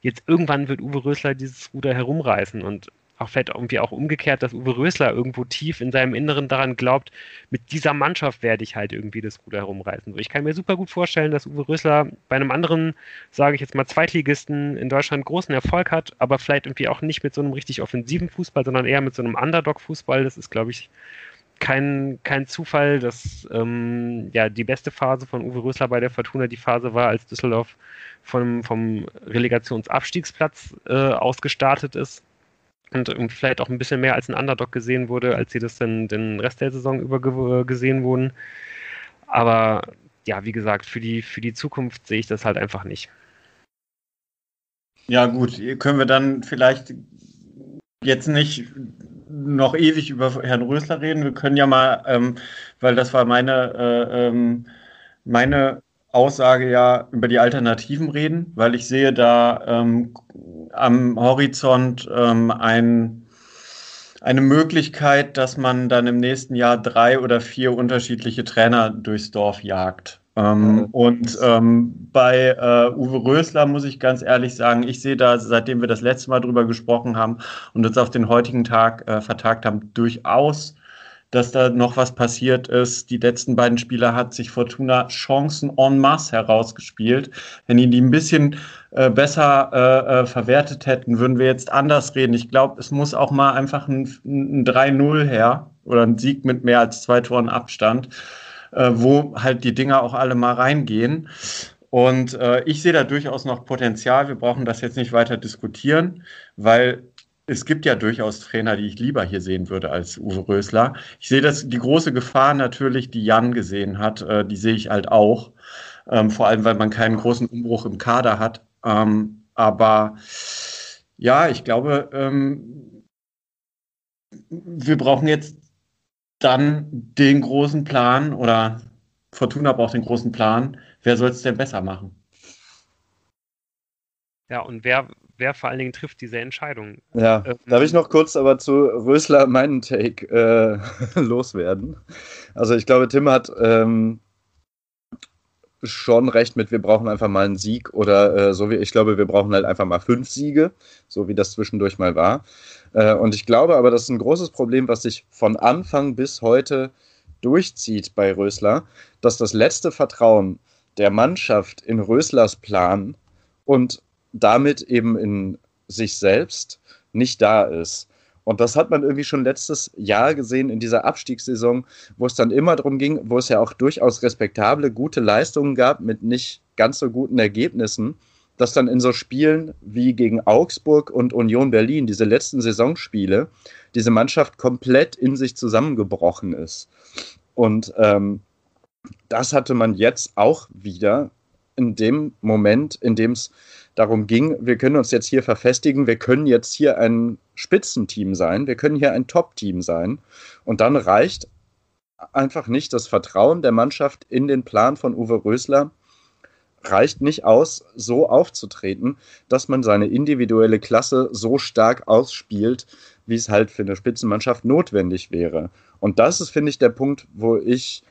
jetzt irgendwann wird Uwe Rösler dieses Ruder herumreißen. Und auch vielleicht irgendwie auch umgekehrt, dass Uwe Rösler irgendwo tief in seinem Inneren daran glaubt, mit dieser Mannschaft werde ich halt irgendwie das Ruder herumreißen. Ich kann mir super gut vorstellen, dass Uwe Rösler bei einem anderen, sage ich jetzt mal, Zweitligisten in Deutschland großen Erfolg hat, aber vielleicht irgendwie auch nicht mit so einem richtig offensiven Fußball, sondern eher mit so einem Underdog-Fußball. Das ist, glaube ich, kein, kein Zufall, dass ähm, ja die beste Phase von Uwe Rösler bei der Fortuna die Phase war, als Düsseldorf vom, vom Relegationsabstiegsplatz äh, ausgestartet ist und vielleicht auch ein bisschen mehr als ein Underdog gesehen wurde, als sie das dann den Rest der Saison über gesehen wurden. Aber ja, wie gesagt, für die, für die Zukunft sehe ich das halt einfach nicht. Ja, gut, können wir dann vielleicht jetzt nicht noch ewig über Herrn Rösler reden. Wir können ja mal, ähm, weil das war meine, äh, ähm, meine Aussage ja über die Alternativen reden, weil ich sehe da ähm, am Horizont ähm, ein, eine Möglichkeit, dass man dann im nächsten Jahr drei oder vier unterschiedliche Trainer durchs Dorf jagt. Ähm, und ähm, bei äh, Uwe Rösler muss ich ganz ehrlich sagen, ich sehe da, seitdem wir das letzte Mal drüber gesprochen haben und uns auf den heutigen Tag äh, vertagt haben, durchaus, dass da noch was passiert ist. Die letzten beiden Spieler hat sich Fortuna Chancen en masse herausgespielt. Wenn die die ein bisschen äh, besser äh, äh, verwertet hätten, würden wir jetzt anders reden. Ich glaube, es muss auch mal einfach ein, ein 3-0 her oder ein Sieg mit mehr als zwei Toren Abstand äh, wo halt die Dinger auch alle mal reingehen. Und äh, ich sehe da durchaus noch Potenzial. Wir brauchen das jetzt nicht weiter diskutieren, weil es gibt ja durchaus Trainer, die ich lieber hier sehen würde als Uwe Rösler. Ich sehe das, die große Gefahr natürlich, die Jan gesehen hat, äh, die sehe ich halt auch. Ähm, vor allem, weil man keinen großen Umbruch im Kader hat. Ähm, aber ja, ich glaube, ähm, wir brauchen jetzt dann den großen Plan oder Fortuna braucht den großen Plan. Wer soll es denn besser machen? Ja, und wer, wer vor allen Dingen trifft diese Entscheidung? Ja, ähm, darf ich noch kurz aber zu Rösler meinen Take äh, loswerden? Also ich glaube, Tim hat ähm, schon recht mit, wir brauchen einfach mal einen Sieg oder äh, so wie ich glaube, wir brauchen halt einfach mal fünf Siege, so wie das zwischendurch mal war. Äh, und ich glaube aber, das ist ein großes Problem, was sich von Anfang bis heute durchzieht bei Rösler, dass das letzte Vertrauen der Mannschaft in Röslers Plan und damit eben in sich selbst nicht da ist. Und das hat man irgendwie schon letztes Jahr gesehen in dieser Abstiegssaison, wo es dann immer darum ging, wo es ja auch durchaus respektable, gute Leistungen gab mit nicht ganz so guten Ergebnissen dass dann in so Spielen wie gegen Augsburg und Union Berlin, diese letzten Saisonspiele, diese Mannschaft komplett in sich zusammengebrochen ist. Und ähm, das hatte man jetzt auch wieder in dem Moment, in dem es darum ging, wir können uns jetzt hier verfestigen, wir können jetzt hier ein Spitzenteam sein, wir können hier ein Top-Team sein. Und dann reicht einfach nicht das Vertrauen der Mannschaft in den Plan von Uwe Rösler, reicht nicht aus, so aufzutreten, dass man seine individuelle Klasse so stark ausspielt, wie es halt für eine Spitzenmannschaft notwendig wäre. Und das ist, finde ich, der Punkt, wo ich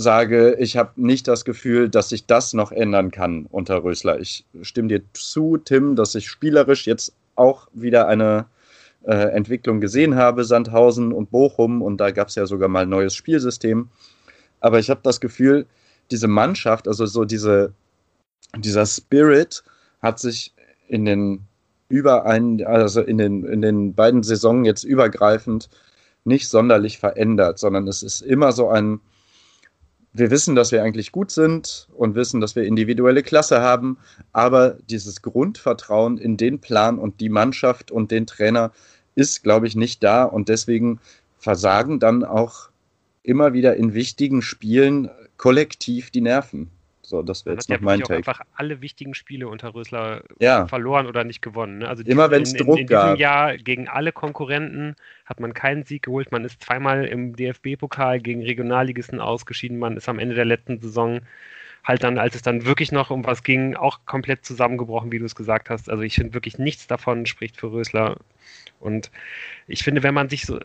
sage, ich habe nicht das Gefühl, dass sich das noch ändern kann unter Rösler. Ich stimme dir zu, Tim, dass ich spielerisch jetzt auch wieder eine äh, Entwicklung gesehen habe, Sandhausen und Bochum, und da gab es ja sogar mal ein neues Spielsystem. Aber ich habe das Gefühl, diese Mannschaft, also so diese, dieser Spirit hat sich in den über einen, also in den, in den beiden Saisonen jetzt übergreifend nicht sonderlich verändert, sondern es ist immer so ein, wir wissen, dass wir eigentlich gut sind und wissen, dass wir individuelle Klasse haben, aber dieses Grundvertrauen in den Plan und die Mannschaft und den Trainer ist, glaube ich, nicht da und deswegen versagen dann auch immer wieder in wichtigen Spielen kollektiv die Nerven. So, das wäre jetzt noch mein Take. einfach alle wichtigen Spiele unter Rösler ja. verloren oder nicht gewonnen. Ne? Also Immer wenn es Druck in, in gab. In diesem Jahr gegen alle Konkurrenten hat man keinen Sieg geholt. Man ist zweimal im DFB-Pokal gegen Regionalligisten ausgeschieden. Man ist am Ende der letzten Saison halt dann, als es dann wirklich noch um was ging, auch komplett zusammengebrochen, wie du es gesagt hast. Also ich finde wirklich nichts davon spricht für Rösler. Und ich finde, wenn man sich so,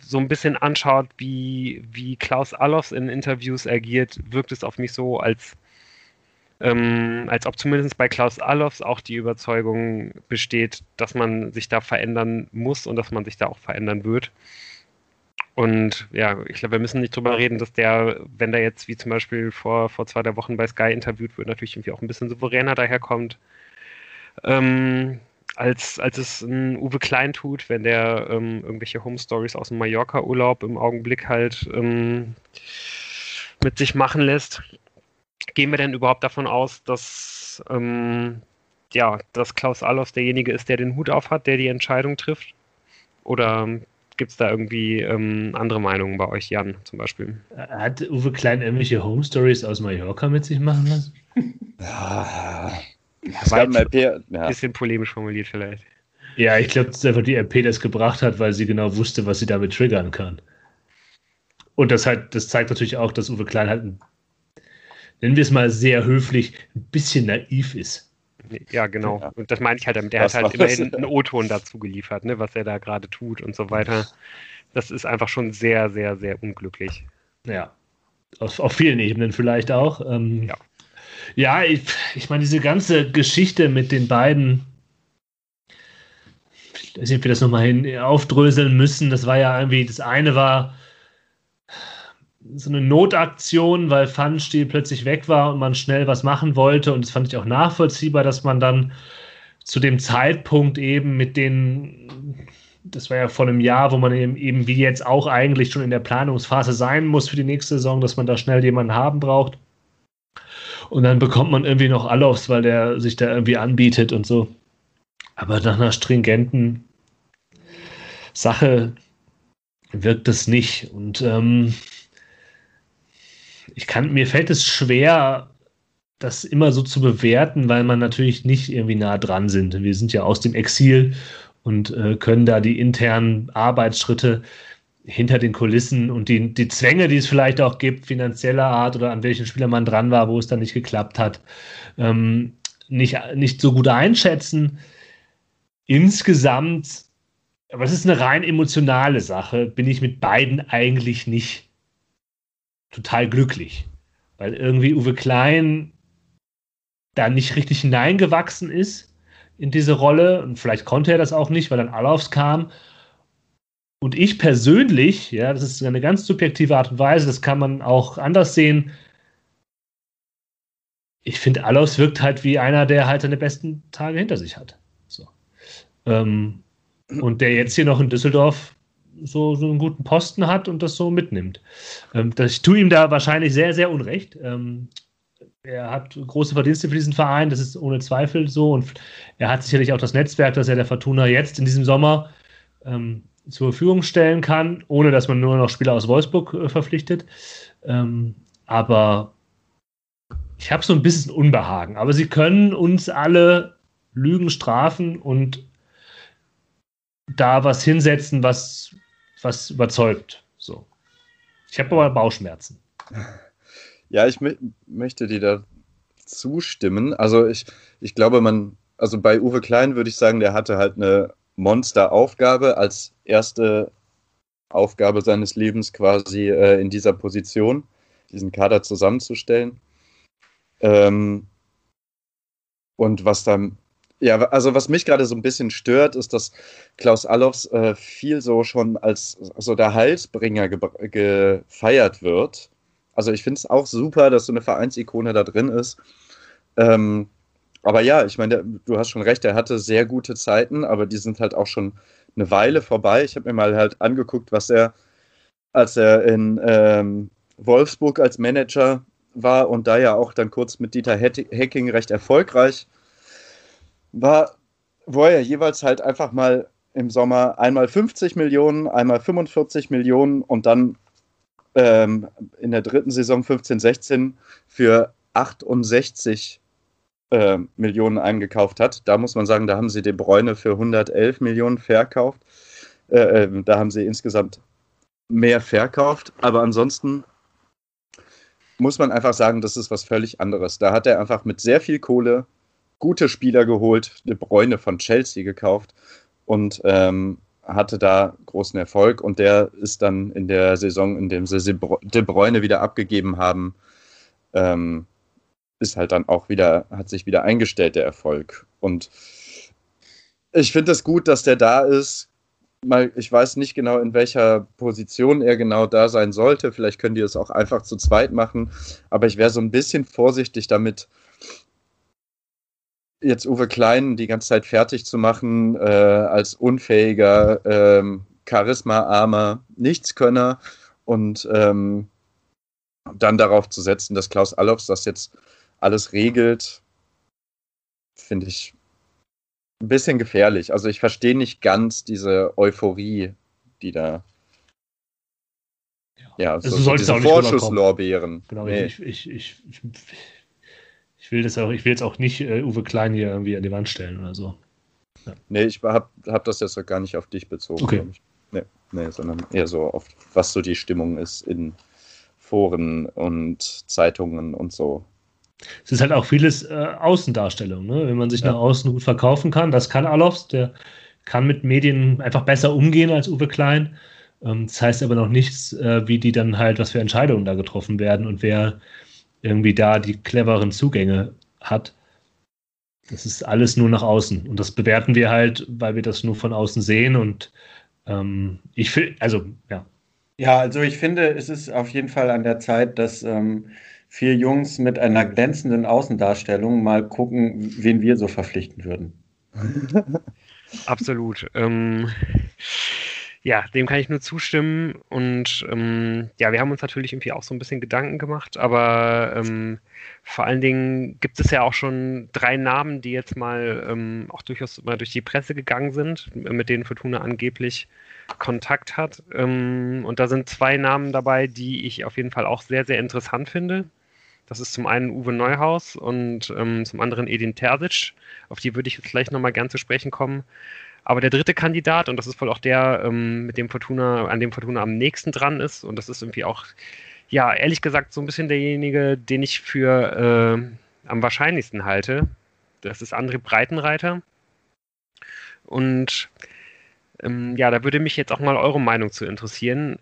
so ein bisschen anschaut, wie, wie Klaus Allofs in Interviews agiert, wirkt es auf mich so, als, ähm, als ob zumindest bei Klaus Allofs auch die Überzeugung besteht, dass man sich da verändern muss und dass man sich da auch verändern wird. Und ja, ich glaube, wir müssen nicht drüber reden, dass der, wenn der jetzt wie zum Beispiel vor, vor zwei, drei Wochen bei Sky interviewt wird, natürlich irgendwie auch ein bisschen souveräner daherkommt. Ähm, als, als es ein Uwe Klein tut, wenn der ähm, irgendwelche Home Stories aus dem Mallorca-Urlaub im Augenblick halt ähm, mit sich machen lässt. Gehen wir denn überhaupt davon aus, dass, ähm, ja, dass Klaus Allofs derjenige ist, der den Hut auf hat, der die Entscheidung trifft? Oder gibt es da irgendwie ähm, andere Meinungen bei euch, Jan, zum Beispiel? Hat Uwe Klein irgendwelche Home Stories aus Mallorca mit sich machen lassen? Ja, ein ja. bisschen polemisch formuliert vielleicht. Ja, ich glaube, das ist einfach die RP, das gebracht hat, weil sie genau wusste, was sie damit triggern kann. Und das halt, das zeigt natürlich auch, dass Uwe Klein halt, nennen wir es mal sehr höflich, ein bisschen naiv ist. Ja, genau. Ja. Und das meine ich halt damit. Der was hat halt immerhin einen O-Ton dazu geliefert, ne, was er da gerade tut und so weiter. Das ist einfach schon sehr, sehr, sehr unglücklich. Ja. Auf, auf vielen Ebenen vielleicht auch. Ähm, ja. Ja, ich, ich meine, diese ganze Geschichte mit den beiden, ich weiß nicht, ob wir das nochmal hin aufdröseln müssen. Das war ja irgendwie, das eine war so eine Notaktion, weil Pfannenstiel plötzlich weg war und man schnell was machen wollte. Und das fand ich auch nachvollziehbar, dass man dann zu dem Zeitpunkt eben mit den, das war ja vor einem Jahr, wo man eben, eben wie jetzt auch eigentlich schon in der Planungsphase sein muss für die nächste Saison, dass man da schnell jemanden haben braucht. Und dann bekommt man irgendwie noch Alofs, weil der sich da irgendwie anbietet und so. Aber nach einer stringenten Sache wirkt es nicht. Und ähm, ich kann, mir fällt es schwer, das immer so zu bewerten, weil man natürlich nicht irgendwie nah dran sind. Wir sind ja aus dem Exil und äh, können da die internen Arbeitsschritte hinter den Kulissen und die, die Zwänge, die es vielleicht auch gibt, finanzieller Art oder an welchen Spieler man dran war, wo es dann nicht geklappt hat, ähm, nicht, nicht so gut einschätzen. Insgesamt, aber es ist eine rein emotionale Sache, bin ich mit beiden eigentlich nicht total glücklich. Weil irgendwie Uwe Klein da nicht richtig hineingewachsen ist in diese Rolle. Und vielleicht konnte er das auch nicht, weil dann Alofs kam und ich persönlich, ja, das ist eine ganz subjektive Art und Weise, das kann man auch anders sehen. Ich finde, Allos wirkt halt wie einer, der halt seine besten Tage hinter sich hat. So. Ähm, und der jetzt hier noch in Düsseldorf so, so einen guten Posten hat und das so mitnimmt. Ähm, das, ich tue ihm da wahrscheinlich sehr, sehr unrecht. Ähm, er hat große Verdienste für diesen Verein, das ist ohne Zweifel so. Und er hat sicherlich auch das Netzwerk, das er der Fortuna jetzt in diesem Sommer ähm, zur Verfügung stellen kann, ohne dass man nur noch Spieler aus Wolfsburg äh, verpflichtet. Ähm, aber ich habe so ein bisschen Unbehagen. Aber sie können uns alle Lügen strafen und da was hinsetzen, was, was überzeugt. So. Ich habe aber Bauchschmerzen. Ja, ich möchte dir da zustimmen. Also ich, ich glaube, man, also bei Uwe Klein würde ich sagen, der hatte halt eine Monsteraufgabe als erste Aufgabe seines Lebens quasi äh, in dieser Position, diesen Kader zusammenzustellen. Ähm, und was dann, ja, also was mich gerade so ein bisschen stört, ist, dass Klaus Allofs äh, viel so schon als so der Heilsbringer ge gefeiert wird. Also ich finde es auch super, dass so eine Vereinsikone da drin ist. Ähm, aber ja, ich meine, du hast schon recht, er hatte sehr gute Zeiten, aber die sind halt auch schon eine Weile vorbei. Ich habe mir mal halt angeguckt, was er, als er in ähm, Wolfsburg als Manager war und da ja auch dann kurz mit Dieter Hecking recht erfolgreich war, wo er jeweils halt einfach mal im Sommer einmal 50 Millionen, einmal 45 Millionen und dann ähm, in der dritten Saison 15, 16 für 68 äh, Millionen eingekauft hat. Da muss man sagen, da haben sie De Bruyne für 111 Millionen verkauft. Äh, äh, da haben sie insgesamt mehr verkauft. Aber ansonsten muss man einfach sagen, das ist was völlig anderes. Da hat er einfach mit sehr viel Kohle gute Spieler geholt, De Bruyne von Chelsea gekauft und ähm, hatte da großen Erfolg. Und der ist dann in der Saison, in dem sie De Bruyne wieder abgegeben haben, ähm, ist halt dann auch wieder, hat sich wieder eingestellt, der Erfolg. Und ich finde es gut, dass der da ist. Mal, ich weiß nicht genau, in welcher Position er genau da sein sollte. Vielleicht können die es auch einfach zu zweit machen. Aber ich wäre so ein bisschen vorsichtig damit, jetzt Uwe Klein die ganze Zeit fertig zu machen äh, als unfähiger, ähm, charismaarmer Nichtskönner und ähm, dann darauf zu setzen, dass Klaus Allofs das jetzt alles regelt, finde ich ein bisschen gefährlich. Also ich verstehe nicht ganz diese Euphorie, die da. Ja, ja also so, diese Vorschusslorbeeren. Genau, nee. ich, ich, ich, ich, will das auch, ich will jetzt auch nicht äh, Uwe Klein hier irgendwie an die Wand stellen oder so. Ja. Nee, ich habe hab das jetzt gar nicht auf dich bezogen. Okay. Nee, nee, sondern eher so auf, was so die Stimmung ist in Foren und Zeitungen und so. Es ist halt auch vieles äh, Außendarstellung, ne? wenn man sich ja. nach außen gut verkaufen kann. Das kann Alofs, der kann mit Medien einfach besser umgehen als Uwe Klein. Ähm, das heißt aber noch nichts, äh, wie die dann halt, was für Entscheidungen da getroffen werden und wer irgendwie da die cleveren Zugänge hat. Das ist alles nur nach außen. Und das bewerten wir halt, weil wir das nur von außen sehen. Und ähm, ich finde, also, ja. Ja, also ich finde, es ist auf jeden Fall an der Zeit, dass ähm, vier Jungs mit einer glänzenden Außendarstellung mal gucken, wen wir so verpflichten würden. Absolut. Ähm, ja, dem kann ich nur zustimmen. Und ähm, ja, wir haben uns natürlich irgendwie auch so ein bisschen Gedanken gemacht, aber ähm, vor allen Dingen gibt es ja auch schon drei Namen, die jetzt mal ähm, auch durchaus mal durch die Presse gegangen sind, mit denen Fortuna angeblich Kontakt hat. Ähm, und da sind zwei Namen dabei, die ich auf jeden Fall auch sehr, sehr interessant finde. Das ist zum einen Uwe Neuhaus und ähm, zum anderen Edin Terzic. Auf die würde ich jetzt gleich nochmal gern zu sprechen kommen. Aber der dritte Kandidat, und das ist wohl auch der, ähm, mit dem Fortuna, an dem Fortuna am nächsten dran ist, und das ist irgendwie auch, ja, ehrlich gesagt, so ein bisschen derjenige, den ich für äh, am wahrscheinlichsten halte. Das ist André Breitenreiter. Und ähm, ja, da würde mich jetzt auch mal eure Meinung zu interessieren.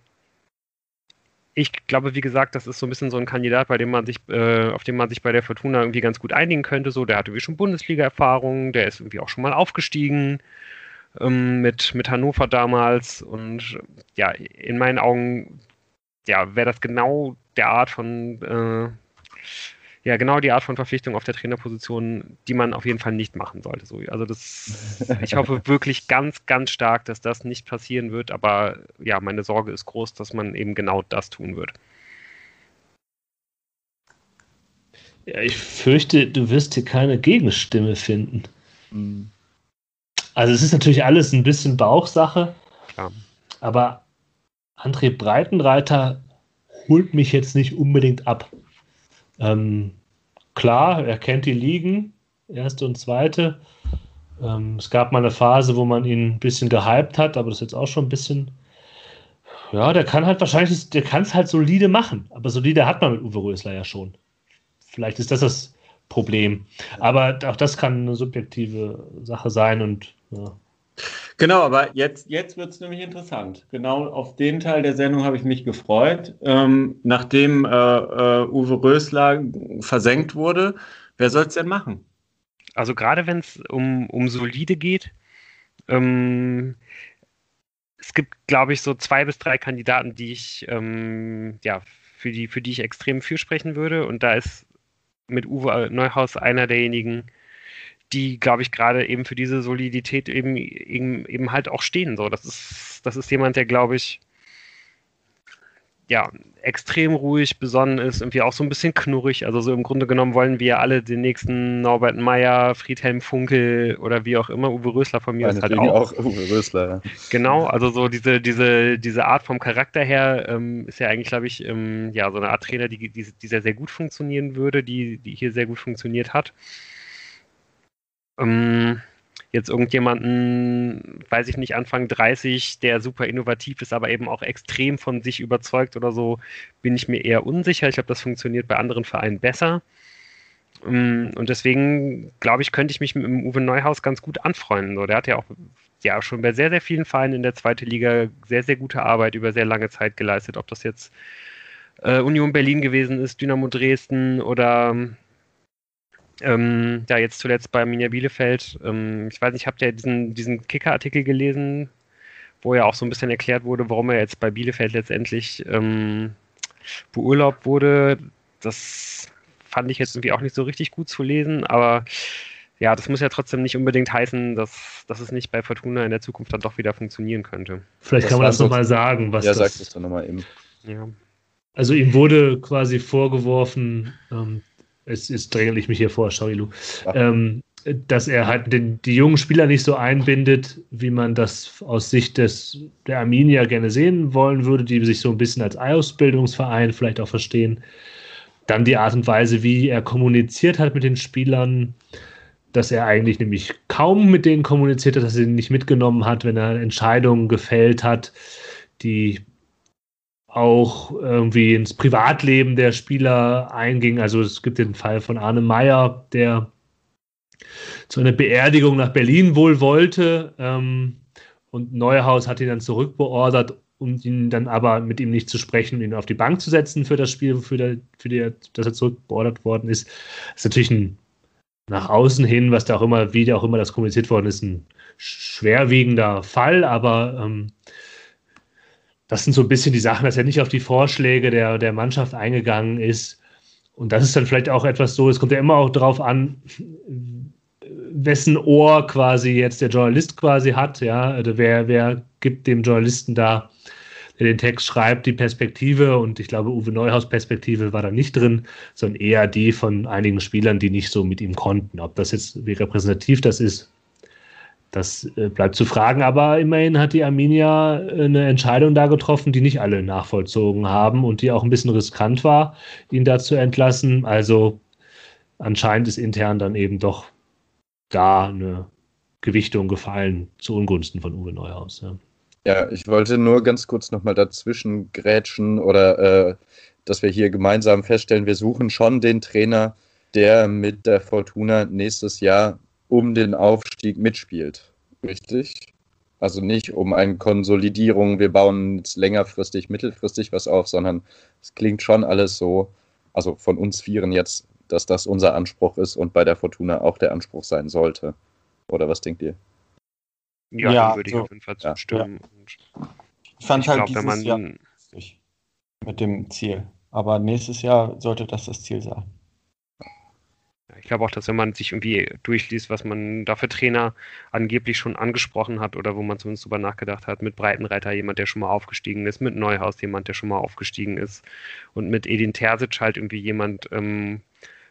Ich glaube, wie gesagt, das ist so ein bisschen so ein Kandidat, bei dem man sich, äh, auf den man sich bei der Fortuna irgendwie ganz gut einigen könnte. So, der hat irgendwie schon Bundesliga-Erfahrung, der ist irgendwie auch schon mal aufgestiegen ähm, mit, mit Hannover damals. Und ja, in meinen Augen ja, wäre das genau der Art von, äh, ja, genau die Art von Verpflichtung auf der Trainerposition, die man auf jeden Fall nicht machen sollte. So, also das, ich hoffe wirklich ganz, ganz stark, dass das nicht passieren wird, aber ja, meine Sorge ist groß, dass man eben genau das tun wird. Ja, ich fürchte, du wirst hier keine Gegenstimme finden. Mhm. Also es ist natürlich alles ein bisschen Bauchsache. Klar. Aber André Breitenreiter holt mich jetzt nicht unbedingt ab. Ähm, klar, er kennt die Ligen, erste und zweite. Ähm, es gab mal eine Phase, wo man ihn ein bisschen gehypt hat, aber das ist jetzt auch schon ein bisschen. Ja, der kann halt wahrscheinlich, der kann es halt solide machen. Aber solide hat man mit Uwe Rösler ja schon. Vielleicht ist das das Problem. Aber auch das kann eine subjektive Sache sein und ja. Genau, aber jetzt, jetzt wird es nämlich interessant. Genau auf den Teil der Sendung habe ich mich gefreut. Ähm, nachdem äh, äh, Uwe Rösler versenkt wurde, wer soll es denn machen? Also gerade wenn es um, um solide geht, ähm, es gibt, glaube ich, so zwei bis drei Kandidaten, die ich, ähm, ja, für die, für die ich extrem fürsprechen würde. Und da ist mit Uwe Neuhaus einer derjenigen, die, glaube ich, gerade eben für diese Solidität eben, eben, eben halt auch stehen. So, das ist, das ist jemand, der, glaube ich, ja, extrem ruhig, besonnen ist, irgendwie auch so ein bisschen knurrig. Also so im Grunde genommen wollen wir alle den nächsten Norbert Meyer, Friedhelm Funkel oder wie auch immer, Uwe Rösler von mir ist halt auch. auch Uwe Rösler, ja. Genau, also so diese, diese, diese Art vom Charakter her ähm, ist ja eigentlich, glaube ich, ähm, ja, so eine Art Trainer, die, die, die sehr, sehr gut funktionieren würde, die, die hier sehr gut funktioniert hat ähm, jetzt irgendjemanden, weiß ich nicht, Anfang 30, der super innovativ ist, aber eben auch extrem von sich überzeugt oder so, bin ich mir eher unsicher. Ich glaube, das funktioniert bei anderen Vereinen besser. Ähm, und deswegen, glaube ich, könnte ich mich mit dem Uwe Neuhaus ganz gut anfreunden. So, der hat ja auch ja, schon bei sehr, sehr vielen Vereinen in der zweiten Liga sehr, sehr gute Arbeit über sehr lange Zeit geleistet. Ob das jetzt äh, Union Berlin gewesen ist, Dynamo Dresden oder ähm, ja, jetzt zuletzt bei Arminia Bielefeld. Ähm, ich weiß nicht, habt ihr diesen, diesen Kicker-Artikel gelesen, wo ja auch so ein bisschen erklärt wurde, warum er jetzt bei Bielefeld letztendlich ähm, beurlaubt wurde. Das fand ich jetzt irgendwie auch nicht so richtig gut zu lesen, aber ja, das muss ja trotzdem nicht unbedingt heißen, dass, dass es nicht bei Fortuna in der Zukunft dann doch wieder funktionieren könnte. Vielleicht das kann man das nochmal sagen. Was ja, das, sag das doch nochmal eben. Ja. Also ihm wurde quasi vorgeworfen, ähm, es, jetzt dränge ich mich hier vor, sorry Lu, ähm, dass er halt den, die jungen Spieler nicht so einbindet, wie man das aus Sicht des, der Arminia gerne sehen wollen würde, die sich so ein bisschen als Ausbildungsverein vielleicht auch verstehen. Dann die Art und Weise, wie er kommuniziert hat mit den Spielern, dass er eigentlich nämlich kaum mit denen kommuniziert hat, dass er sie nicht mitgenommen hat, wenn er Entscheidungen gefällt hat, die auch irgendwie ins Privatleben der Spieler eingingen. Also es gibt den Fall von Arne Meyer, der zu einer Beerdigung nach Berlin wohl wollte ähm, und Neuhaus hat ihn dann zurückbeordert, um ihn dann aber mit ihm nicht zu sprechen und ihn auf die Bank zu setzen für das Spiel, für, der, für die, dass er zurückbeordert worden ist. Das ist natürlich ein nach außen hin, was da auch immer, wie da auch immer das kommuniziert worden ist, ein schwerwiegender Fall, aber ähm, das sind so ein bisschen die Sachen, dass er nicht auf die Vorschläge der, der Mannschaft eingegangen ist. Und das ist dann vielleicht auch etwas so, es kommt ja immer auch darauf an, wessen Ohr quasi jetzt der Journalist quasi hat, ja, also wer, wer gibt dem Journalisten da der den Text schreibt, die Perspektive, und ich glaube, Uwe Neuhaus Perspektive war da nicht drin, sondern eher die von einigen Spielern, die nicht so mit ihm konnten. Ob das jetzt, wie repräsentativ das ist, das äh, bleibt zu fragen. Aber immerhin hat die Arminia eine Entscheidung da getroffen, die nicht alle nachvollzogen haben und die auch ein bisschen riskant war, ihn da zu entlassen. Also anscheinend ist intern dann eben doch da eine Gewichtung gefallen zu Ungunsten von Uwe Neuhaus. Ja. Ja, ich wollte nur ganz kurz nochmal dazwischen grätschen oder äh, dass wir hier gemeinsam feststellen, wir suchen schon den Trainer, der mit der Fortuna nächstes Jahr um den Aufstieg mitspielt. Richtig? Also nicht um eine Konsolidierung, wir bauen jetzt längerfristig, mittelfristig was auf, sondern es klingt schon alles so, also von uns Vieren jetzt, dass das unser Anspruch ist und bei der Fortuna auch der Anspruch sein sollte. Oder was denkt ihr? Ja, ja würde so, ich auf jeden Fall zustimmen. Ja. Ich fand ich halt glaub, dieses man, Jahr mit dem Ziel. Aber nächstes Jahr sollte das das Ziel sein. Ich glaube auch, dass wenn man sich irgendwie durchliest, was man da für Trainer angeblich schon angesprochen hat oder wo man zumindest drüber nachgedacht hat, mit Breitenreiter jemand, der schon mal aufgestiegen ist, mit Neuhaus jemand, der schon mal aufgestiegen ist und mit Edin Terzic halt irgendwie jemand, ähm,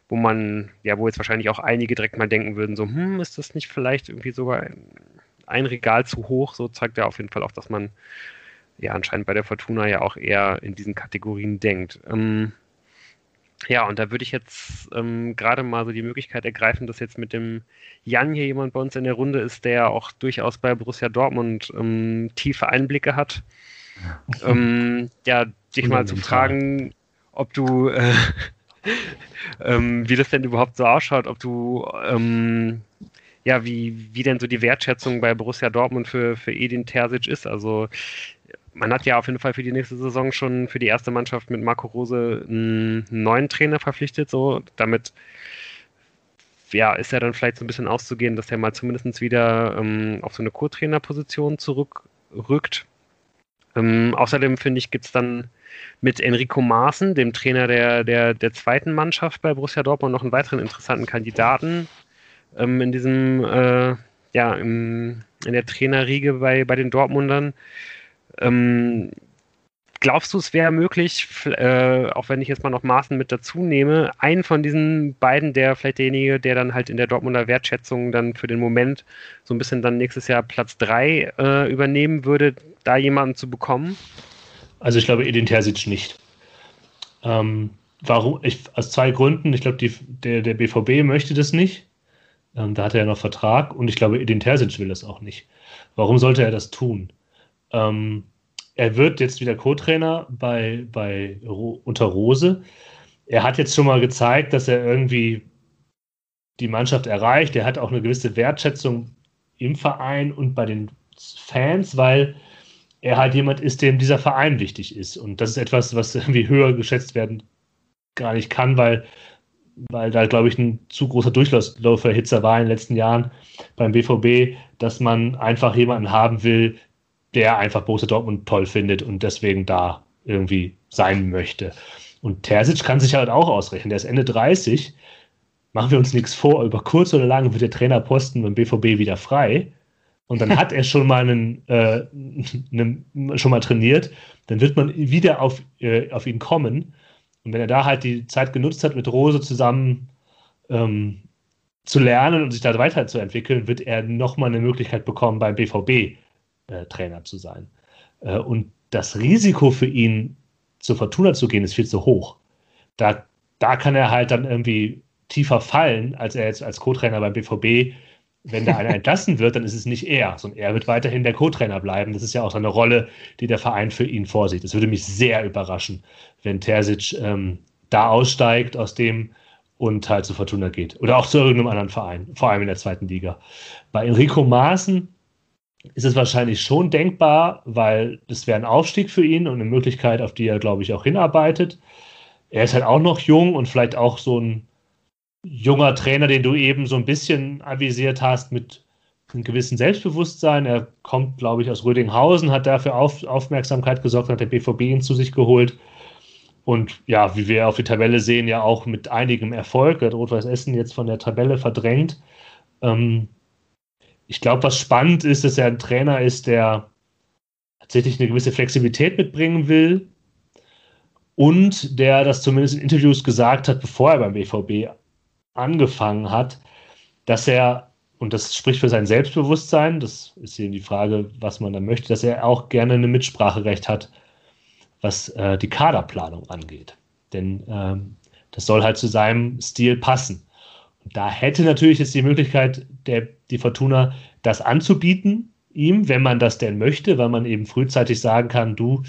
wo man, ja, wo jetzt wahrscheinlich auch einige direkt mal denken würden, so, hm, ist das nicht vielleicht irgendwie sogar ein Regal zu hoch. So zeigt er auf jeden Fall auch, dass man ja anscheinend bei der Fortuna ja auch eher in diesen Kategorien denkt. Ähm, ja, und da würde ich jetzt ähm, gerade mal so die Möglichkeit ergreifen, dass jetzt mit dem Jan hier jemand bei uns in der Runde ist, der auch durchaus bei Borussia Dortmund ähm, tiefe Einblicke hat. ähm, ja, dich mal zu fragen, ob du, äh, ähm, wie das denn überhaupt so ausschaut, ob du ähm, ja, wie, wie denn so die Wertschätzung bei Borussia Dortmund für, für Edin Terzic ist. Also man hat ja auf jeden Fall für die nächste Saison schon für die erste Mannschaft mit Marco Rose einen neuen Trainer verpflichtet. So, damit ja, ist ja dann vielleicht so ein bisschen auszugehen, dass er mal zumindest wieder ähm, auf so eine Co-Trainer-Position zurückrückt. Ähm, außerdem finde ich, gibt es dann mit Enrico Maaßen, dem Trainer der, der, der zweiten Mannschaft bei Borussia Dortmund, noch einen weiteren interessanten Kandidaten ähm, in diesem, äh, ja, im, in der Trainerriege bei, bei den Dortmundern. Ähm, glaubst du, es wäre möglich, äh, auch wenn ich jetzt mal noch Maßen mit dazu nehme, einen von diesen beiden, der vielleicht derjenige, der dann halt in der Dortmunder Wertschätzung dann für den Moment so ein bisschen dann nächstes Jahr Platz 3 äh, übernehmen würde, da jemanden zu bekommen? Also ich glaube Edin Terzic nicht. Ähm, warum? Ich, aus zwei Gründen. Ich glaube, der, der BVB möchte das nicht. Ähm, da hat er ja noch Vertrag und ich glaube, Edin Terzic will das auch nicht. Warum sollte er das tun? Ähm, er wird jetzt wieder Co-Trainer bei, bei unter Rose. Er hat jetzt schon mal gezeigt, dass er irgendwie die Mannschaft erreicht. Er hat auch eine gewisse Wertschätzung im Verein und bei den Fans, weil er halt jemand ist, dem dieser Verein wichtig ist. Und das ist etwas, was irgendwie höher geschätzt werden gar nicht kann, weil weil da, glaube ich, ein zu großer Durchlauferhitzer war in den letzten Jahren beim BVB, dass man einfach jemanden haben will, der einfach Borussia Dortmund toll findet und deswegen da irgendwie sein möchte. Und Terzic kann sich halt auch ausrechnen. Der ist Ende 30. Machen wir uns nichts vor. Über kurz oder lang wird der Trainerposten beim BVB wieder frei. Und dann hat er schon mal einen, äh, einen, schon mal trainiert. Dann wird man wieder auf, äh, auf ihn kommen. Und wenn er da halt die Zeit genutzt hat, mit Rose zusammen ähm, zu lernen und sich da weiterzuentwickeln, wird er nochmal eine Möglichkeit bekommen, beim BVB äh, Trainer zu sein. Äh, und das Risiko für ihn, zur Fortuna zu gehen, ist viel zu hoch. Da, da kann er halt dann irgendwie tiefer fallen, als er jetzt als Co-Trainer beim BVB. Wenn da einer entlassen wird, dann ist es nicht er, sondern er wird weiterhin der Co-Trainer bleiben. Das ist ja auch seine Rolle, die der Verein für ihn vorsieht. Es würde mich sehr überraschen, wenn Terzic ähm, da aussteigt aus dem und halt zu Fortuna geht. Oder auch zu irgendeinem anderen Verein, vor allem in der zweiten Liga. Bei Enrico Maaßen ist es wahrscheinlich schon denkbar, weil das wäre ein Aufstieg für ihn und eine Möglichkeit, auf die er, glaube ich, auch hinarbeitet. Er ist halt auch noch jung und vielleicht auch so ein junger Trainer, den du eben so ein bisschen avisiert hast mit einem gewissen Selbstbewusstsein. Er kommt, glaube ich, aus Rödinghausen, hat dafür auf, Aufmerksamkeit gesorgt, hat der BVB ihn zu sich geholt. Und ja, wie wir auf die Tabelle sehen, ja auch mit einigem Erfolg. Der Rot-Weiß Essen jetzt von der Tabelle verdrängt. Ähm, ich glaube, was spannend ist, dass er ein Trainer ist, der tatsächlich eine gewisse Flexibilität mitbringen will und der das zumindest in Interviews gesagt hat, bevor er beim BVB angefangen hat, dass er, und das spricht für sein Selbstbewusstsein, das ist eben die Frage, was man da möchte, dass er auch gerne ein Mitspracherecht hat, was äh, die Kaderplanung angeht. Denn ähm, das soll halt zu seinem Stil passen. Da hätte natürlich jetzt die Möglichkeit der die Fortuna das anzubieten, ihm, wenn man das denn möchte, weil man eben frühzeitig sagen kann, du,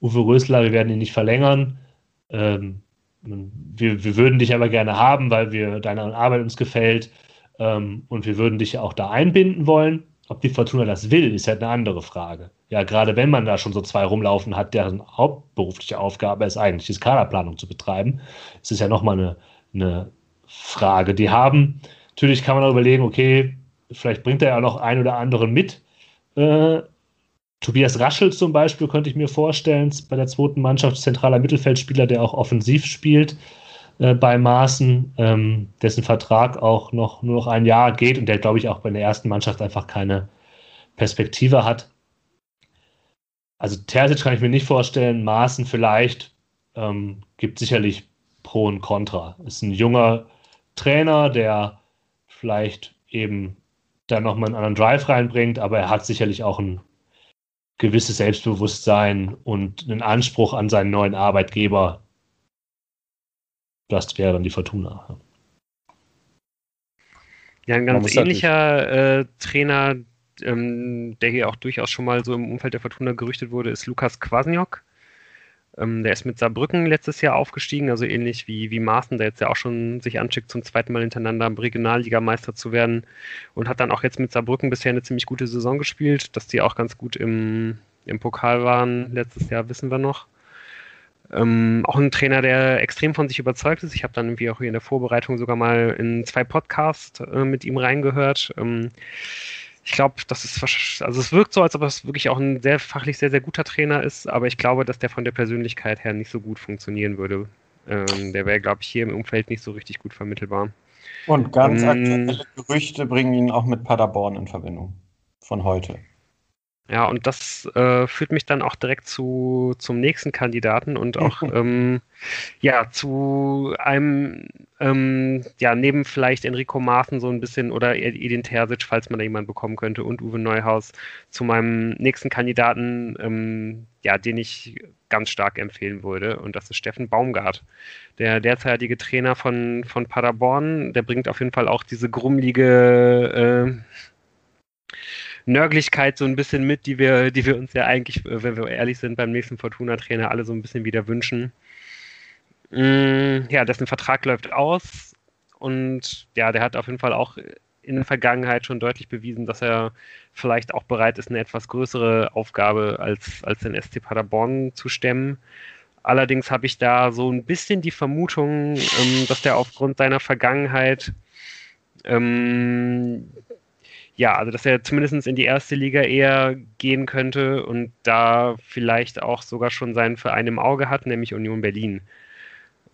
Uwe Rösler, wir werden ihn nicht verlängern. Ähm, wir, wir, würden dich aber gerne haben, weil wir deine Arbeit uns gefällt ähm, und wir würden dich auch da einbinden wollen. Ob die Fortuna das will, ist halt eine andere Frage. Ja, gerade wenn man da schon so zwei rumlaufen hat, deren hauptberufliche Aufgabe ist eigentlich, die Kaderplanung zu betreiben, ist es ja nochmal eine, eine Frage. Die haben, natürlich kann man auch überlegen, okay, Vielleicht bringt er ja noch einen oder anderen mit. Äh, Tobias Raschel zum Beispiel könnte ich mir vorstellen, bei der zweiten Mannschaft zentraler Mittelfeldspieler, der auch offensiv spielt äh, bei Maaßen, ähm, dessen Vertrag auch noch nur noch ein Jahr geht und der, glaube ich, auch bei der ersten Mannschaft einfach keine Perspektive hat. Also Terzic kann ich mir nicht vorstellen, Maaßen vielleicht, ähm, gibt sicherlich Pro und Contra. Ist ein junger Trainer, der vielleicht eben da nochmal einen anderen Drive reinbringt, aber er hat sicherlich auch ein gewisses Selbstbewusstsein und einen Anspruch an seinen neuen Arbeitgeber. Das wäre dann die Fortuna. Ja, ein ganz ähnlicher äh, Trainer, ähm, der hier auch durchaus schon mal so im Umfeld der Fortuna gerüchtet wurde, ist Lukas Kwasniok. Ähm, der ist mit Saarbrücken letztes Jahr aufgestiegen, also ähnlich wie, wie Maaßen, der jetzt ja auch schon sich anschickt, zum zweiten Mal hintereinander Regionalligameister zu werden und hat dann auch jetzt mit Saarbrücken bisher eine ziemlich gute Saison gespielt. Dass die auch ganz gut im, im Pokal waren letztes Jahr, wissen wir noch. Ähm, auch ein Trainer, der extrem von sich überzeugt ist. Ich habe dann irgendwie auch hier in der Vorbereitung sogar mal in zwei Podcasts äh, mit ihm reingehört. Ähm, ich glaube, das ist, also es wirkt so, als ob es wirklich auch ein sehr fachlich sehr, sehr guter Trainer ist, aber ich glaube, dass der von der Persönlichkeit her nicht so gut funktionieren würde. Ähm, der wäre, glaube ich, hier im Umfeld nicht so richtig gut vermittelbar. Und ganz ähm, aktuelle Gerüchte bringen ihn auch mit Paderborn in Verbindung. Von heute. Ja, und das äh, führt mich dann auch direkt zu, zum nächsten Kandidaten und auch ähm, ja, zu einem, ähm, ja, neben vielleicht Enrico Maaßen so ein bisschen oder Edin Terzic, falls man da jemanden bekommen könnte, und Uwe Neuhaus, zu meinem nächsten Kandidaten, ähm, ja, den ich ganz stark empfehlen würde. Und das ist Steffen Baumgart, der derzeitige Trainer von, von Paderborn. Der bringt auf jeden Fall auch diese grummelige äh, Nörglichkeit so ein bisschen mit, die wir, die wir uns ja eigentlich, äh, wenn wir ehrlich sind, beim nächsten Fortuna-Trainer alle so ein bisschen wieder wünschen. Mm, ja, dessen Vertrag läuft aus und ja, der hat auf jeden Fall auch in der Vergangenheit schon deutlich bewiesen, dass er vielleicht auch bereit ist, eine etwas größere Aufgabe als, als den SC Paderborn zu stemmen. Allerdings habe ich da so ein bisschen die Vermutung, ähm, dass der aufgrund seiner Vergangenheit ähm, ja, also dass er zumindest in die erste Liga eher gehen könnte und da vielleicht auch sogar schon seinen Verein im Auge hat, nämlich Union Berlin.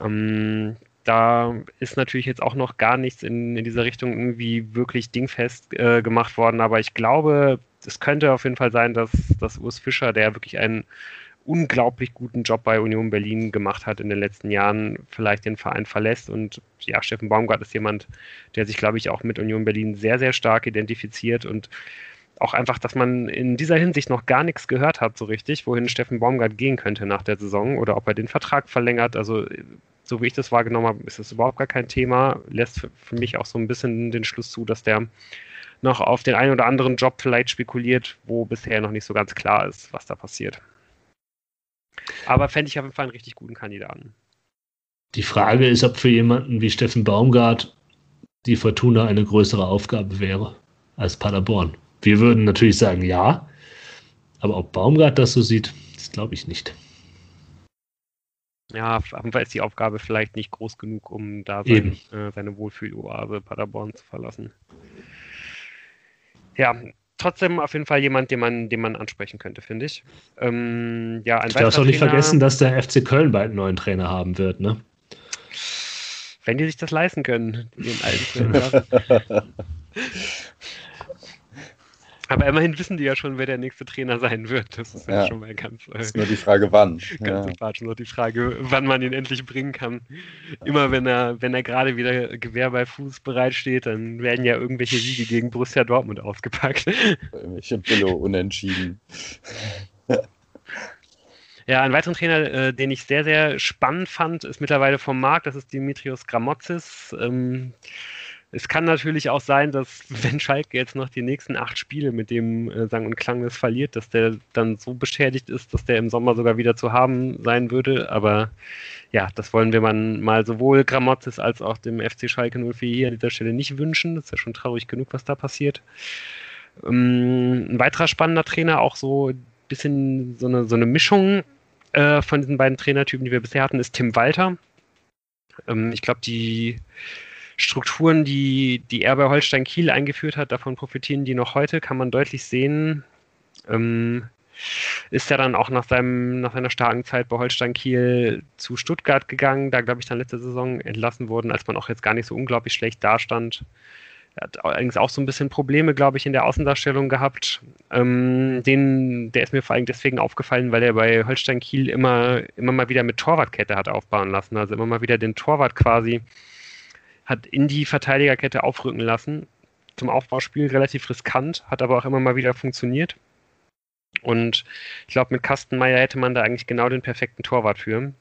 Ähm, da ist natürlich jetzt auch noch gar nichts in, in dieser Richtung irgendwie wirklich dingfest äh, gemacht worden, aber ich glaube, es könnte auf jeden Fall sein, dass, dass Urs Fischer, der wirklich ein unglaublich guten Job bei Union Berlin gemacht hat in den letzten Jahren, vielleicht den Verein verlässt. Und ja, Steffen Baumgart ist jemand, der sich, glaube ich, auch mit Union Berlin sehr, sehr stark identifiziert und auch einfach, dass man in dieser Hinsicht noch gar nichts gehört hat, so richtig, wohin Steffen Baumgart gehen könnte nach der Saison oder ob er den Vertrag verlängert. Also so wie ich das wahrgenommen habe, ist es überhaupt gar kein Thema. Lässt für mich auch so ein bisschen den Schluss zu, dass der noch auf den einen oder anderen Job vielleicht spekuliert, wo bisher noch nicht so ganz klar ist, was da passiert. Aber fände ich auf jeden Fall einen richtig guten Kandidaten. Die Frage ist, ob für jemanden wie Steffen Baumgart die Fortuna eine größere Aufgabe wäre als Paderborn. Wir würden natürlich sagen ja, aber ob Baumgart das so sieht, das glaube ich nicht. Ja, auf jeden Fall ist die Aufgabe vielleicht nicht groß genug, um da sein, äh, seine Wohlfühloase Paderborn zu verlassen. Ja, trotzdem auf jeden Fall jemand, den man, den man ansprechen könnte, finde ich. Ähm, ja, ein du darfst auch nicht Trainer, vergessen, dass der FC Köln bald einen neuen Trainer haben wird, ne? Wenn die sich das leisten können, den alten Trainer. Aber immerhin wissen die ja schon, wer der nächste Trainer sein wird. Das ist ja, ja schon mal ganz. Äh, ist nur die Frage, wann. Ganz ja. Nur die Frage, wann man ihn endlich bringen kann. Immer wenn er, wenn er gerade wieder Gewehr bei Fuß bereitsteht, dann werden ja irgendwelche Siege gegen Borussia Dortmund ausgepackt. Irgendwelche Billo unentschieden. Ja, ein weiterer Trainer, äh, den ich sehr, sehr spannend fand, ist mittlerweile vom Markt. Das ist Dimitrios Gramotzis. Ähm, es kann natürlich auch sein, dass wenn Schalke jetzt noch die nächsten acht Spiele mit dem äh, Sang und Klangles verliert, dass der dann so beschädigt ist, dass der im Sommer sogar wieder zu haben sein würde. Aber ja, das wollen wir man mal sowohl Gramozis als auch dem FC Schalke 04 hier an dieser Stelle nicht wünschen. Das ist ja schon traurig genug, was da passiert. Ähm, ein weiterer spannender Trainer, auch so ein bisschen so eine, so eine Mischung äh, von diesen beiden Trainertypen, die wir bisher hatten, ist Tim Walter. Ähm, ich glaube, die Strukturen, die, die er bei Holstein Kiel eingeführt hat, davon profitieren die noch heute, kann man deutlich sehen. Ähm, ist er dann auch nach, seinem, nach seiner starken Zeit bei Holstein Kiel zu Stuttgart gegangen, da glaube ich dann letzte Saison entlassen worden, als man auch jetzt gar nicht so unglaublich schlecht dastand. Er hat allerdings auch so ein bisschen Probleme, glaube ich, in der Außendarstellung gehabt. Ähm, den, der ist mir vor allem deswegen aufgefallen, weil er bei Holstein Kiel immer, immer mal wieder mit Torwartkette hat aufbauen lassen. Also immer mal wieder den Torwart quasi hat in die Verteidigerkette aufrücken lassen. Zum Aufbauspiel relativ riskant, hat aber auch immer mal wieder funktioniert. Und ich glaube, mit Kastenmeier hätte man da eigentlich genau den perfekten Torwart für.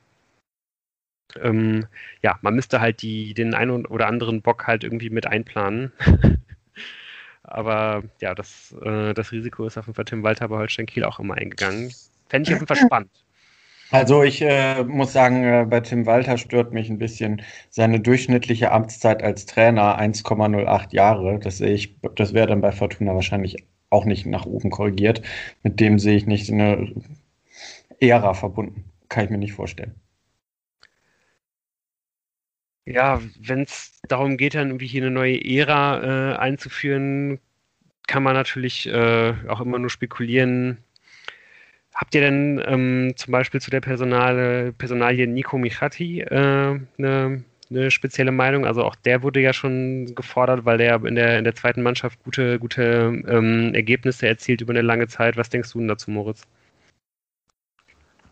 Ähm, ja, man müsste halt die, den einen oder anderen Bock halt irgendwie mit einplanen. aber ja, das, äh, das Risiko ist auf jeden Fall Tim Walter bei Holstein Kiel auch immer eingegangen. Fände ich auf jeden Fall spannend. Also ich äh, muss sagen, äh, bei Tim Walter stört mich ein bisschen seine durchschnittliche Amtszeit als Trainer 1,08 Jahre. Das sehe ich, das wäre dann bei Fortuna wahrscheinlich auch nicht nach oben korrigiert. Mit dem sehe ich nicht eine Ära verbunden. Kann ich mir nicht vorstellen. Ja, wenn es darum geht, dann irgendwie hier eine neue Ära äh, einzuführen, kann man natürlich äh, auch immer nur spekulieren, Habt ihr denn ähm, zum Beispiel zu der Personale, Personalie Nico Michati äh, eine, eine spezielle Meinung? Also auch der wurde ja schon gefordert, weil der in der, in der zweiten Mannschaft gute, gute ähm, Ergebnisse erzielt über eine lange Zeit. Was denkst du denn dazu, Moritz?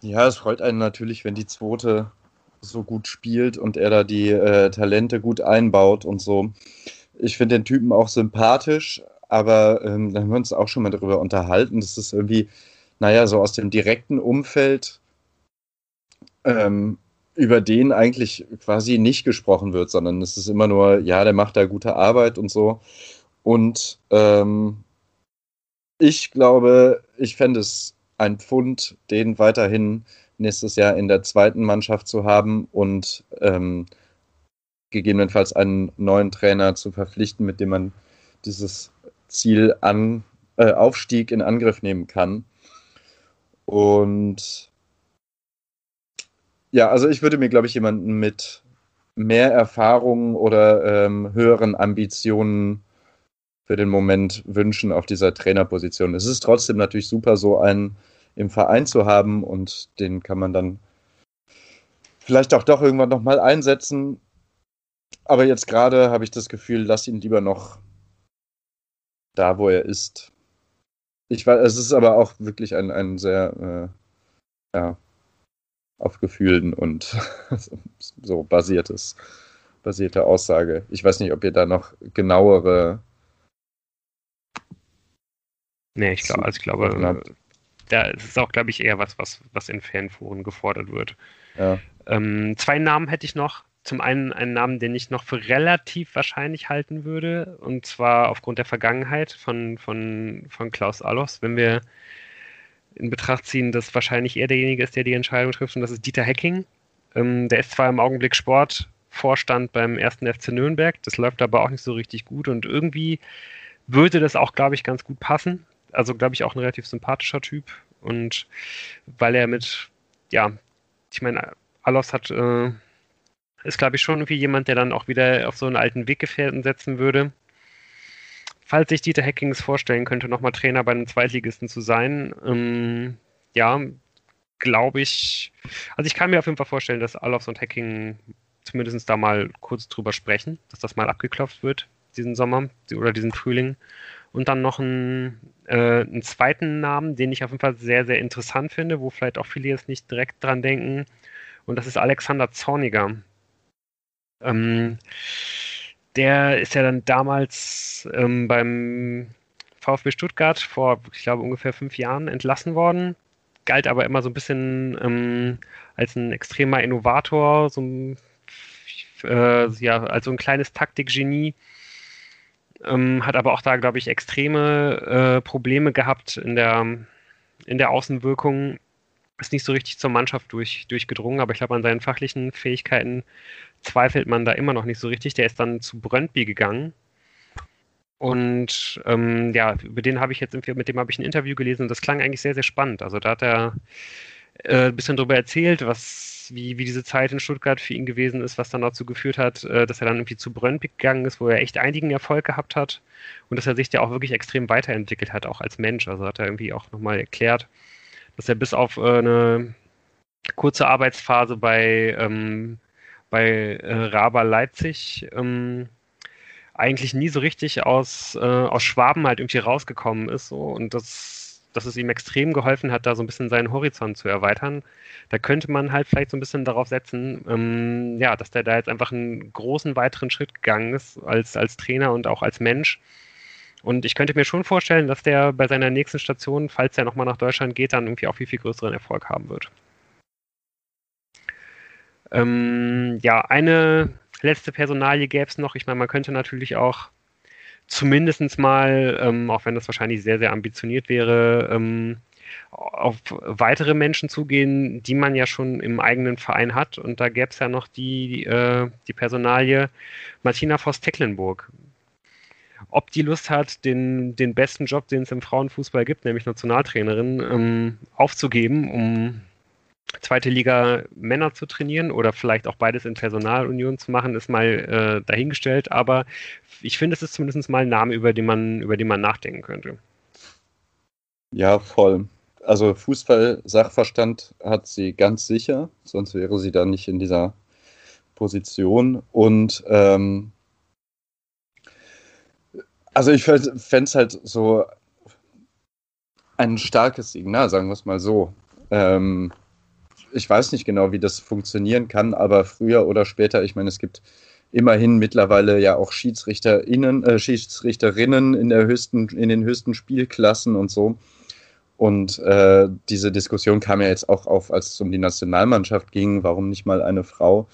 Ja, es freut einen natürlich, wenn die zweite so gut spielt und er da die äh, Talente gut einbaut und so. Ich finde den Typen auch sympathisch, aber ähm, da haben wir uns auch schon mal darüber unterhalten. Das ist irgendwie, naja, so aus dem direkten Umfeld, ähm, über den eigentlich quasi nicht gesprochen wird, sondern es ist immer nur, ja, der macht da gute Arbeit und so. Und ähm, ich glaube, ich fände es ein Pfund, den weiterhin nächstes Jahr in der zweiten Mannschaft zu haben und ähm, gegebenenfalls einen neuen Trainer zu verpflichten, mit dem man dieses Ziel an äh, Aufstieg in Angriff nehmen kann. Und ja, also ich würde mir, glaube ich, jemanden mit mehr Erfahrung oder ähm, höheren Ambitionen für den Moment wünschen auf dieser Trainerposition. Es ist trotzdem natürlich super, so einen im Verein zu haben und den kann man dann vielleicht auch doch irgendwann nochmal einsetzen. Aber jetzt gerade habe ich das Gefühl, lass ihn lieber noch da, wo er ist. Ich weiß, es ist aber auch wirklich ein, ein sehr, äh, ja, auf Gefühlen und so basiertes, basierte Aussage. Ich weiß nicht, ob ihr da noch genauere. Nee, ich glaube, also ich glaube, da ist es auch, glaube ich, eher was, was, was in Fanforen gefordert wird. Ja. Ähm, zwei Namen hätte ich noch. Zum einen einen Namen, den ich noch für relativ wahrscheinlich halten würde, und zwar aufgrund der Vergangenheit von, von, von Klaus Allos. Wenn wir in Betracht ziehen, dass wahrscheinlich er derjenige ist, der die Entscheidung trifft, und das ist Dieter Hecking. Ähm, der ist zwar im Augenblick Sportvorstand beim ersten FC Nürnberg, das läuft aber auch nicht so richtig gut und irgendwie würde das auch, glaube ich, ganz gut passen. Also, glaube ich, auch ein relativ sympathischer Typ und weil er mit, ja, ich meine, Alos hat, äh, ist, glaube ich, schon irgendwie jemand, der dann auch wieder auf so einen alten Weggefährten setzen würde. Falls sich Dieter Hackings vorstellen könnte, nochmal Trainer bei einem Zweitligisten zu sein, ähm, ja, glaube ich, also ich kann mir auf jeden Fall vorstellen, dass Alofs und Hacking zumindest da mal kurz drüber sprechen, dass das mal abgeklopft wird, diesen Sommer oder diesen Frühling. Und dann noch einen, äh, einen zweiten Namen, den ich auf jeden Fall sehr, sehr interessant finde, wo vielleicht auch viele jetzt nicht direkt dran denken. Und das ist Alexander Zorniger. Ähm, der ist ja dann damals ähm, beim VfB Stuttgart vor, ich glaube, ungefähr fünf Jahren entlassen worden. Galt aber immer so ein bisschen ähm, als ein extremer Innovator, so ein, äh, ja, als so ein kleines Taktikgenie ähm, hat aber auch da, glaube ich, extreme äh, Probleme gehabt in der, in der Außenwirkung. Ist nicht so richtig zur Mannschaft durch, durchgedrungen, aber ich glaube, an seinen fachlichen Fähigkeiten zweifelt man da immer noch nicht so richtig. Der ist dann zu Brøndby gegangen. Und ähm, ja, über den habe ich jetzt, mit dem habe ich ein Interview gelesen und das klang eigentlich sehr, sehr spannend. Also da hat er äh, ein bisschen darüber erzählt, was wie, wie diese Zeit in Stuttgart für ihn gewesen ist, was dann dazu geführt hat, äh, dass er dann irgendwie zu Brøndby gegangen ist, wo er echt einigen Erfolg gehabt hat und dass er sich ja auch wirklich extrem weiterentwickelt hat, auch als Mensch. Also hat er irgendwie auch nochmal erklärt, dass er bis auf äh, eine kurze Arbeitsphase bei, ähm, bei äh, Raba Leipzig ähm, eigentlich nie so richtig aus, äh, aus Schwaben halt irgendwie rausgekommen ist. So. Und das dass es ihm extrem geholfen hat, da so ein bisschen seinen Horizont zu erweitern. Da könnte man halt vielleicht so ein bisschen darauf setzen, ähm, ja, dass der da jetzt einfach einen großen weiteren Schritt gegangen ist als, als Trainer und auch als Mensch. Und ich könnte mir schon vorstellen, dass der bei seiner nächsten Station, falls er nochmal nach Deutschland geht, dann irgendwie auch viel, viel größeren Erfolg haben wird. Ähm, ja, eine letzte Personalie gäbe es noch. Ich meine, man könnte natürlich auch zumindest mal, ähm, auch wenn das wahrscheinlich sehr, sehr ambitioniert wäre, ähm, auf weitere Menschen zugehen, die man ja schon im eigenen Verein hat. Und da gäbe es ja noch die, äh, die Personalie Martina Voss-Tecklenburg. Ob die Lust hat, den, den besten Job, den es im Frauenfußball gibt, nämlich Nationaltrainerin, ähm, aufzugeben, um zweite Liga Männer zu trainieren oder vielleicht auch beides in Personalunion zu machen, ist mal äh, dahingestellt. Aber ich finde, es ist zumindest mal ein Name, über den man, über den man nachdenken könnte. Ja, voll. Also Fußball-Sachverstand hat sie ganz sicher, sonst wäre sie da nicht in dieser Position. Und ähm, also ich fände es halt so ein starkes Signal, sagen wir es mal so. Ähm, ich weiß nicht genau, wie das funktionieren kann, aber früher oder später, ich meine, es gibt immerhin mittlerweile ja auch SchiedsrichterInnen, äh, Schiedsrichterinnen in, der höchsten, in den höchsten Spielklassen und so. Und äh, diese Diskussion kam ja jetzt auch auf, als es um die Nationalmannschaft ging, warum nicht mal eine Frau?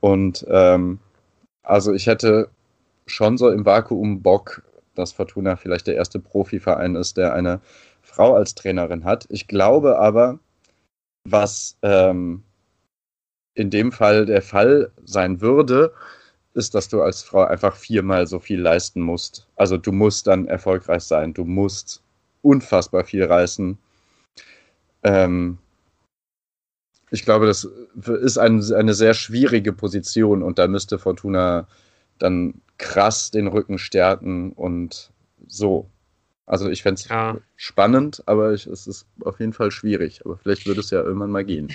Und ähm, also ich hätte schon so im Vakuum Bock, dass Fortuna vielleicht der erste Profiverein ist, der eine Frau als Trainerin hat. Ich glaube aber, was ähm, in dem Fall der Fall sein würde, ist, dass du als Frau einfach viermal so viel leisten musst. Also du musst dann erfolgreich sein, du musst unfassbar viel reißen. Ähm, ich glaube, das ist ein, eine sehr schwierige Position und da müsste Fortuna dann krass den Rücken stärken und so. Also ich fände es ja. spannend, aber ich, es ist auf jeden Fall schwierig. Aber vielleicht würde es ja irgendwann mal gehen.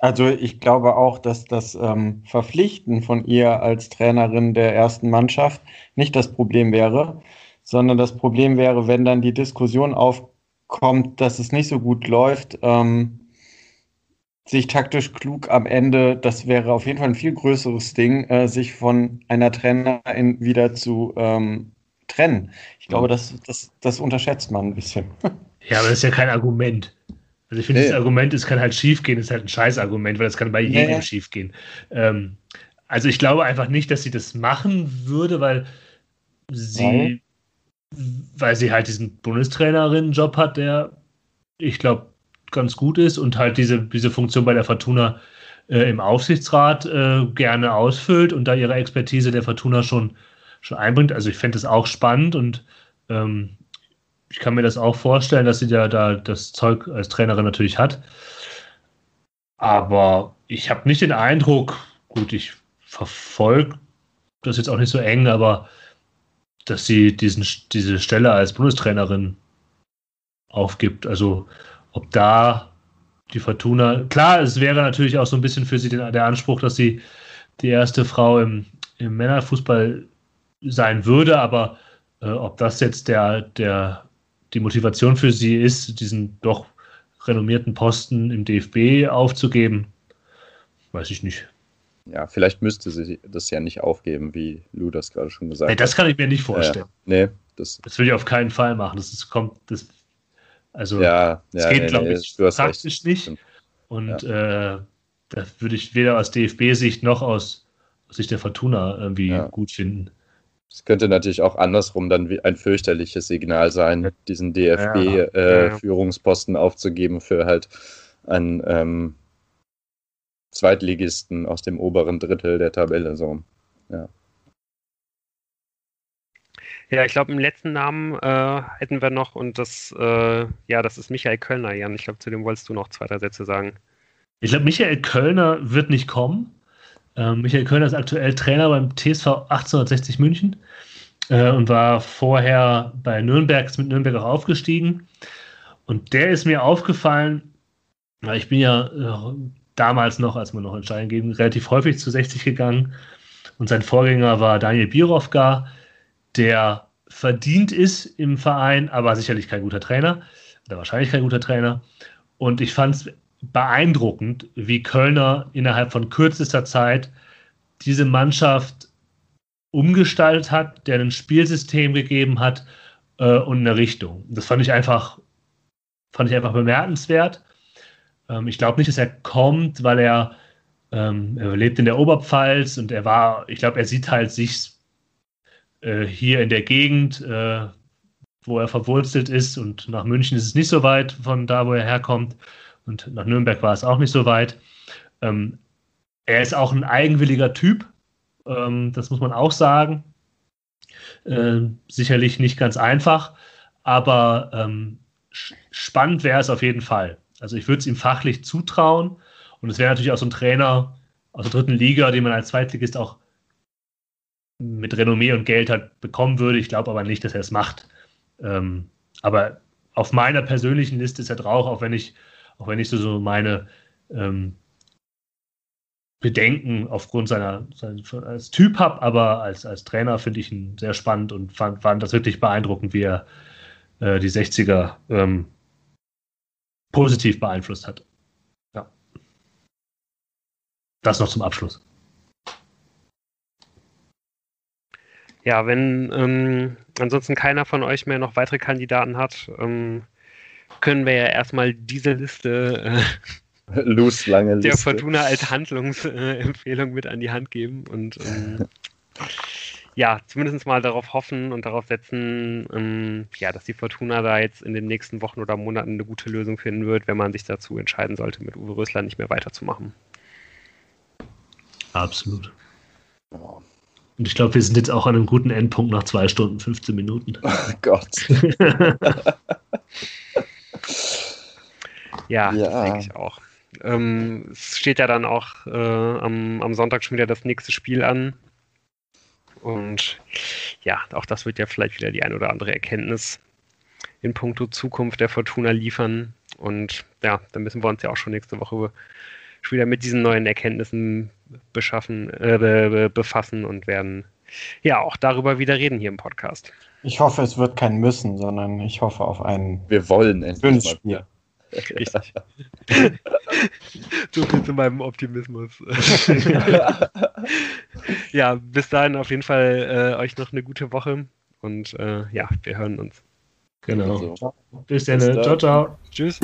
Also ich glaube auch, dass das ähm, Verpflichten von ihr als Trainerin der ersten Mannschaft nicht das Problem wäre, sondern das Problem wäre, wenn dann die Diskussion aufkommt, dass es nicht so gut läuft, ähm, sich taktisch klug am Ende, das wäre auf jeden Fall ein viel größeres Ding, äh, sich von einer Trainerin wieder zu ähm, trennen. Ich glaube, das, das, das unterschätzt man ein bisschen. Ja, aber das ist ja kein Argument. Also ich finde, nee. das Argument, es kann halt schief gehen, ist halt ein Scheißargument, weil es kann bei jedem nee. schief gehen. Ähm, also ich glaube einfach nicht, dass sie das machen würde, weil sie, Nein. weil sie halt diesen Bundestrainerinnen-Job hat, der, ich glaube, ganz gut ist und halt diese, diese Funktion bei der Fortuna äh, im Aufsichtsrat äh, gerne ausfüllt und da ihre Expertise der Fortuna schon, schon einbringt. Also ich fände es auch spannend und ähm, ich kann mir das auch vorstellen, dass sie da, da das Zeug als Trainerin natürlich hat. Aber ich habe nicht den Eindruck, gut, ich verfolge das jetzt auch nicht so eng, aber dass sie diesen, diese Stelle als Bundestrainerin aufgibt. Also ob da die Fortuna, klar, es wäre natürlich auch so ein bisschen für sie den, der Anspruch, dass sie die erste Frau im, im Männerfußball sein würde, aber äh, ob das jetzt der, der, die Motivation für sie ist, diesen doch renommierten Posten im DFB aufzugeben, weiß ich nicht. Ja, vielleicht müsste sie das ja nicht aufgeben, wie Lou das gerade schon gesagt nee, hat. Das kann ich mir nicht vorstellen. Ja, nee, das, das will ich auf keinen Fall machen. Das ist, kommt, das, also, ja, das ja, geht, nee, glaube nee, ich, praktisch nicht. Und ja. äh, das würde ich weder aus DFB-Sicht noch aus, aus Sicht der Fortuna irgendwie ja. gut finden. Es könnte natürlich auch andersrum dann ein fürchterliches Signal sein, diesen DFB-Führungsposten äh, aufzugeben für halt einen ähm, Zweitligisten aus dem oberen Drittel der Tabelle. So. Ja. Ja, ich glaube, im letzten Namen äh, hätten wir noch, und das, äh, ja, das ist Michael Kölner, Jan. Ich glaube, zu dem wolltest du noch zwei, drei Sätze sagen. Ich glaube, Michael Kölner wird nicht kommen. Ähm, Michael Kölner ist aktuell Trainer beim TSV 1860 München äh, und war vorher bei Nürnberg, ist mit Nürnberg auch aufgestiegen. Und der ist mir aufgefallen, weil ich bin ja äh, damals noch, als man noch entscheiden ging, relativ häufig zu 60 gegangen. Und sein Vorgänger war Daniel Birovka, der verdient ist im Verein, aber sicherlich kein guter Trainer oder wahrscheinlich kein guter Trainer. Und ich fand es beeindruckend, wie Kölner innerhalb von kürzester Zeit diese Mannschaft umgestaltet hat, der ein Spielsystem gegeben hat äh, und eine Richtung. Das fand ich einfach, fand ich einfach bemerkenswert. Ähm, ich glaube nicht, dass er kommt, weil er, ähm, er lebt in der Oberpfalz und er war, ich glaube, er sieht halt sich äh, hier in der Gegend, äh, wo er verwurzelt ist und nach München ist es nicht so weit von da, wo er herkommt und nach Nürnberg war es auch nicht so weit. Ähm, er ist auch ein eigenwilliger Typ, ähm, das muss man auch sagen. Äh, sicherlich nicht ganz einfach, aber ähm, spannend wäre es auf jeden Fall. Also ich würde es ihm fachlich zutrauen und es wäre natürlich auch so ein Trainer aus der dritten Liga, den man als Zweitligist auch mit Renommee und Geld halt bekommen würde. Ich glaube aber nicht, dass er es macht. Ähm, aber auf meiner persönlichen Liste ist er drauf, auch wenn ich, auch wenn ich so, so meine ähm, Bedenken aufgrund seiner, seiner als Typ habe, aber als, als Trainer finde ich ihn sehr spannend und fand, fand das wirklich beeindruckend, wie er äh, die 60er ähm, positiv beeinflusst hat. Ja. Das noch zum Abschluss. Ja, wenn ähm, ansonsten keiner von euch mehr noch weitere Kandidaten hat, ähm, können wir ja erstmal diese Liste äh, Loose, lange der Fortuna als Handlungsempfehlung mit an die Hand geben und ähm, ja, zumindest mal darauf hoffen und darauf setzen, ähm, ja, dass die Fortuna da jetzt in den nächsten Wochen oder Monaten eine gute Lösung finden wird, wenn man sich dazu entscheiden sollte, mit Uwe Rösler nicht mehr weiterzumachen. Absolut. Oh. Und ich glaube, wir sind jetzt auch an einem guten Endpunkt nach zwei Stunden, 15 Minuten. Oh Gott. ja, ja, das denke ich auch. Ähm, es steht ja dann auch äh, am, am Sonntag schon wieder das nächste Spiel an. Und ja, auch das wird ja vielleicht wieder die ein oder andere Erkenntnis in puncto Zukunft der Fortuna liefern. Und ja, dann müssen wir uns ja auch schon nächste Woche wieder mit diesen neuen Erkenntnissen beschaffen, äh, befassen und werden ja auch darüber wieder reden hier im Podcast. Ich hoffe, es wird kein Müssen, sondern ich hoffe auf einen. Wir wollen endlich Spiel. Richtig. so viel zu meinem Optimismus. ja, bis dahin auf jeden Fall äh, euch noch eine gute Woche und äh, ja, wir hören uns. Genau. Also, bis dann. Ciao, ciao. Tschüss.